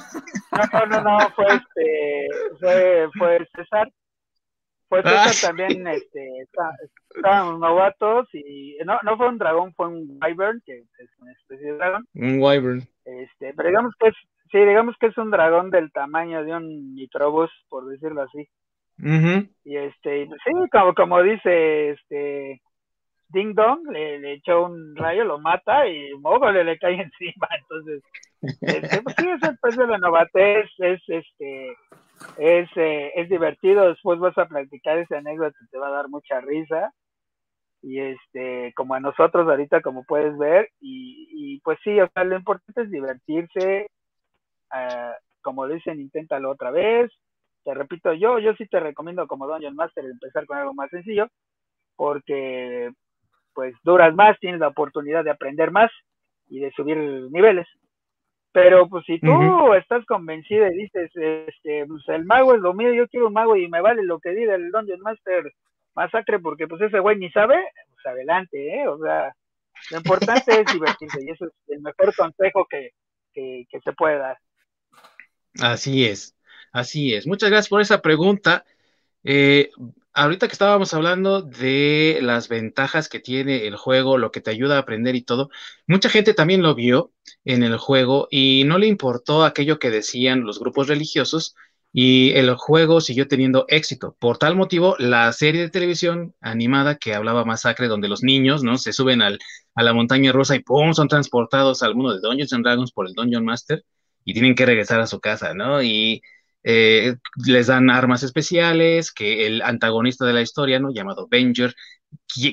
No, no, no, fue este, fue, fue César pues ah, también, este, estaban novatos y no, no fue un dragón, fue un wyvern, que es una especie de dragón. Un wyvern. Este, pero digamos que es, sí, digamos que es un dragón del tamaño de un microbús, por decirlo así. Y este, sí, como, como dice este Ding Dong, le, le echó un rayo, lo mata y Mogole le cae (laughs) encima. Entonces, este, pues sí, es el precio de la novatez, es este es, eh, es divertido, después vas a practicar esa anécdota, te va a dar mucha risa. Y este, como a nosotros ahorita, como puedes ver, y, pues sí, o sea, lo importante es divertirse, uh, como dicen, inténtalo otra vez. Te repito, yo, yo sí te recomiendo como Dungeon Master empezar con algo más sencillo, porque pues duras más, tienes la oportunidad de aprender más y de subir niveles. Pero pues si tú estás convencido y dices, este, pues el mago es lo mío, yo quiero un mago y me vale lo que diga el Dungeon Master Masacre porque pues ese güey ni sabe, pues adelante, ¿eh? O sea, lo importante es divertirse y eso es el mejor consejo que, que, que se puede dar. Así es, así es. Muchas gracias por esa pregunta. Eh, ahorita que estábamos hablando de las ventajas que tiene el juego, lo que te ayuda a aprender y todo, mucha gente también lo vio en el juego y no le importó aquello que decían los grupos religiosos y el juego siguió teniendo éxito. Por tal motivo, la serie de televisión animada que hablaba Masacre, donde los niños, ¿no? Se suben al, a la montaña rusa y ¡pum! son transportados al mundo de Dungeons and Dragons por el Dungeon Master y tienen que regresar a su casa, ¿no? Y eh, les dan armas especiales que el antagonista de la historia, ¿no? Llamado Venger,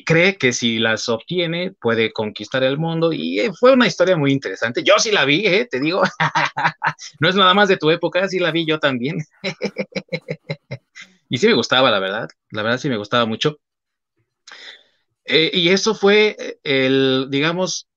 cree que si las obtiene puede conquistar el mundo y eh, fue una historia muy interesante. Yo sí la vi, ¿eh? te digo, (laughs) no es nada más de tu época, sí la vi yo también. (laughs) y sí me gustaba, la verdad, la verdad sí me gustaba mucho. Eh, y eso fue el, digamos,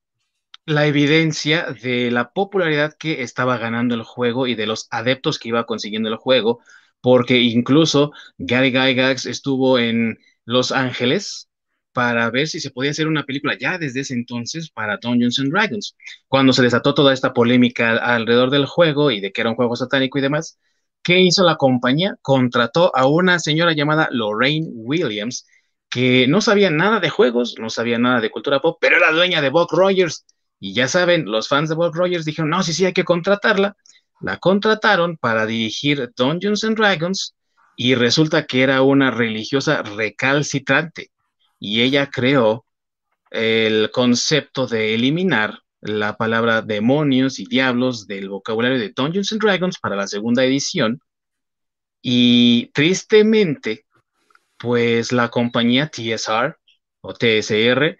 la evidencia de la popularidad que estaba ganando el juego y de los adeptos que iba consiguiendo el juego, porque incluso Gary Gygax estuvo en Los Ángeles para ver si se podía hacer una película ya desde ese entonces para Dungeons Dragons. Cuando se desató toda esta polémica alrededor del juego y de que era un juego satánico y demás, ¿qué hizo la compañía? Contrató a una señora llamada Lorraine Williams, que no sabía nada de juegos, no sabía nada de cultura pop, pero era dueña de Buck Rogers. Y ya saben, los fans de Buck Rogers dijeron, no, sí, sí, hay que contratarla. La contrataron para dirigir Dungeons and Dragons y resulta que era una religiosa recalcitrante y ella creó el concepto de eliminar la palabra demonios y diablos del vocabulario de Dungeons and Dragons para la segunda edición. Y tristemente, pues la compañía TSR o TSR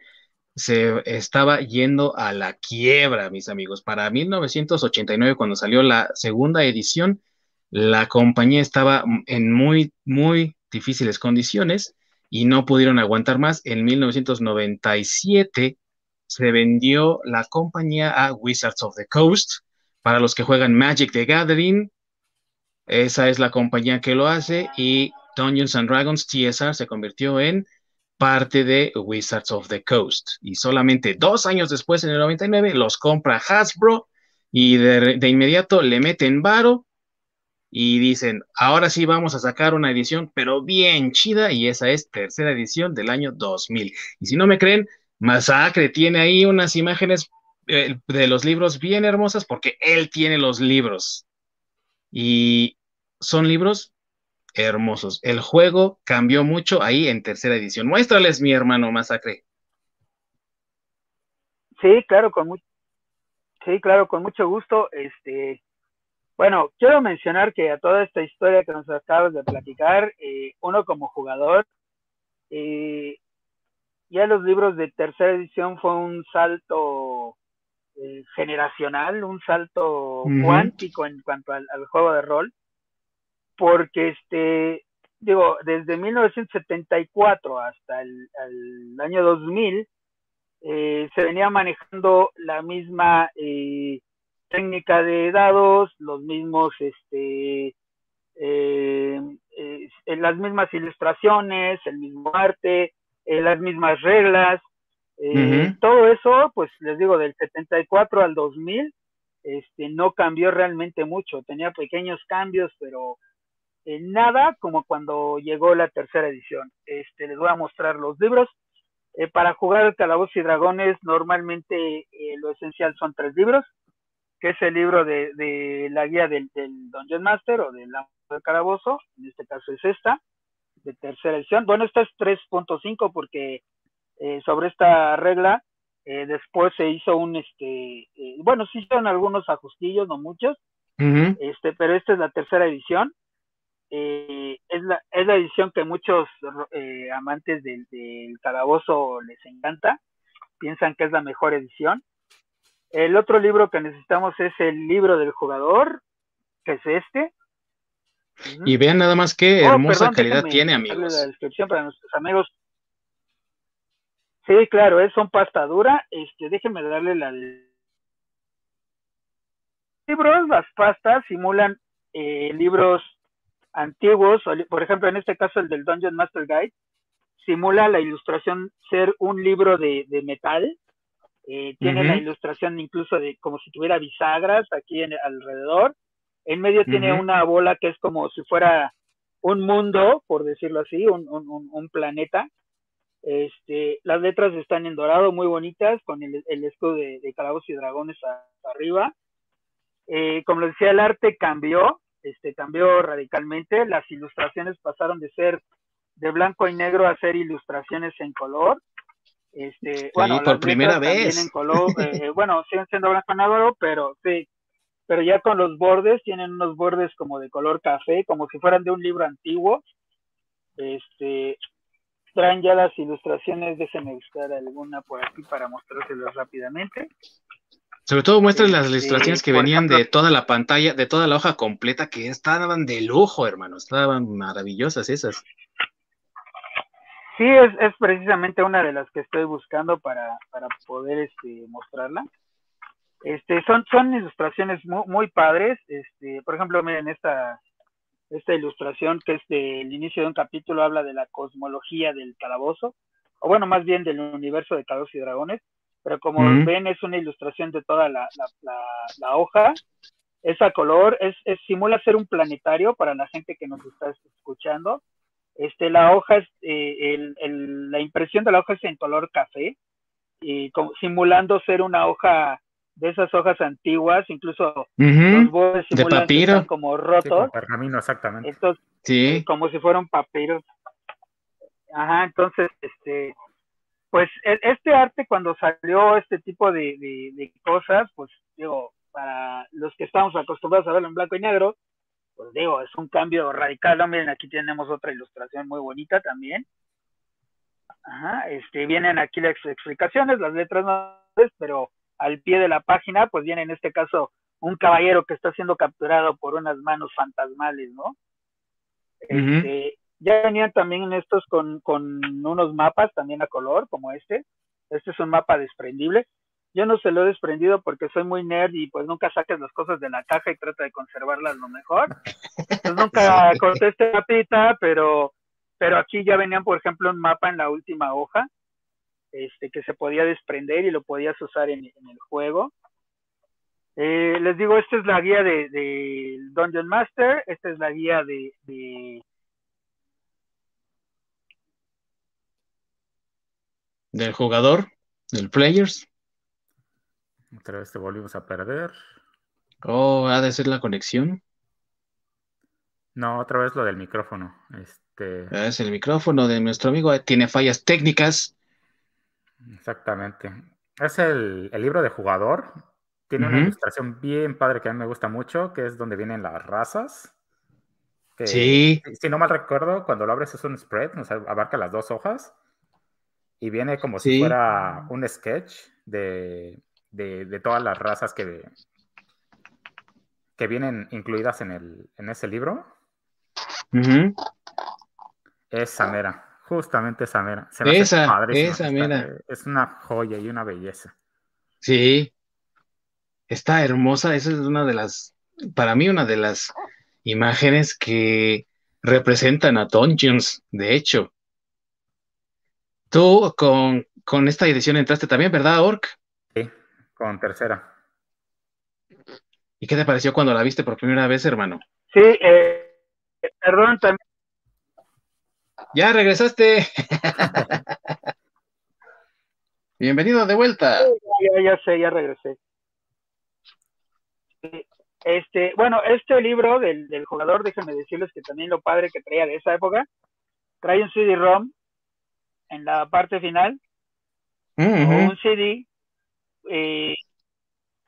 se estaba yendo a la quiebra, mis amigos. Para 1989, cuando salió la segunda edición, la compañía estaba en muy, muy difíciles condiciones y no pudieron aguantar más. En 1997 se vendió la compañía a Wizards of the Coast. Para los que juegan Magic the Gathering, esa es la compañía que lo hace y Dungeons and Dragons TSR se convirtió en parte de Wizards of the Coast. Y solamente dos años después, en el 99, los compra Hasbro y de, de inmediato le meten varo y dicen, ahora sí vamos a sacar una edición, pero bien chida, y esa es tercera edición del año 2000. Y si no me creen, Masacre tiene ahí unas imágenes eh, de los libros bien hermosas porque él tiene los libros. Y son libros hermosos. El juego cambió mucho ahí en tercera edición. Muéstrales, mi hermano Masacre. Sí, claro, con mucho, sí, claro, con mucho gusto. Este, bueno, quiero mencionar que a toda esta historia que nos acabas de platicar, eh, uno como jugador, eh, ya los libros de tercera edición fue un salto eh, generacional, un salto cuántico en cuanto al, juego de rol, porque este, digo, desde 1974 hasta el, el año 2000, se venía manejando la misma técnica de dados, los mismos, este, eh, eh, las mismas ilustraciones, el mismo arte, eh, las mismas reglas, todo eso, pues les digo, del 74 al 2000, este, no cambió realmente mucho, tenía pequeños cambios, pero nada como cuando llegó la tercera edición. Este, les voy a mostrar los libros. para jugar Calabozos y Dragones, normalmente lo esencial son tres libros que es el libro de, la guía del, del, Dungeon Master o del del calabozo, en este caso es esta, de tercera edición. Bueno, esta es 3.5 porque eh, sobre esta regla eh, después se hizo un, este, eh, bueno, se hicieron algunos ajustillos, no muchos, este, pero esta es la tercera edición. Es, la, es la edición que muchos amantes del, del calabozo les encanta, piensan que es la mejor edición. El otro libro que necesitamos es el libro del jugador, que es este. Y vean nada más qué oh, hermosa calidad tiene, amigos. La descripción para nuestros amigos. Sí, claro, es son pasta dura. Este, déjenme darle la libros, las pastas simulan eh, libros antiguos, por ejemplo, en este caso el del Dungeon Master Guide, simula la ilustración ser un libro de, metal. Eh, tiene la ilustración incluso de como si tuviera bisagras aquí en, alrededor. En medio tiene una bola que es como si fuera un mundo, por decirlo así, un, un, planeta. Este, las letras están en dorado, muy bonitas, con el, el escudo de, de calabozos y dragones arriba. Eh, como les decía, el arte cambió, este, cambió radicalmente. Las ilustraciones pasaron de ser de blanco y negro a ser ilustraciones en color. Este, bueno, por primera vez. En color, eh, bueno, (laughs) siguen siendo blanco y negro, pero sí, pero ya con los bordes, tienen unos bordes como de color café, como si fueran de un libro antiguo. Este, traen ya las ilustraciones, déjenme buscar alguna por aquí para mostrárselas rápidamente. Sobre todo muestran las ilustraciones que venían de toda la pantalla, de toda la hoja completa, que estaban de lujo, hermano, estaban maravillosas esas. Sí, es, es precisamente una de las que estoy buscando para, para poder este, mostrarla. Este, son, son ilustraciones muy, muy padres. Este, por ejemplo, miren esta, esta ilustración que es del inicio de un capítulo, habla de la cosmología del calabozo, o bueno, más bien del universo de Calabozos y Dragones, pero como ven es una ilustración de toda la, la, la, hoja, es a color, es, es, simula ser un planetario para la gente que nos está escuchando. Este, la hoja es, eh, el, el, la impresión de la hoja es en color café, y como, simulando ser una hoja de esas hojas antiguas, incluso los bordes de papiro. como rotos. pergamino, exactamente. Entonces, sí. como si fueran papiros. Ajá, entonces, este, pues e, este arte cuando salió este tipo de, de, cosas, pues digo, para los que estamos acostumbrados a verlo en blanco y negro, pues digo, es un cambio radical. Miren, aquí tenemos otra ilustración muy bonita también. Ajá, este, vienen aquí las explicaciones, las letras no, pero al pie de la página, pues viene en este caso un caballero que está siendo capturado por unas manos fantasmales, ¿no? Este, ya venían también estos con, con unos mapas también a color, como este. Este es un mapa desprendible. Yo no se lo he desprendido porque soy muy nerd y pues nunca saques las cosas de la caja y trata de conservarlas lo mejor. Pues nunca corté este mapita, pero, pero aquí ya venían, por ejemplo, un mapa en la última hoja este, que se podía desprender y lo podías usar en, el juego. Eh, les digo, esta es la guía de, Dungeon Master, esta es la guía de, del jugador, del players. Otra vez te volvimos a perder. Oh, ha de ser la conexión. No, otra vez lo del micrófono. Este... Es el micrófono de nuestro amigo, tiene fallas técnicas. Exactamente. Es el, libro de jugador. Tiene una ilustración bien padre que a mí me gusta mucho, que es donde vienen las razas. sí. Si no mal recuerdo, cuando lo abres es un spread, o sea, abarca las dos hojas. Y viene como si fuera un sketch de, todas las razas que, que vienen incluidas en, el, en ese libro. Es Samera. Justamente esa mera. esa, esa mera. Es una joya y una belleza. Sí. Está hermosa. Esa es una de las, para mí, una de las imágenes que representan a Dungeons, de hecho. Tú con, con esta edición entraste también, ¿verdad, Orc? Sí, con tercera. ¿Y qué te pareció cuando la viste por primera vez, hermano? Sí, eh, perdón, también ya regresaste. (laughs) Bienvenido de vuelta. Ya, ya sé, ya regresé. Este, bueno, este libro del, jugador, déjenme decirles que también lo padre que traía de esa época, trae un CD-ROM en la parte final, un CD, eh,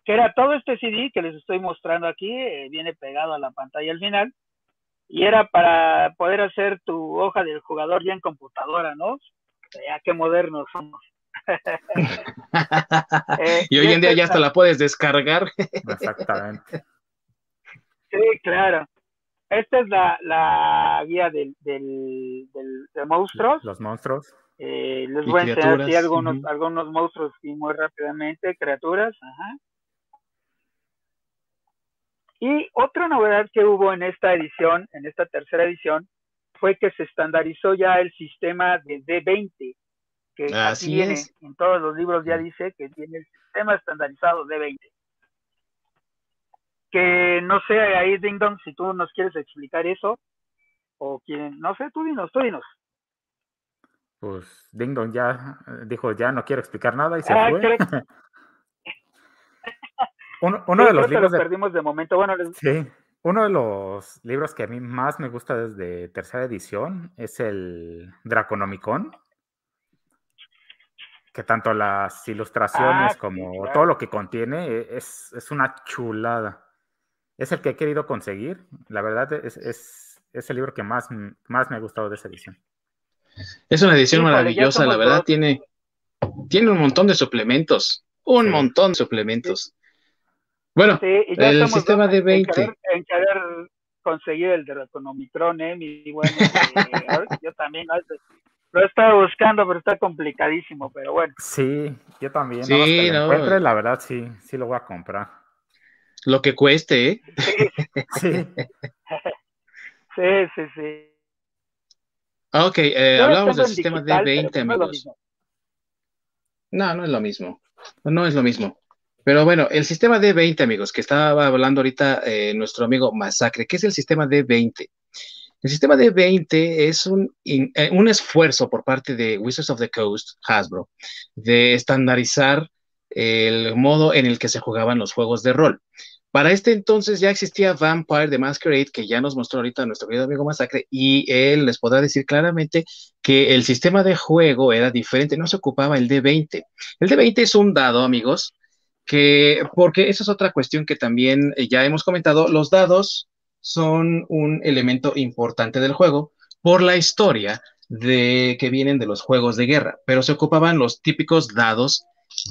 que era todo este CD que les estoy mostrando aquí, eh, viene pegado a la pantalla al final, y era para poder hacer tu hoja del jugador ya en computadora, ¿no? Ya qué modernos somos. (laughs) Eh, y hoy en día ya hasta la puedes descargar. Exactamente. Sí, claro. Esta es la, la guía del, del, de monstruos. Los monstruos. Eh, les voy a enseñar aquí algunos, algunos monstruos y muy rápidamente, criaturas. Ajá. Y otra novedad que hubo en esta edición, en esta tercera edición, fue que se estandarizó ya el sistema de D20, que Así viene, en todos los libros ya dice que tiene el sistema estandarizado D20. Que no sé, ahí Ding Dong, si tú nos quieres explicar eso, o quieren, no sé, tú dinos, tú dinos. Pues Ding Dong ya eh, dijo, ya no quiero explicar nada y se ah, fue. (laughs) (laughs) uno, de los libros. perdimos de momento. Bueno, sí. Uno de los libros que a mí más me gusta desde tercera edición es el Draconomicon. Que tanto las ilustraciones ah, como todo lo que contiene e, es, una chulada. Es el que he querido conseguir. La verdad es, es, el libro que más, más me ha gustado de esa edición. Es una edición maravillosa, la verdad, tiene, tiene un montón de suplementos. Un montón de suplementos. Bueno, el sistema de 20. En querer, conseguir el de Economicron, ¿eh? Mi, bueno, (laughs) yo también lo he estado buscando, pero está complicadísimo, pero bueno. Sí, yo también. Sí, no, la verdad, sí, sí lo voy a comprar. Lo que cueste, ¿eh? Sí. (laughs) (laughs) sí, sí, sí. Ok, eh, hablamos del sistema de 20, amigos. No, no es lo mismo. No es lo mismo. Pero bueno, el sistema D20, amigos, que estaba hablando ahorita eh, nuestro amigo Masacre, ¿qué es el sistema D20? El sistema D20 es un, eh, un esfuerzo por parte de Wizards of the Coast, Hasbro, de estandarizar el modo en el que se jugaban los juegos de rol. Para este entonces ya existía Vampire the Masquerade, que ya nos mostró ahorita nuestro querido amigo Masacre, y él les podrá decir claramente que el sistema de juego era diferente, no se ocupaba el D20. El D20 es un dado, amigos, que, porque esa es otra cuestión que también eh, ya hemos comentado, los dados son un elemento importante del juego por la historia de que vienen de los juegos de guerra, pero se ocupaban los típicos dados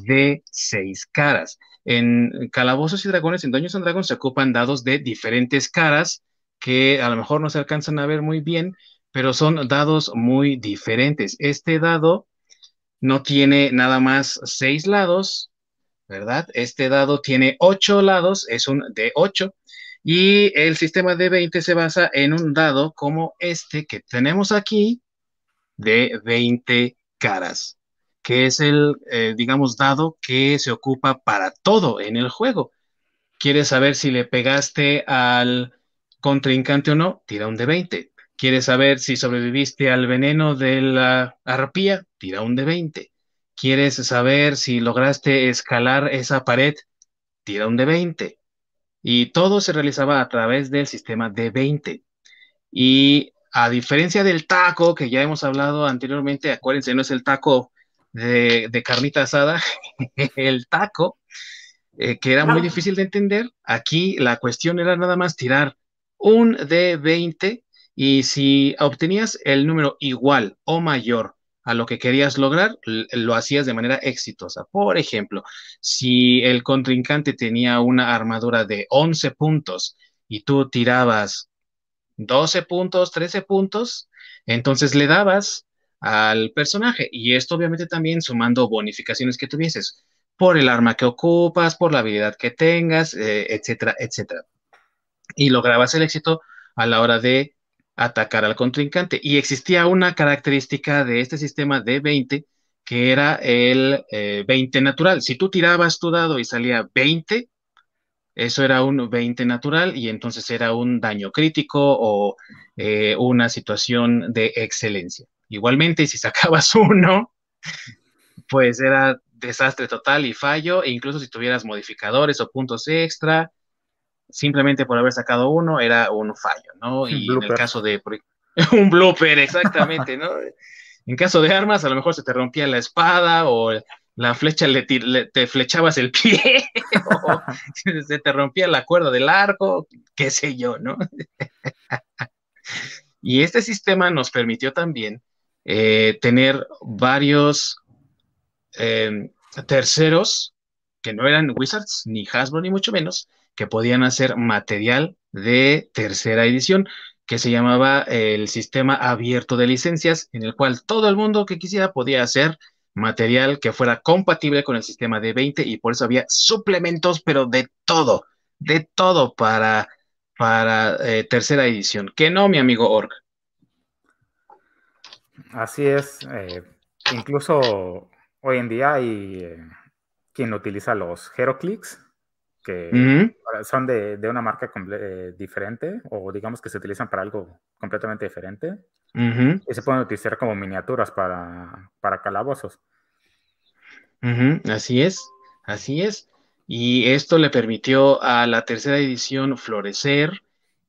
de seis caras. En Calabozos y Dragones, en Dungeons and Dragons, se ocupan dados de diferentes caras que a lo mejor no se alcanzan a ver muy bien, pero son dados muy diferentes. Este dado no tiene nada más seis lados, ¿verdad? Este dado tiene ocho lados, es un de 8 y el sistema de 20 se basa en un dado como este que tenemos aquí de 20 caras, que es el, eh, digamos, dado que se ocupa para todo en el juego. ¿Quieres saber si le pegaste al contrincante o no? Tira un de 20. ¿Quieres saber si sobreviviste al veneno de la arpía? Tira un de 20. ¿Quieres saber si lograste escalar esa pared? Tira un de 20. Y todo se realizaba a través del sistema de 20. Y a diferencia del taco, que ya hemos hablado anteriormente, acuérdense, no es el taco de, carnita asada, (laughs) el taco, eh, que era muy difícil de entender, aquí la cuestión era nada más tirar un de 20 y si obtenías el número igual o mayor a lo que querías lograr, lo hacías de manera exitosa. Por ejemplo, si el contrincante tenía una armadura de 11 puntos y tú tirabas 12 puntos, 13 puntos, entonces le dabas al personaje. Y esto obviamente también sumando bonificaciones que tuvieses por el arma que ocupas, por la habilidad que tengas, eh, etcétera, etcétera. Y lograbas el éxito a la hora de atacar al contrincante. Y existía una característica de este sistema de 20 que era el 20 eh, natural. Si tú tirabas tu dado y salía 20, eso era un 20 natural y entonces era un daño crítico o eh, una situación de excelencia. Igualmente, si sacabas (laughs) uno, pues era desastre total y fallo, e incluso si tuvieras modificadores o puntos extra, simplemente por haber sacado uno era un fallo, ¿no? Y en el caso de (laughs) un blooper, exactamente, ¿no? En caso de armas, a lo mejor se te rompía la espada o la flecha le, te flechabas el pie (laughs) o se te rompía la cuerda del arco, qué sé yo, ¿no? y este sistema nos permitió también eh, tener varios eh, terceros que no eran Wizards ni Hasbro ni mucho menos, que podían hacer material de tercera edición, que se llamaba el sistema abierto de licencias, en el cual todo el mundo que quisiera podía hacer material que fuera compatible con el sistema de 20 y por eso había suplementos, pero de todo, de todo para, para eh, tercera edición. Que no, mi amigo Org. Así es. Eh, incluso hoy en día hay eh, quien utiliza los HeroClix, que son de, una marca eh, diferente, o digamos que se utilizan para algo completamente diferente. Y se pueden utilizar como miniaturas para, para calabozos. Así es, así es. Y esto le permitió a la tercera edición florecer.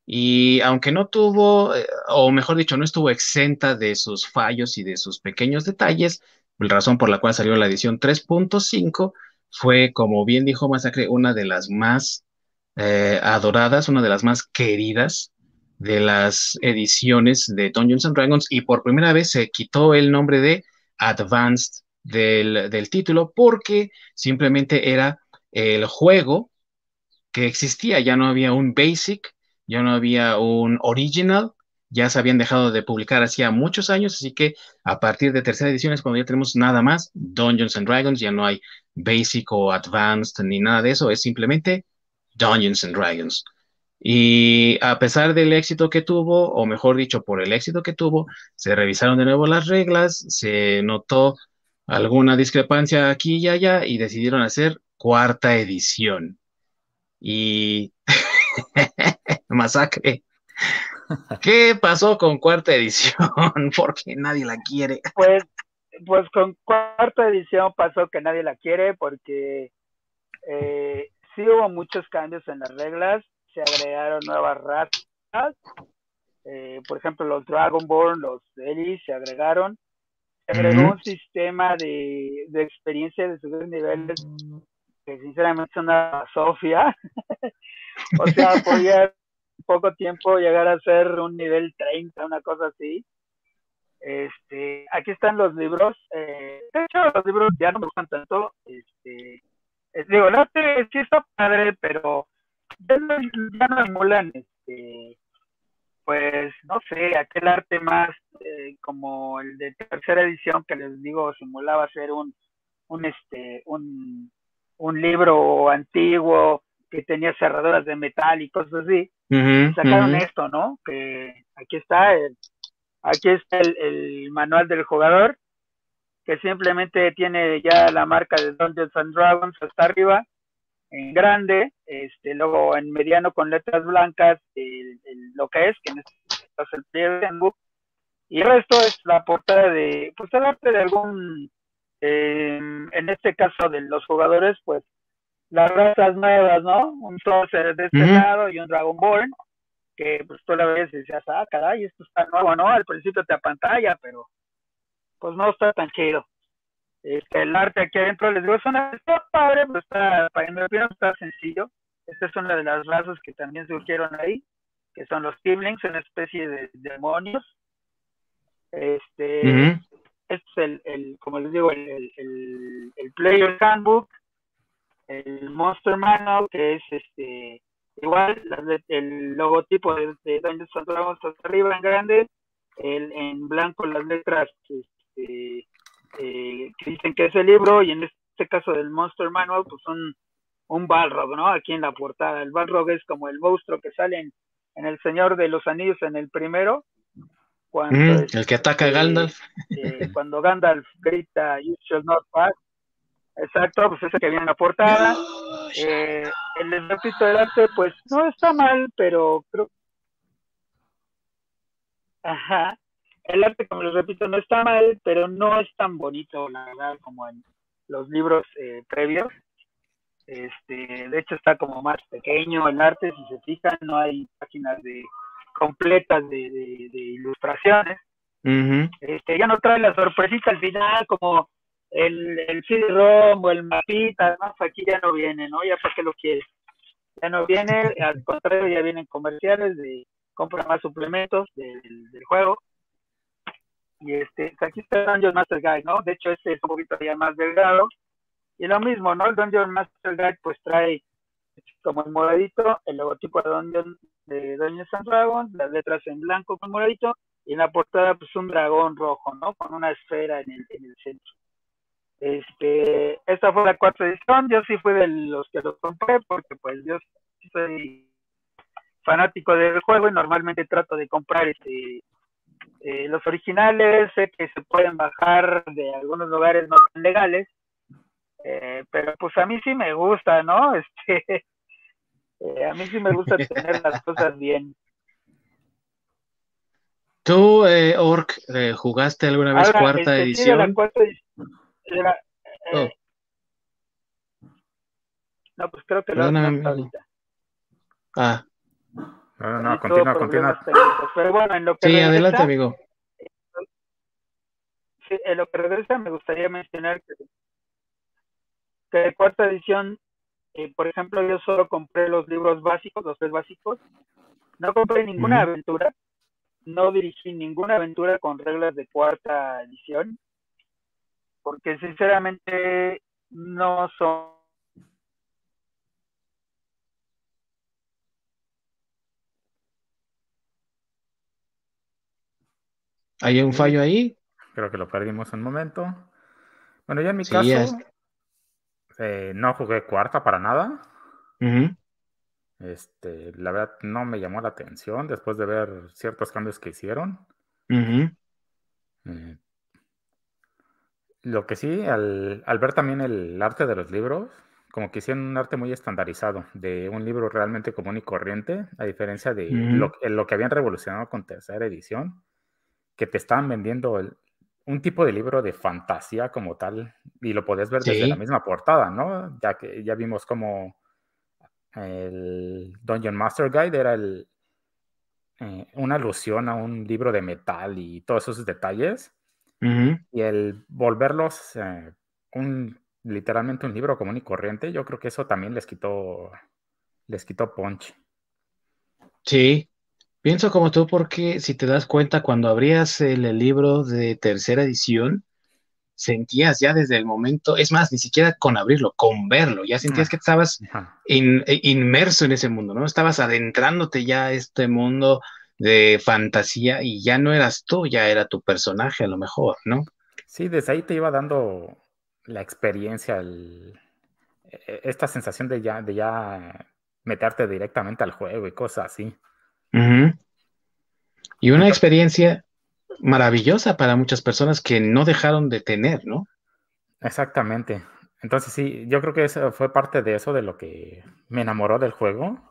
Y aunque no tuvo, eh, o mejor dicho, no estuvo exenta de sus fallos y de sus pequeños detalles, la razón por la cual salió la edición 3.5 fue, como bien dijo Masacre, una de las más eh, adoradas, una de las más queridas de las ediciones de Dungeons and Dragons y por primera vez se quitó el nombre de Advanced del, del título porque simplemente era el juego que existía, ya no había un basic, ya no había un original, ya se habían dejado de publicar hacía muchos años, así que a partir de tercera edición es cuando ya tenemos nada más Dungeons and Dragons, ya no hay basic o advanced ni nada de eso, es simplemente Dungeons and Dragons. Y a pesar del éxito que tuvo, o mejor dicho, por el éxito que tuvo, se revisaron de nuevo las reglas, se notó alguna discrepancia aquí y allá y decidieron hacer cuarta edición. Y (laughs) masacre. ¿Qué pasó con cuarta edición? (laughs) porque nadie la quiere. Pues, pues con cuarta edición pasó que nadie la quiere porque eh, sí hubo muchos cambios en las reglas, se agregaron nuevas razas, eh, por ejemplo los Dragonborn, los Elis se agregaron, se agregó un sistema de, de experiencia de subir niveles que sinceramente es una Sofía, (laughs) o sea, podía (laughs) poco tiempo llegar a ser un nivel 30, una cosa así. Este, aquí están los libros. Eh, de hecho, los libros ya no me gustan tanto. Este, digo, no sé, sí está padre, pero ya no, ya no emulan, este, pues, no sé, aquel arte más eh, como el de tercera edición que les digo simulaba ser un, un, este, un, un libro antiguo que tenía cerraduras de metal y cosas así. sacaron esto, ¿no? Que aquí está el, aquí está el, manual del jugador, que simplemente tiene ya la marca de Dungeons and Dragons hasta arriba, en grande, este, luego en mediano con letras blancas, el, lo que es, que en este caso es el player handbook, y el resto es la portada de, pues el arte de algún, eh, en este caso de los jugadores, pues las razas nuevas, ¿no? Un Sorcerer de este lado y un Dragonborn, que pues tú la ves y decías, ah, caray, esto está nuevo, ¿no? Al principio te apantalla, pero pues no está tan chido. Este, el arte aquí adentro, les digo, es una, está padre, pero está, para mi opinión, está sencillo. Esta es una de las razas que también surgieron ahí, que son los Tiblings, una especie de, demonios. Este, este es el, el, como les digo, el, el, el Player Handbook, el Monster Manual, que es este igual el logotipo de, de Dungeons and Dragons hasta arriba en grande, el, en blanco las letras este, eh, que dicen que es el libro, y en este caso del Monster Manual, pues un, un Balrog, ¿no? Aquí en la portada. El Balrog es como el monstruo que sale en, El Señor de los Anillos en el primero. Cuando, mm, el que ataca a este, Gandalf. Eh, cuando Gandalf grita, You shall not pass, Exacto, pues ese que viene en la portada. Eh, el repito del arte, pues no está mal, pero creo. Ajá. El arte, como les repito, no está mal, pero no es tan bonito, la verdad, como en los libros eh, previos. Este, de hecho, está como más pequeño el arte, si se fijan, no hay páginas de completas de, de, ilustraciones. este, ya no trae la sorpresita al final, como el, el CD-ROM o el mapita, además aquí ya no viene, ¿no? Ya para qué lo quieres. Ya no viene, al contrario, ya vienen comerciales de compra más suplementos del, del juego. Y este, aquí está el Dungeon Master Guide, ¿no? De hecho, este es un poquito ya más delgado. Y lo mismo, ¿no? El Dungeon Master Guide pues trae como el moradito, el logotipo de Dungeon de Dungeons and Dragons, las letras en blanco con moradito, y en la portada pues un dragón rojo, ¿no? Con una esfera en el, en el centro. Este, esta fue la cuarta edición, yo sí fui de los que lo compré porque pues yo soy fanático del juego y normalmente trato de comprar este Eh, los originales sé que se pueden bajar de algunos lugares no tan legales, eh, pero pues a mí sí me gusta, ¿no? (laughs) Este, eh, a mí sí me gusta tener las cosas bien. ¿Tú, eh, Orc, jugaste alguna vez cuarta este, edición? la cuarta edición oh. No, pues creo que lo ahorita. Ah. No, no, continúa, continúa. Pero bueno, en lo que sí, adelante, amigo. Sí, en lo que regresa me gustaría mencionar que, que de cuarta edición, eh, por ejemplo, yo solo compré los libros básicos, los tres básicos. No compré ninguna aventura. No dirigí ninguna aventura con reglas de cuarta edición. Porque sinceramente no son ¿Hay un fallo ahí? Creo que lo perdimos un momento. Bueno, yo en mi caso eh, no jugué cuarta para nada. Este, la verdad no me llamó la atención después de ver ciertos cambios que hicieron. Eh, lo que sí, al, ver también el arte de los libros, como que hicieron un arte muy estandarizado, de un libro realmente común y corriente, a diferencia de lo, lo, que habían revolucionado con tercera edición, que te estaban vendiendo un tipo de libro de fantasía como tal, y lo podés ver desde la misma portada, ¿no? Ya que ya vimos como el Dungeon Master Guide era el, eh, una alusión a un libro de metal y todos esos detalles. Y el volverlos eh, un, literalmente un libro común y corriente, yo creo que eso también les quitó, les quitó punch. Sí, Pienso como tú porque si te das cuenta, cuando abrías el, libro de tercera edición, sentías ya desde el momento, es más, ni siquiera con abrirlo, con verlo, ya sentías que estabas e, inmerso en ese mundo, ¿no? Estabas adentrándote ya a este mundo de fantasía y ya no eras tú, ya era tu personaje a lo mejor, ¿no? Sí, desde ahí te iba dando la experiencia, e, e, esta sensación de ya, de ya meterte directamente al juego y cosas así. Y una experiencia maravillosa para muchas personas que no dejaron de tener, ¿no? Exactamente. Entonces sí, yo creo que eso fue parte de eso, de lo que me enamoró del juego.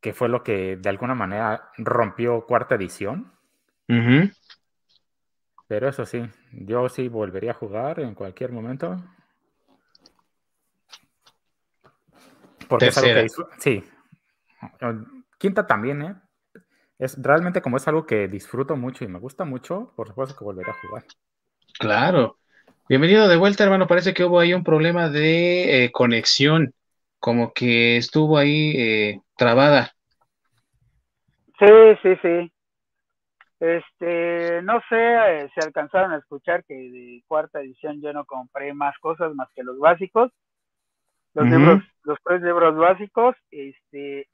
Que fue lo que de alguna manera rompió cuarta edición. Pero eso sí, yo sí volvería a jugar en cualquier momento. Porque es algo que sí, Quinta también, ¿eh? Es realmente como es algo que disfruto mucho y me gusta mucho, por supuesto que volveré a jugar. Claro. Bienvenido de vuelta, hermano. Parece que hubo ahí un problema de eh, conexión, como que estuvo ahí eh, trabada. Sí, sí, sí. Este, no sé eh, si alcanzaron a escuchar que de cuarta edición yo no compré más cosas más que los básicos, los libros, los tres libros básicos, este,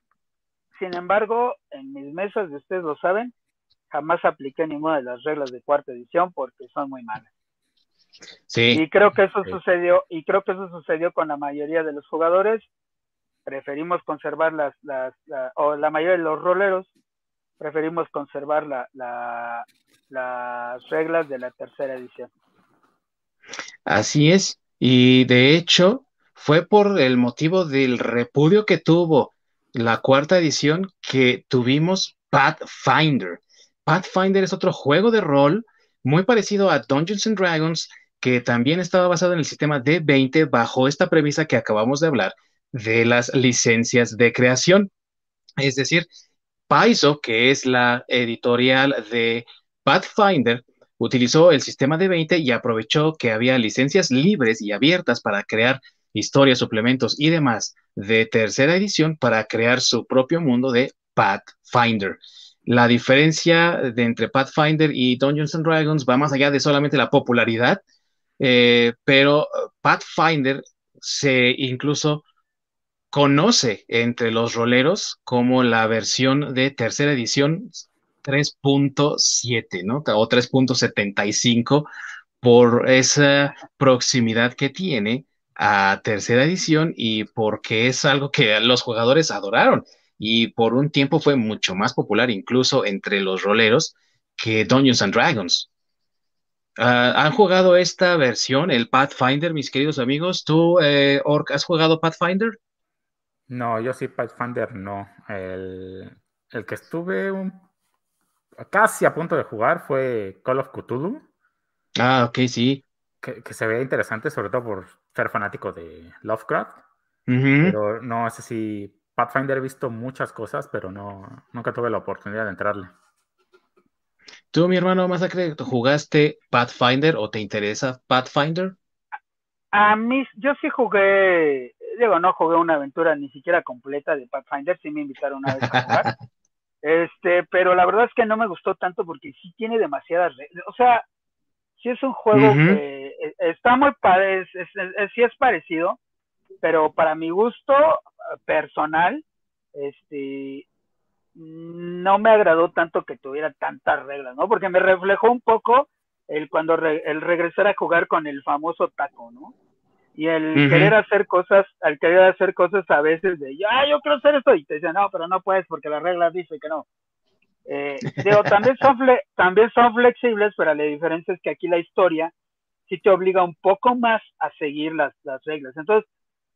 sin embargo, en mis mesas, ustedes lo saben, jamás apliqué ninguna de las reglas de cuarta edición porque son muy malas. Sí. Y creo que eso sucedió, y creo que eso sucedió con la mayoría de los jugadores. Preferimos conservar las, las o la mayoría de los roleros, preferimos conservar la, la, las reglas de la tercera edición. Así es, y de hecho fue por el motivo del repudio que tuvo la cuarta edición que tuvimos Pathfinder. Pathfinder es otro juego de rol muy parecido a Dungeons and Dragons que también estaba basado en el sistema D20 bajo esta premisa que acabamos de hablar de las licencias de creación. Es decir, Paizo, que es la editorial de Pathfinder, utilizó el sistema D20 y aprovechó que había licencias libres y abiertas para crear historias, suplementos y demás de tercera edición para crear su propio mundo de Pathfinder. La diferencia de entre Pathfinder y Dungeons and Dragons va más allá de solamente la popularidad, eh, pero Pathfinder se incluso conoce entre los roleros como la versión de tercera edición 3.7, ¿no? O 3.75 por esa proximidad que tiene a tercera edición y porque es algo que los jugadores adoraron. y por un tiempo fue mucho más popular incluso entre los roleros que Dungeons and Dragons. Ah, ¿Han jugado esta versión, el Pathfinder, mis queridos amigos? ¿Tú, eh, Orc, has jugado Pathfinder? No, yo sí, Pathfinder no. El, que estuve casi a punto de jugar fue Call of Cthulhu. Ah, ok, sí. Que, se ve interesante, sobre todo por ser fanático de Lovecraft. Pero no, sé si Pathfinder he visto muchas cosas, pero no, nunca tuve la oportunidad de entrarle. ¿Tú, mi hermano Masacre, jugaste Pathfinder o te interesa Pathfinder? A mí, yo sí jugué, digo, no jugué una aventura ni siquiera completa de Pathfinder, sí me invitaron una vez a jugar. (laughs) este, pero la verdad es que no me gustó tanto porque sí tiene demasiadas reglas. O sea, sí es un juego que eh, está muy padre, es, sí es parecido, pero para mi gusto personal, este, no me agradó tanto que tuviera tantas reglas, ¿no? Porque me reflejó un poco el cuando el regresar a jugar con el famoso taco, ¿no? Y el querer hacer cosas, al querer hacer cosas a veces de, ah, yo quiero hacer esto, y te dicen, no, pero no puedes porque las reglas dicen que no. Eh, digo, (laughs) también son, también son flexibles, pero la diferencia es que aquí la historia sí te obliga un poco más a seguir las, las reglas. Entonces,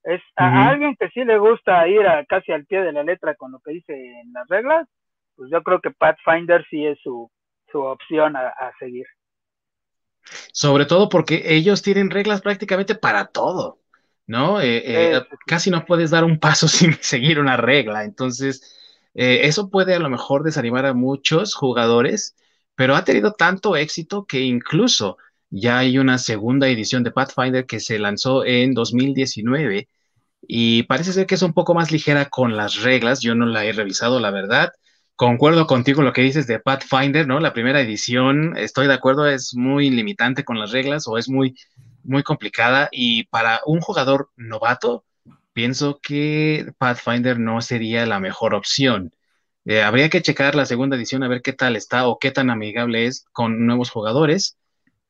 es a alguien que sí le gusta ir a, casi al pie de la letra con lo que dice en las reglas, pues yo creo que Pathfinder sí es su, su opción a, seguir. Sobre todo porque ellos tienen reglas prácticamente para todo, ¿no? Eh, eh, casi no puedes dar un paso (laughs) sin seguir una regla, entonces eh, eso puede a lo mejor desanimar a muchos jugadores, pero ha tenido tanto éxito que incluso ya hay una segunda edición de Pathfinder que se lanzó en 2019 y parece ser que es un poco más ligera con las reglas. Yo no la he revisado, la verdad. Concuerdo contigo lo que dices de Pathfinder, ¿no? La primera edición, estoy de acuerdo, es muy limitante con las reglas o es muy, muy complicada. Y para un jugador novato, pienso que Pathfinder no sería la mejor opción. Eh, habría que checar la segunda edición a ver qué tal está o qué tan amigable es con nuevos jugadores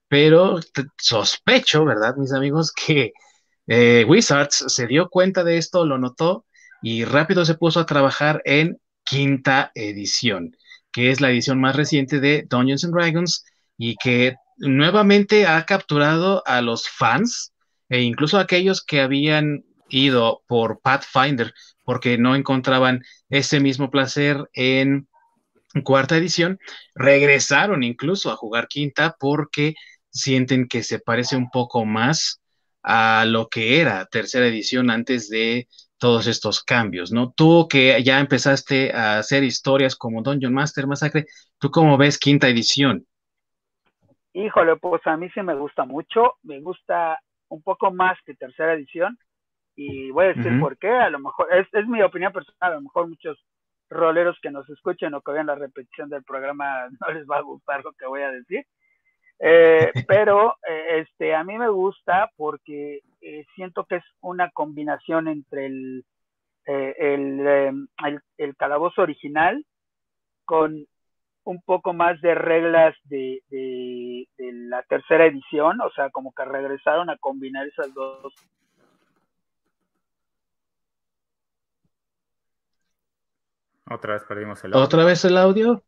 pero sospecho, ¿verdad, mis amigos? (laughs) Que eh, Wizards se dio cuenta de esto, lo notó y rápido se puso a trabajar en quinta edición, que es la edición más reciente de Dungeons and Dragons y que nuevamente ha capturado a los fans e incluso a aquellos que habían ido por Pathfinder porque no encontraban ese mismo placer en cuarta edición, regresaron incluso a jugar quinta porque sienten que se parece un poco más a lo que era tercera edición antes de todos estos cambios, ¿no? Tú que ya empezaste a hacer historias como Dungeon Master Massacre, ¿tú cómo ves quinta edición? Híjole, pues a mí sí me gusta mucho, me gusta un poco más que tercera edición y voy a decir por qué, a lo mejor, es, es mi opinión personal, a lo mejor muchos roleros que nos escuchen o que vean la repetición del programa (laughs) no les va a gustar lo que voy a decir, eh, (laughs) pero eh, este, a mí me gusta porque eh, siento que es una combinación entre el, el, el, calabozo original con un poco más de reglas de, de, la tercera edición, o sea, como que regresaron a combinar esas dos. Otra vez perdimos el audio. ¿Otra vez el audio?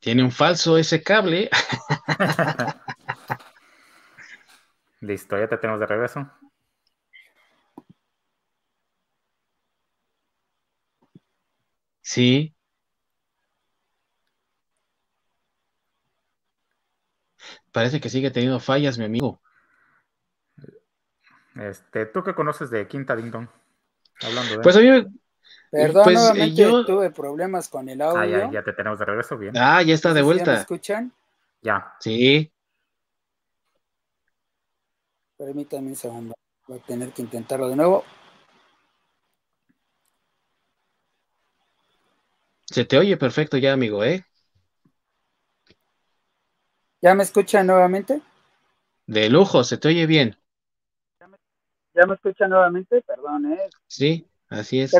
Tiene un falso ese cable. (laughs) Listo, ya te tenemos de regreso. Sí. Parece que sigue teniendo fallas, mi amigo. Este, ¿tú qué conoces de Quinta Ding Hablando de... Pues a mí Perdón, pues, nuevamente yo... tuve problemas con el audio. Ah, ya, ya, te tenemos de regreso, bien. Ah, ya está de vuelta. ¿Me escuchan? Ya. Sí. Permítame un segundo. Voy a tener que intentarlo de nuevo. Se te oye perfecto ya, amigo, ¿eh? ¿Ya me escuchan nuevamente? De lujo, se te oye bien. ¿Ya me, escuchan nuevamente? Perdón, ¿eh? Sí, así es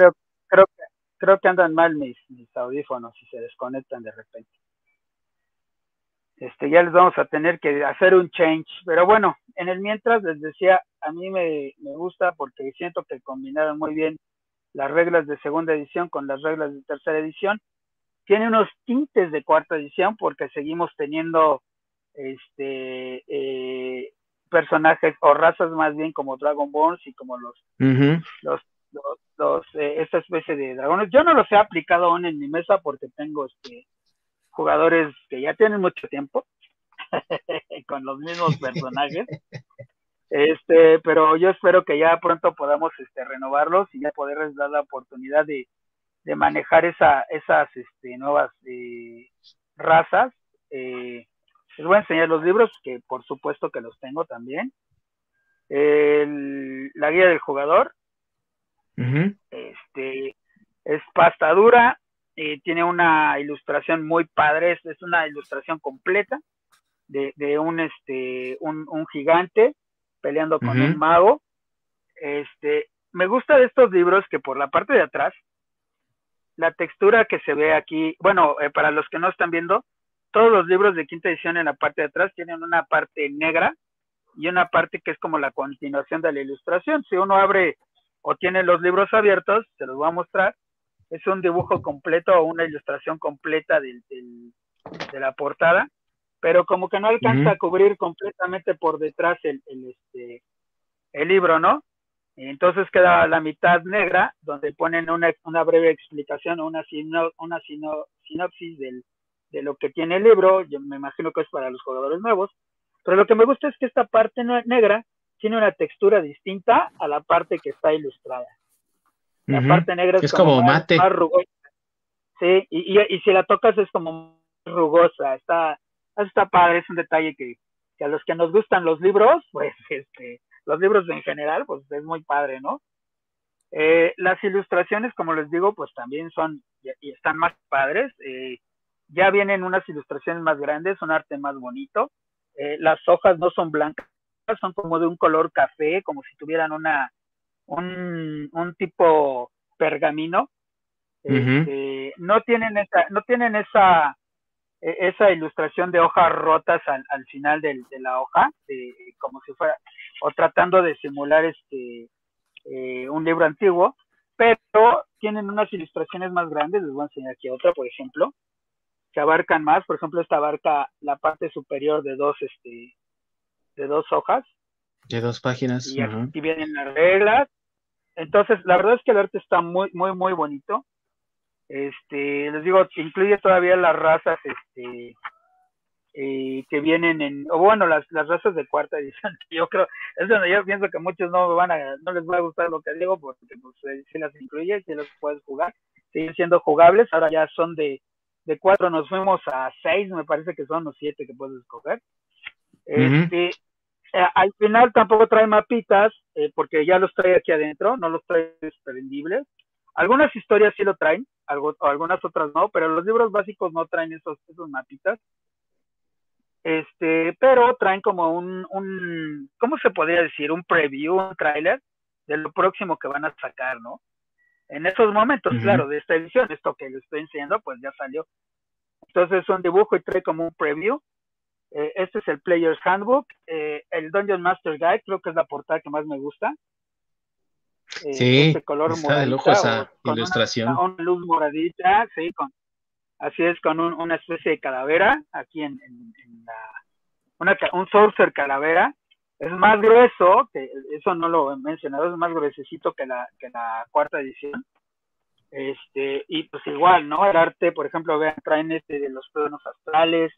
creo que, creo que andan mal mis, mis audífonos y se desconectan de repente. Este, ya les vamos a tener que hacer un change. Pero bueno, en el mientras les decía, a mí me, me gusta porque siento que combinaron muy bien las reglas de segunda edición con las reglas de tercera edición. Tiene unos tintes de cuarta edición porque seguimos teniendo este eh, personajes o razas más bien como Dragonborns y como los los, los, eh, esta especie de dragones. Yo no los he aplicado aún en mi mesa porque tengo este jugadores que ya tienen mucho tiempo (laughs) con los mismos personajes. Este, pero yo espero que ya pronto podamos este, renovarlos y ya poderles dar la oportunidad de, manejar esa, esas este, nuevas eh, razas. Eh, les voy a enseñar los libros, que por supuesto que los tengo también. la guía del jugador. Este es pasta dura, eh, tiene una ilustración muy padre, es, es una ilustración completa de, de un este un, un gigante peleando con un mago. Este, me gusta de estos libros que por la parte de atrás, la textura que se ve aquí, bueno, eh, para los que no están viendo, todos los libros de quinta edición en la parte de atrás tienen una parte negra y una parte que es como la continuación de la ilustración. Si uno abre o tiene los libros abiertos, se los voy a mostrar, es un dibujo completo o una ilustración completa del, de la portada pero como que no alcanza a cubrir completamente por detrás el, el, este, el libro, ¿no? Entonces queda la mitad negra, donde ponen una, una breve explicación, una, sino, una sino, sinopsis del, de lo que tiene el libro, yo me imagino que es para los jugadores nuevos, pero lo que me gusta es que esta parte negra tiene una textura distinta a la parte que está ilustrada. La parte negra es, como, mate. rugosa. Sí, y, y, y, si la tocas es como rugosa, está, está padre, es un detalle que, que, a los que nos gustan los libros, (laughs) pues este, los libros en general, pues es muy padre, ¿no? Eh, las ilustraciones, como les digo, pues también son y están más padres. Eh, ya vienen unas ilustraciones más grandes, un arte más bonito. Eh, las hojas no son blancas, son como de un color café, como si tuvieran una un, un tipo pergamino. Este, no tienen esa, no tienen esa e, esa ilustración de hojas rotas al, al final del, de la hoja, como si fuera, o tratando de simular este eh, un libro antiguo, pero tienen unas ilustraciones más grandes, les voy a enseñar aquí otra, por ejemplo, que abarcan más, por ejemplo, esta abarca la parte superior de dos, este, de dos hojas. De dos páginas. Y aquí vienen las reglas. Entonces, la verdad es que el arte está muy, muy, muy bonito. Este, les digo, incluye todavía las razas este, eh, que vienen en, o bueno, las, las razas de cuarta (laughs) edición, yo creo, es donde yo pienso que muchos no van a, no les va a gustar lo que digo, porque pues eh, si las incluye, si las puedes jugar, siguen siendo jugables, ahora ya son de, de cuatro, nos fuimos a seis, me parece que son los siete que puedes escoger. Este, eh, al final tampoco trae mapitas, porque ya los trae aquí adentro, no los trae desprendibles. Algunas historias sí lo traen, algo, algunas otras no, pero los libros básicos no traen esos, esos mapitas. Este, pero traen como un, un, ¿cómo se podría decir? Un preview, un trailer de lo próximo que van a sacar, ¿no? En esos momentos, claro, de esta edición, esto que les estoy enseñando, pues ya salió. Entonces es un dibujo y trae como un preview. Eh, este es el Player's Handbook. Eh, el Dungeon Master Guide, creo que es la portada que más me gusta. Eh, sí, este color está de lujo esa ilustración. Una, una, luz moradita, sí, con, así es, con un, una especie de calavera, aquí en, en, en la, una, un saucer calavera, es más grueso, que eso no lo he mencionado, es más gruesecito que la, que la cuarta edición. Este, y pues igual, ¿no? El arte, por ejemplo, vean, traen este de los planos astrales,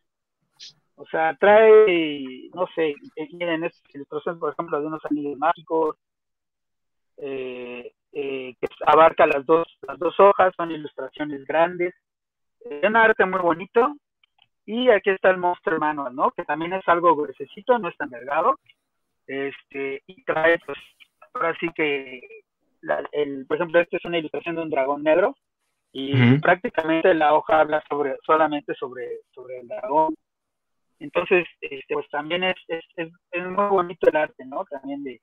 o sea, trae, no sé, miren, estas ilustraciones, por ejemplo, de unos anillos mágicos, eh, eh, que abarca las dos, las dos hojas, son ilustraciones grandes, es un arte muy bonito. Y aquí está el Monster Manual, ¿no? Que también es algo gruesecito, no es tan delgado. Este, y trae, pues, ahora sí que, el, por ejemplo, esta es una ilustración de un dragón negro. Y prácticamente la hoja habla sobre, solamente sobre, sobre el dragón. Entonces, este, pues también es, es, es, muy bonito el arte, ¿no? También de,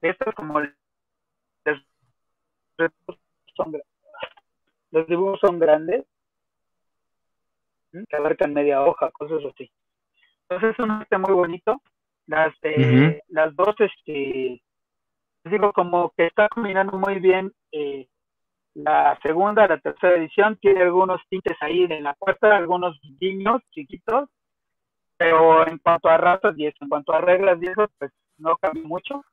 esto es como el, los dibujos son grandes, que abarcan media hoja, cosas así. Entonces es un arte muy bonito. Las, eh, las dos, este, digo, como que está combinando muy bien eh, La segunda, la tercera edición tiene algunos tintes ahí de la cuarta, algunos guiños chiquitos, pero en cuanto a razas y eso, en cuanto a reglas y eso, pues no cambia mucho.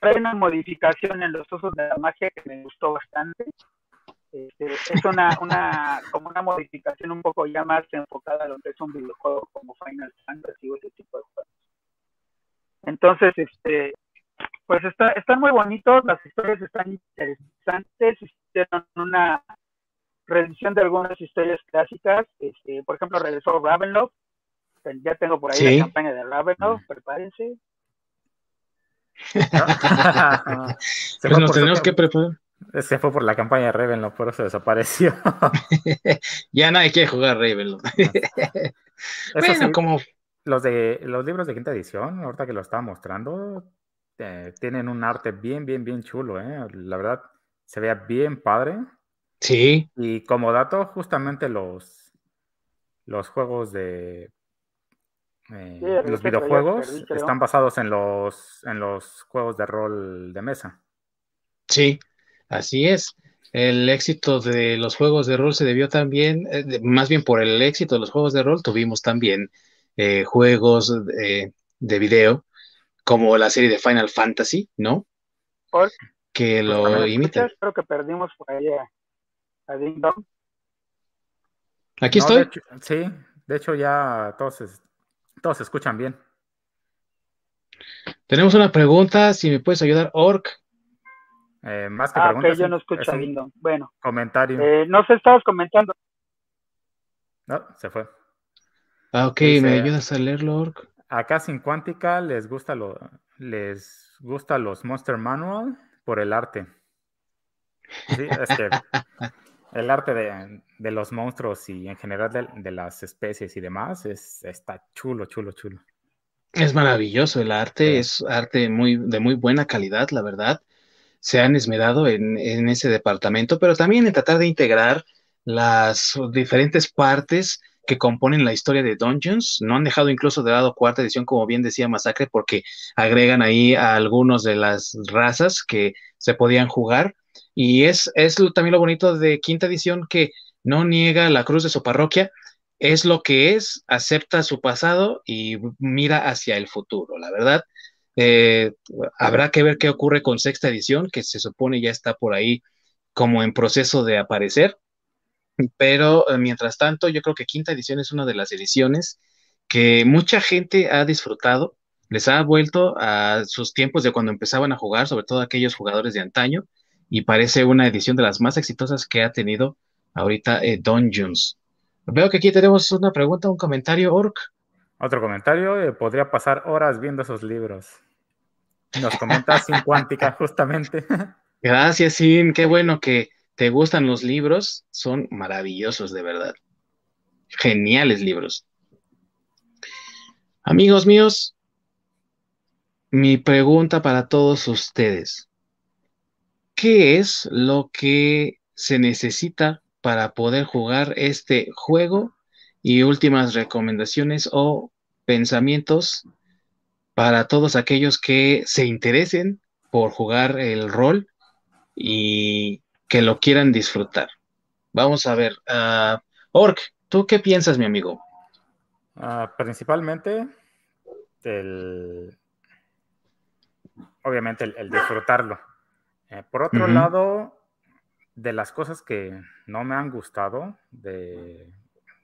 Hay una modificación en los usos de la magia que me gustó bastante. Este, es una, una, como una modificación un poco ya más enfocada a lo que es un videojuego como Final Fantasy o ese tipo de juegos. Entonces, este, pues está, están muy bonitos, las historias están interesantes, hicieron una revisión de algunas historias clásicas, este, por ejemplo regresó Ravenloft, ya tengo por ahí la campaña de Ravenloft, mm. prepárense. (laughs) pues nos tenemos que preparar. Se fue por la campaña de Ravenloft, por eso desapareció. (laughs) ya nadie quiere jugar Ravenloft. (laughs) bueno, como los de los libros de quinta edición, ahorita que lo estaba mostrando, eh, tienen un arte bien, bien, bien chulo, ¿eh? La verdad, se vea bien padre. Sí. Y como dato, justamente los, los juegos de... Eh, los videojuegos están basados en los, en los juegos de rol de mesa. Sí, así es. El éxito de los juegos de rol se debió también, más bien por el éxito de los juegos de rol, tuvimos también juegos de video como la serie de Final Fantasy, ¿no? Que lo imita. Creo que perdimos por ahí a, Ding Dong. Aquí estoy. sí, de hecho ya todos, todos se escuchan bien. Tenemos una pregunta, si me puedes ayudar, Orc. Eh, más que ah, preguntas. yo no escucho Ding Dong. Bueno. Comentario. Eh, no sé, estabas comentando. No, se fue. Ah, ok, ¿me ayudas a leerlo, Orc? acá sin Cuántica les gusta lo, les gusta los Monster Manual por el arte. Sí, es que (laughs) el arte de, los monstruos y en general de, las especies y demás es, está chulo, chulo, chulo. Es maravilloso el arte, es arte muy, de muy buena calidad, la verdad. Se han esmerado en, en ese departamento, pero también en tratar de integrar las diferentes partes que componen la historia de Dungeons. No han dejado incluso de lado cuarta edición, como bien decía Masacre, porque agregan ahí a algunos de las razas que se podían jugar. Y es, es también lo bonito de quinta edición que no niega la cruz de su parroquia, es lo que es, acepta su pasado y mira hacia el futuro. La verdad, eh, habrá que ver qué ocurre con sexta edición, que se supone ya está por ahí como en proceso de aparecer pero eh, mientras tanto, yo creo que quinta edición es una de las ediciones que mucha gente ha disfrutado, les ha vuelto a sus tiempos de cuando empezaban a jugar, sobre todo aquellos jugadores de antaño, y parece una edición de las más exitosas que ha tenido ahorita eh, Dungeons. Veo que aquí tenemos una pregunta, un comentario, Orc. Otro comentario, eh, podría pasar horas viendo esos libros. Nos comenta Sin Cuántica, (laughs) justamente. Gracias, Sin, qué bueno que te gustan los libros, son maravillosos de verdad. Geniales libros. Amigos míos, mi pregunta para todos ustedes. ¿Qué es lo que se necesita para poder jugar este juego? Y últimas recomendaciones o pensamientos para todos aquellos que se interesen por jugar el rol y que lo quieran disfrutar. Vamos a ver. Uh, Ork, ¿tú qué piensas, mi amigo? Ah, principalmente, el, obviamente, el, disfrutarlo. Eh, por otro lado, de las cosas que no me han gustado, de,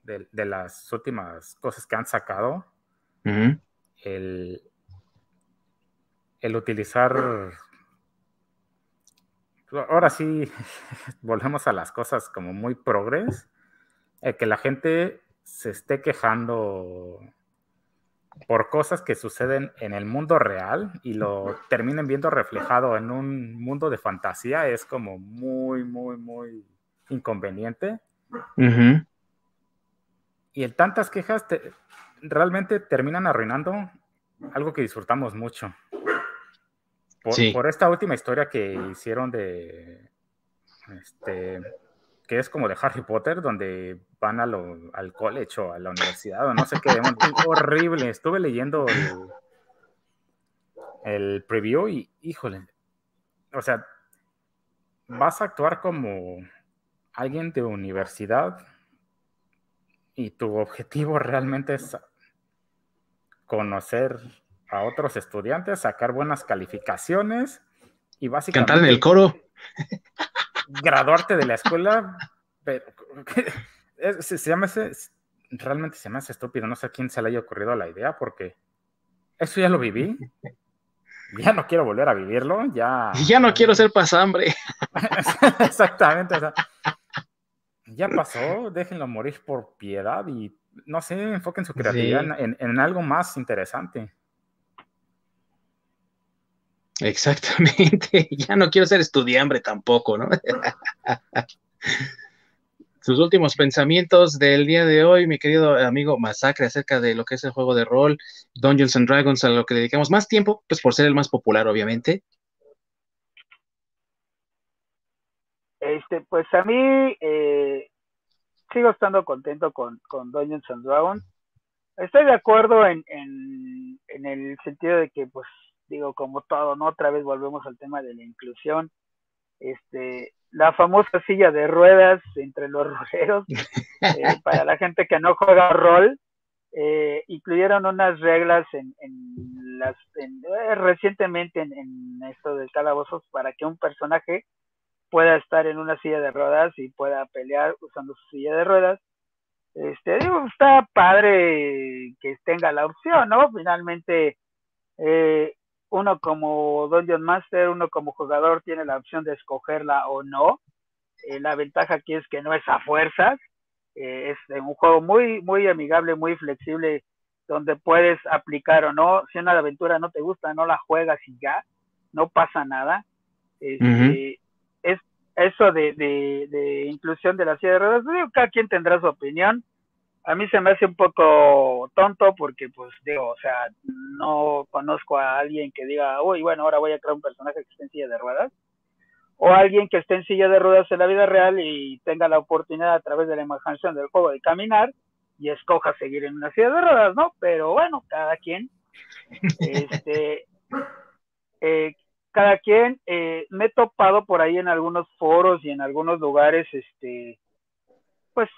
de, las últimas cosas que han sacado, el, el utilizar ahora sí, (laughs) volvemos a las cosas como muy progres, eh, que la gente se esté quejando por cosas que suceden en el mundo real y lo terminen viendo reflejado en un mundo de fantasía es como muy, muy, muy inconveniente. Y en tantas quejas realmente terminan arruinando algo que disfrutamos mucho. Por, esta última historia que hicieron de. Este. Que es como de Harry Potter, donde van a lo, al college o a la universidad o no sé qué. horrible. Estuve leyendo el, preview y, híjole. O sea, vas a actuar como alguien de universidad y tu objetivo realmente es conocer a otros estudiantes, sacar buenas calificaciones y básicamente... Cantar en el coro. Graduarte de la escuela, pero, se, llama realmente se me hace estúpido, no sé a quién se le haya ocurrido la idea porque eso ya lo viví. Ya no quiero volver a vivirlo, ya... Ya no quiero ser pasambre. (laughs) Exactamente, o sea, ya pasó, déjenlo morir por piedad y no sé, enfoquen su creatividad en, algo más interesante. Exactamente, (laughs) ya no quiero ser estudiambre tampoco, ¿no? (laughs) Sus últimos pensamientos del día de hoy, mi querido amigo Masacre, acerca de lo que es el juego de rol, Dungeons and Dragons, a lo que dedicamos más tiempo, pues por ser el más popular, obviamente. Este, pues a mí eh, sigo estando contento con, con Dungeons and Dragons. Estoy de acuerdo en, en, en, el sentido de que, pues, digo, como todo, ¿no? Otra vez volvemos al tema de la inclusión. Este, la famosa silla de ruedas entre los (laughs) roleros, eh, para la gente que no juega rol, eh, incluyeron unas reglas en, en las eh, recientemente en, en, esto del calabozos para que un personaje pueda estar en una silla de ruedas y pueda pelear usando su silla de ruedas. Este, digo, está padre que tenga la opción, ¿no? Finalmente, eh, uno como Dungeon Master, uno como jugador tiene la opción de escogerla o no. Eh, la ventaja aquí es que no es a fuerzas, eh, es un juego muy, muy amigable, muy flexible, donde puedes aplicar o no. Si una aventura no te gusta, no la juegas y ya, no pasa nada. Este, es eso de, de, inclusión de la silla de ruedas, cada quien tendrá su opinión. A mí se me hace un poco tonto porque, pues, digo, o sea, no conozco a alguien que diga, uy, bueno, ahora voy a crear un personaje que esté en silla de ruedas. O alguien que esté en silla de ruedas en la vida real y tenga la oportunidad a través de la imaginación del juego de caminar y escoja seguir en una silla de ruedas, ¿no? Pero bueno, cada quien. Este, (laughs) eh, cada quien, eh, me he topado por ahí en algunos foros y en algunos lugares, este, pues,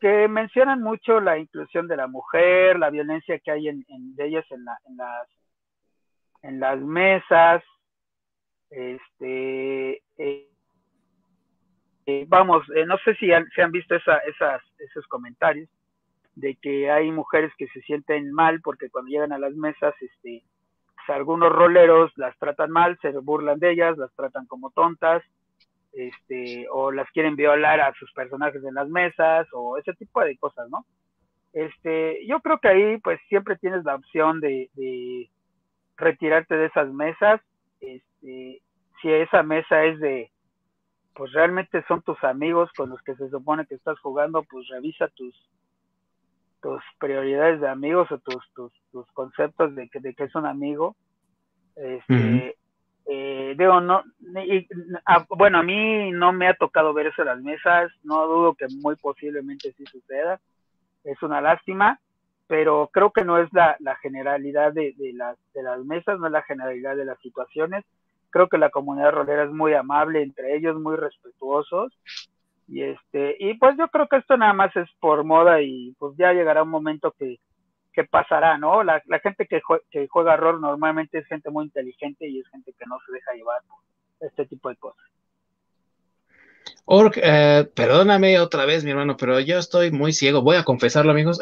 que mencionan mucho la inclusión de la mujer, la violencia que hay en, de ellas en, la, en, las, en las mesas, este, eh, eh, vamos, no sé si han, se han visto esa, esas, esos comentarios de que hay mujeres que se sienten mal porque cuando llegan a las mesas, este, algunos roleros las tratan mal, se burlan de ellas, las tratan como tontas, este, o las quieren violar a sus personajes en las mesas, o ese tipo de cosas, ¿no? Este, yo creo que ahí pues siempre tienes la opción de, retirarte de esas mesas, este, si esa mesa es de, pues realmente son tus amigos con los que se supone que estás jugando, pues revisa tus, tus prioridades de amigos o tus, tus, tus conceptos de que, de que es un amigo. Este, eh, no, bueno, a mí no me ha tocado ver eso en las mesas, no dudo que muy posiblemente sí suceda, es una lástima, pero creo que no es la, generalidad de, de, las, de las mesas, no es la generalidad de las situaciones, creo que la comunidad rolera es muy amable entre ellos, muy respetuosos, y este, y pues yo creo que esto nada más es por moda y pues ya llegará un momento que, que pasará, ¿no? La, la gente que, que juega rol normalmente es gente muy inteligente y es gente que no se deja llevar por este tipo de cosas. Ork, eh, perdóname otra vez, mi hermano, pero yo estoy muy ciego. Voy a confesarlo, amigos.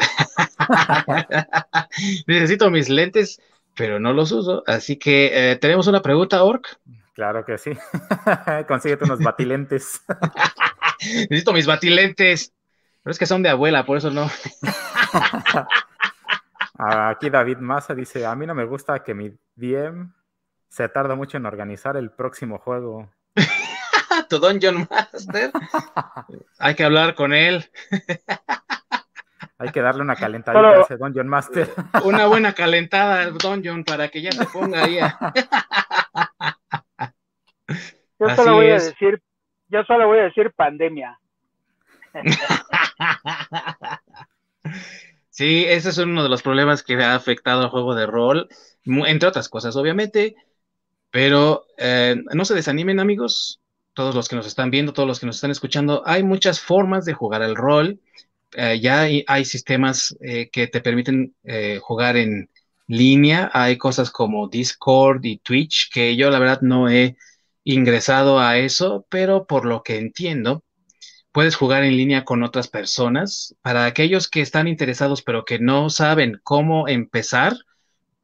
(laughs) Necesito mis lentes, pero no los uso. Así que eh, tenemos una pregunta, Ork. Claro que sí. (laughs) Consíguete unos batilentes. (laughs) Necesito mis batilentes. Pero es que son de abuela, por eso no. Aquí David Massa dice, a mí no me gusta que mi DM se tarda mucho en organizar el próximo juego. (laughs) tu Dungeon Master. Hay que hablar con él. Hay que darle una calentadita a ese Dungeon Master. Una buena calentada al Dungeon para que ya se ponga ahí. (laughs) Yo solo voy a decir yo solo voy a decir pandemia. (laughs) sí, ese es uno de los problemas que ha afectado al juego de rol, entre otras cosas, obviamente. Pero eh, no se desanimen, amigos. todos los que nos están viendo, todos los que nos están escuchando, hay muchas formas de jugar el rol. Eh, ya hay, sistemas eh, que te permiten jugar en línea. Hay cosas como Discord y Twitch, que yo la verdad no he ingresado a eso, pero por lo que entiendo, puedes jugar en línea con otras personas. Para aquellos que están interesados pero que no saben cómo empezar,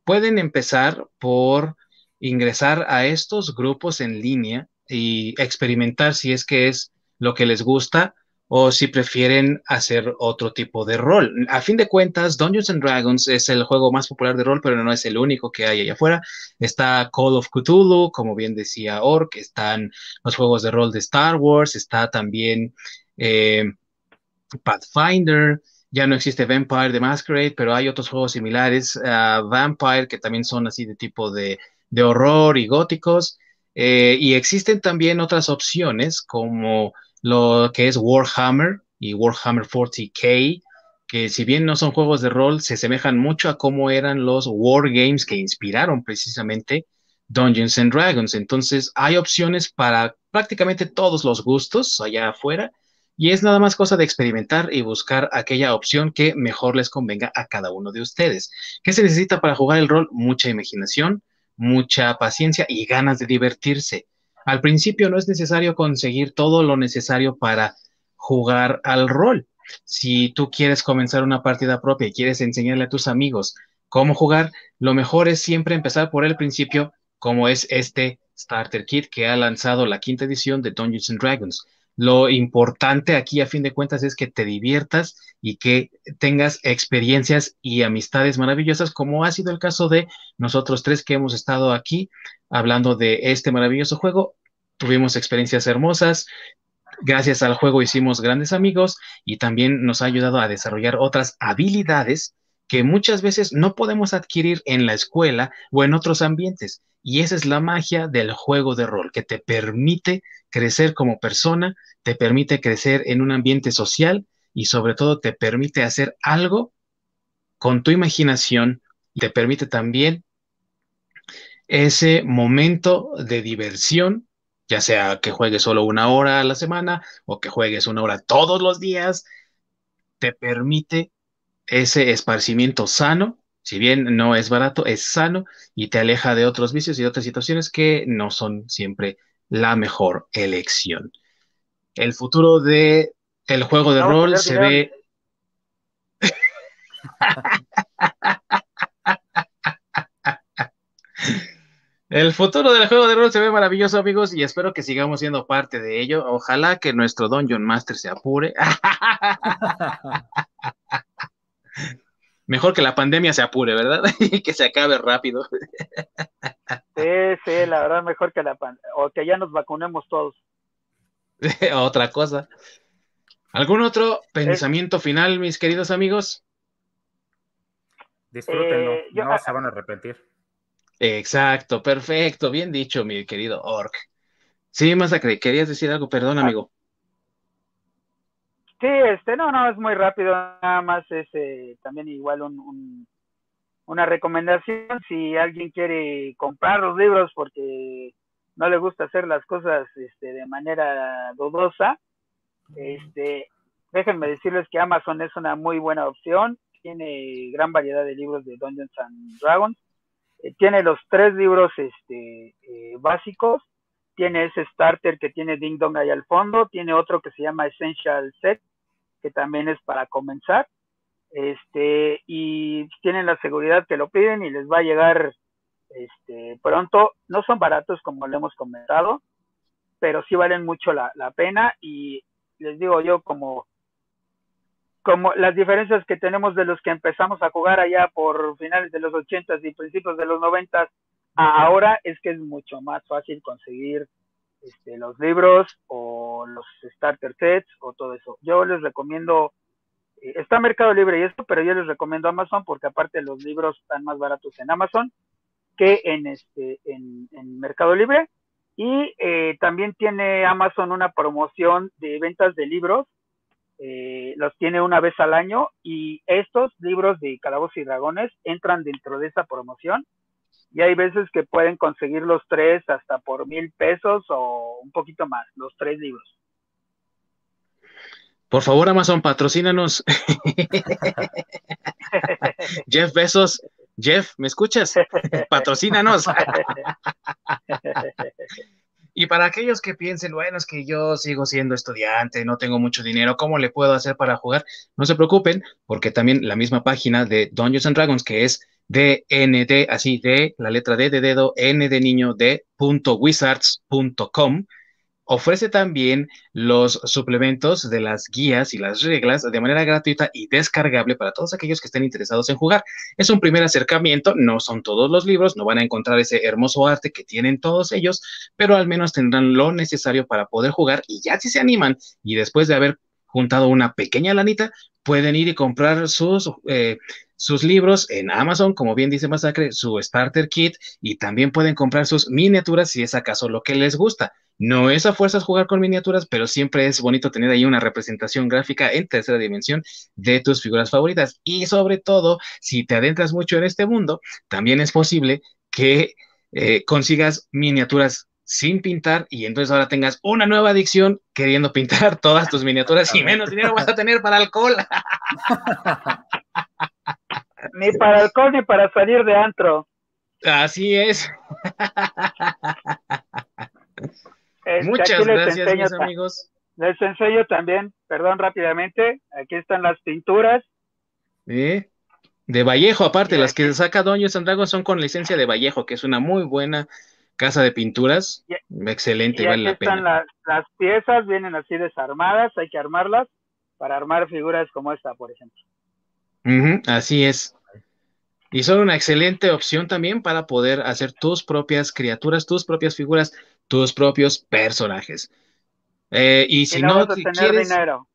pueden empezar por ingresar a estos grupos en línea y experimentar si es que es lo que les gusta o si prefieren hacer otro tipo de rol. A fin de cuentas, Dungeons and Dragons es el juego más popular de rol, pero no es el único que hay allá afuera. Está Call of Cthulhu, como bien decía Orc, están los juegos de rol de Star Wars, está también eh, Pathfinder, ya no existe Vampire de Masquerade, pero hay otros juegos similares a Vampire que también son así de tipo de, horror y góticos. Eh, y existen también otras opciones como lo que es Warhammer y Warhammer 40k, que si bien no son juegos de rol, se asemejan mucho a cómo eran los wargames que inspiraron precisamente Dungeons and Dragons. Entonces hay opciones para prácticamente todos los gustos allá afuera y es nada más cosa de experimentar y buscar aquella opción que mejor les convenga a cada uno de ustedes. ¿Qué se necesita para jugar el rol? Mucha imaginación, mucha paciencia y ganas de divertirse. Al principio no es necesario conseguir todo lo necesario para jugar al rol. Si tú quieres comenzar una partida propia y quieres enseñarle a tus amigos cómo jugar, lo mejor es siempre empezar por el principio, como es este Starter Kit que ha lanzado la quinta edición de Dungeons and Dragons. Lo importante aquí, a fin de cuentas, es que te diviertas y que tengas experiencias y amistades maravillosas, como ha sido el caso de nosotros tres que hemos estado aquí hablando de este maravilloso juego. Tuvimos experiencias hermosas. Gracias al juego hicimos grandes amigos y también nos ha ayudado a desarrollar otras habilidades que muchas veces no podemos adquirir en la escuela o en otros ambientes. Y esa es la magia del juego de rol, que te permite crecer como persona, te permite crecer en un ambiente social y sobre todo te permite hacer algo con tu imaginación te permite también ese momento de diversión, ya sea que juegues solo una hora a la semana o que juegues una hora todos los días, te permite ese esparcimiento sano, si bien no es barato, es sano y te aleja de otros vicios y de otras situaciones que no son siempre la mejor elección. El futuro de el juego de rol se ve El futuro del juego de rol se ve maravilloso, amigos, y espero que sigamos siendo parte de ello. Ojalá que nuestro Dungeon Master se apure. (laughs) Mejor que la pandemia se apure, ¿verdad? (laughs) y que se acabe rápido. sí, sí, la verdad, mejor que la pandemia. O que ya nos vacunemos todos. (laughs) Otra cosa. ¿Algún otro pensamiento final, mis queridos amigos? Disfrútenlo, eh, no se van a arrepentir. Exacto, perfecto, bien dicho, mi querido Orc. Sí, Masacre, querías decir algo, perdón, ah. amigo. Sí, este, no, no, es muy rápido, nada más es eh, también igual un, una recomendación, si alguien quiere comprar los libros porque no le gusta hacer las cosas este, de manera dudosa, este, déjenme decirles que Amazon es una muy buena opción, tiene gran variedad de libros de Dungeons and Dragons, eh, tiene los tres libros este, eh, básicos, tiene ese starter que tiene Ding Dong ahí al fondo, tiene otro que se llama Essential Set, que también es para comenzar. Este, y tienen la seguridad que lo piden y les va a llegar este, pronto. No son baratos como le hemos comentado, pero sí valen mucho la, pena. Y les digo yo, como, como las diferencias que tenemos de los que empezamos a jugar allá por finales de los 80 y principios de los 90 a ahora, es que es mucho más fácil conseguir este, los libros o los starter sets o todo eso. Yo les recomiendo, eh, está Mercado Libre y esto, pero yo les recomiendo Amazon porque aparte los libros están más baratos en Amazon que en, este, en, Mercado Libre. Y eh, también tiene Amazon una promoción de ventas de libros. Eh, los tiene una vez al año y estos libros de Calabozos y Dragones entran dentro de esa promoción y hay veces que pueden conseguir los tres hasta por mil pesos o un poquito más, los tres libros. Por favor, Amazon, patrocínanos. (laughs) Jeff Besos, Jeff, ¿me escuchas? patrocínanos. y para aquellos que piensen, bueno, es que yo sigo siendo estudiante, no tengo mucho dinero, ¿cómo le puedo hacer para jugar? No se preocupen, porque también la misma página de Dungeons and Dragons, que es DND, así de la letra D de dedo, N de niño, de punto ofrece también los suplementos de las guías y las reglas de manera gratuita y descargable para todos aquellos que estén interesados en jugar. Es un primer acercamiento, no son todos los libros, no van a encontrar ese hermoso arte que tienen todos ellos, pero al menos tendrán lo necesario para poder jugar y ya si se animan y después de haber juntado una pequeña lanita, pueden ir y comprar sus, eh, sus libros en Amazon, como bien dice Masacre, su starter kit y también pueden comprar sus miniaturas si es acaso lo que les gusta. No es a fuerzas jugar con miniaturas, pero siempre es bonito tener ahí una representación gráfica en tercera dimensión de tus figuras favoritas. Y sobre todo, si te adentras mucho en este mundo, también es posible que eh, consigas miniaturas sin pintar y entonces ahora tengas una nueva adicción queriendo pintar (laughs) todas tus miniaturas y menos dinero vas a tener para alcohol. (laughs) ni para alcohol ni para salir de antro. Así es. Muchas gracias, mis amigos. Les enseño también, perdón rápidamente, aquí están las pinturas. De Vallejo, aparte, las que saca Doño Sandrago son con licencia de Vallejo, que es una muy buena casa de pinturas, excelente, y vale la pena. Están las, piezas, vienen así desarmadas, hay que armarlas para armar figuras como esta, por ejemplo. Así es. Y son una excelente opción también para poder hacer tus propias criaturas, tus propias figuras, tus propios personajes. Eh, y si no, vas a tener quieres... dinero.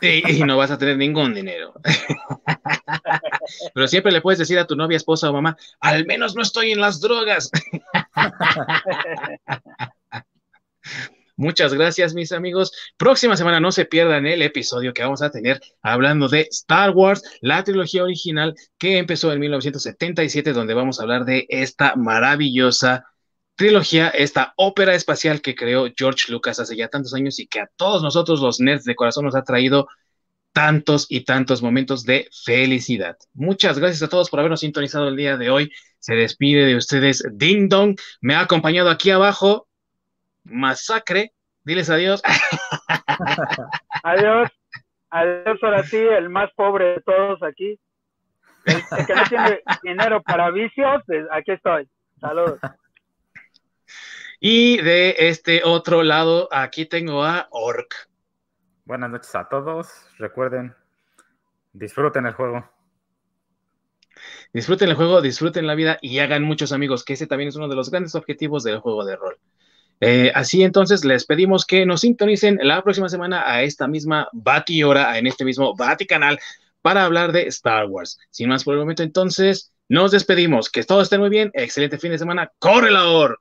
y no vas a tener ningún dinero. (laughs) Pero siempre le puedes decir a tu novia, esposa o mamá, al menos no estoy en las drogas. (laughs) Muchas gracias, mis amigos. Próxima semana no se pierdan el episodio que vamos a tener hablando de Star Wars, la trilogía original que empezó en 1977, donde vamos a hablar de esta maravillosa trilogía, esta ópera espacial que creó George Lucas hace ya tantos años y que a todos nosotros los nerds de corazón nos ha traído tantos y tantos momentos de felicidad. Muchas gracias a todos por habernos sintonizado el día de hoy. Se despide de ustedes Ding Dong. Me ha acompañado aquí abajo Masacre. Diles adiós. (laughs) adiós. Adiós ahora sí, el más pobre de todos aquí. El, que no tiene dinero para vicios, pues, aquí estoy. Saludos. Y de este otro lado, aquí tengo a Orc. Buenas noches a todos. Recuerden, disfruten el juego. Disfruten el juego, disfruten la vida y hagan muchos amigos, que ese también es uno de los grandes objetivos del juego de rol. Eh, así entonces, les pedimos que nos sintonicen la próxima semana a esta misma Bati hora, en este mismo Bati canal, para hablar de Star Wars. Sin más por el momento, entonces, nos despedimos. Que todo esté muy bien. Excelente fin de semana. ¡Corre la orc!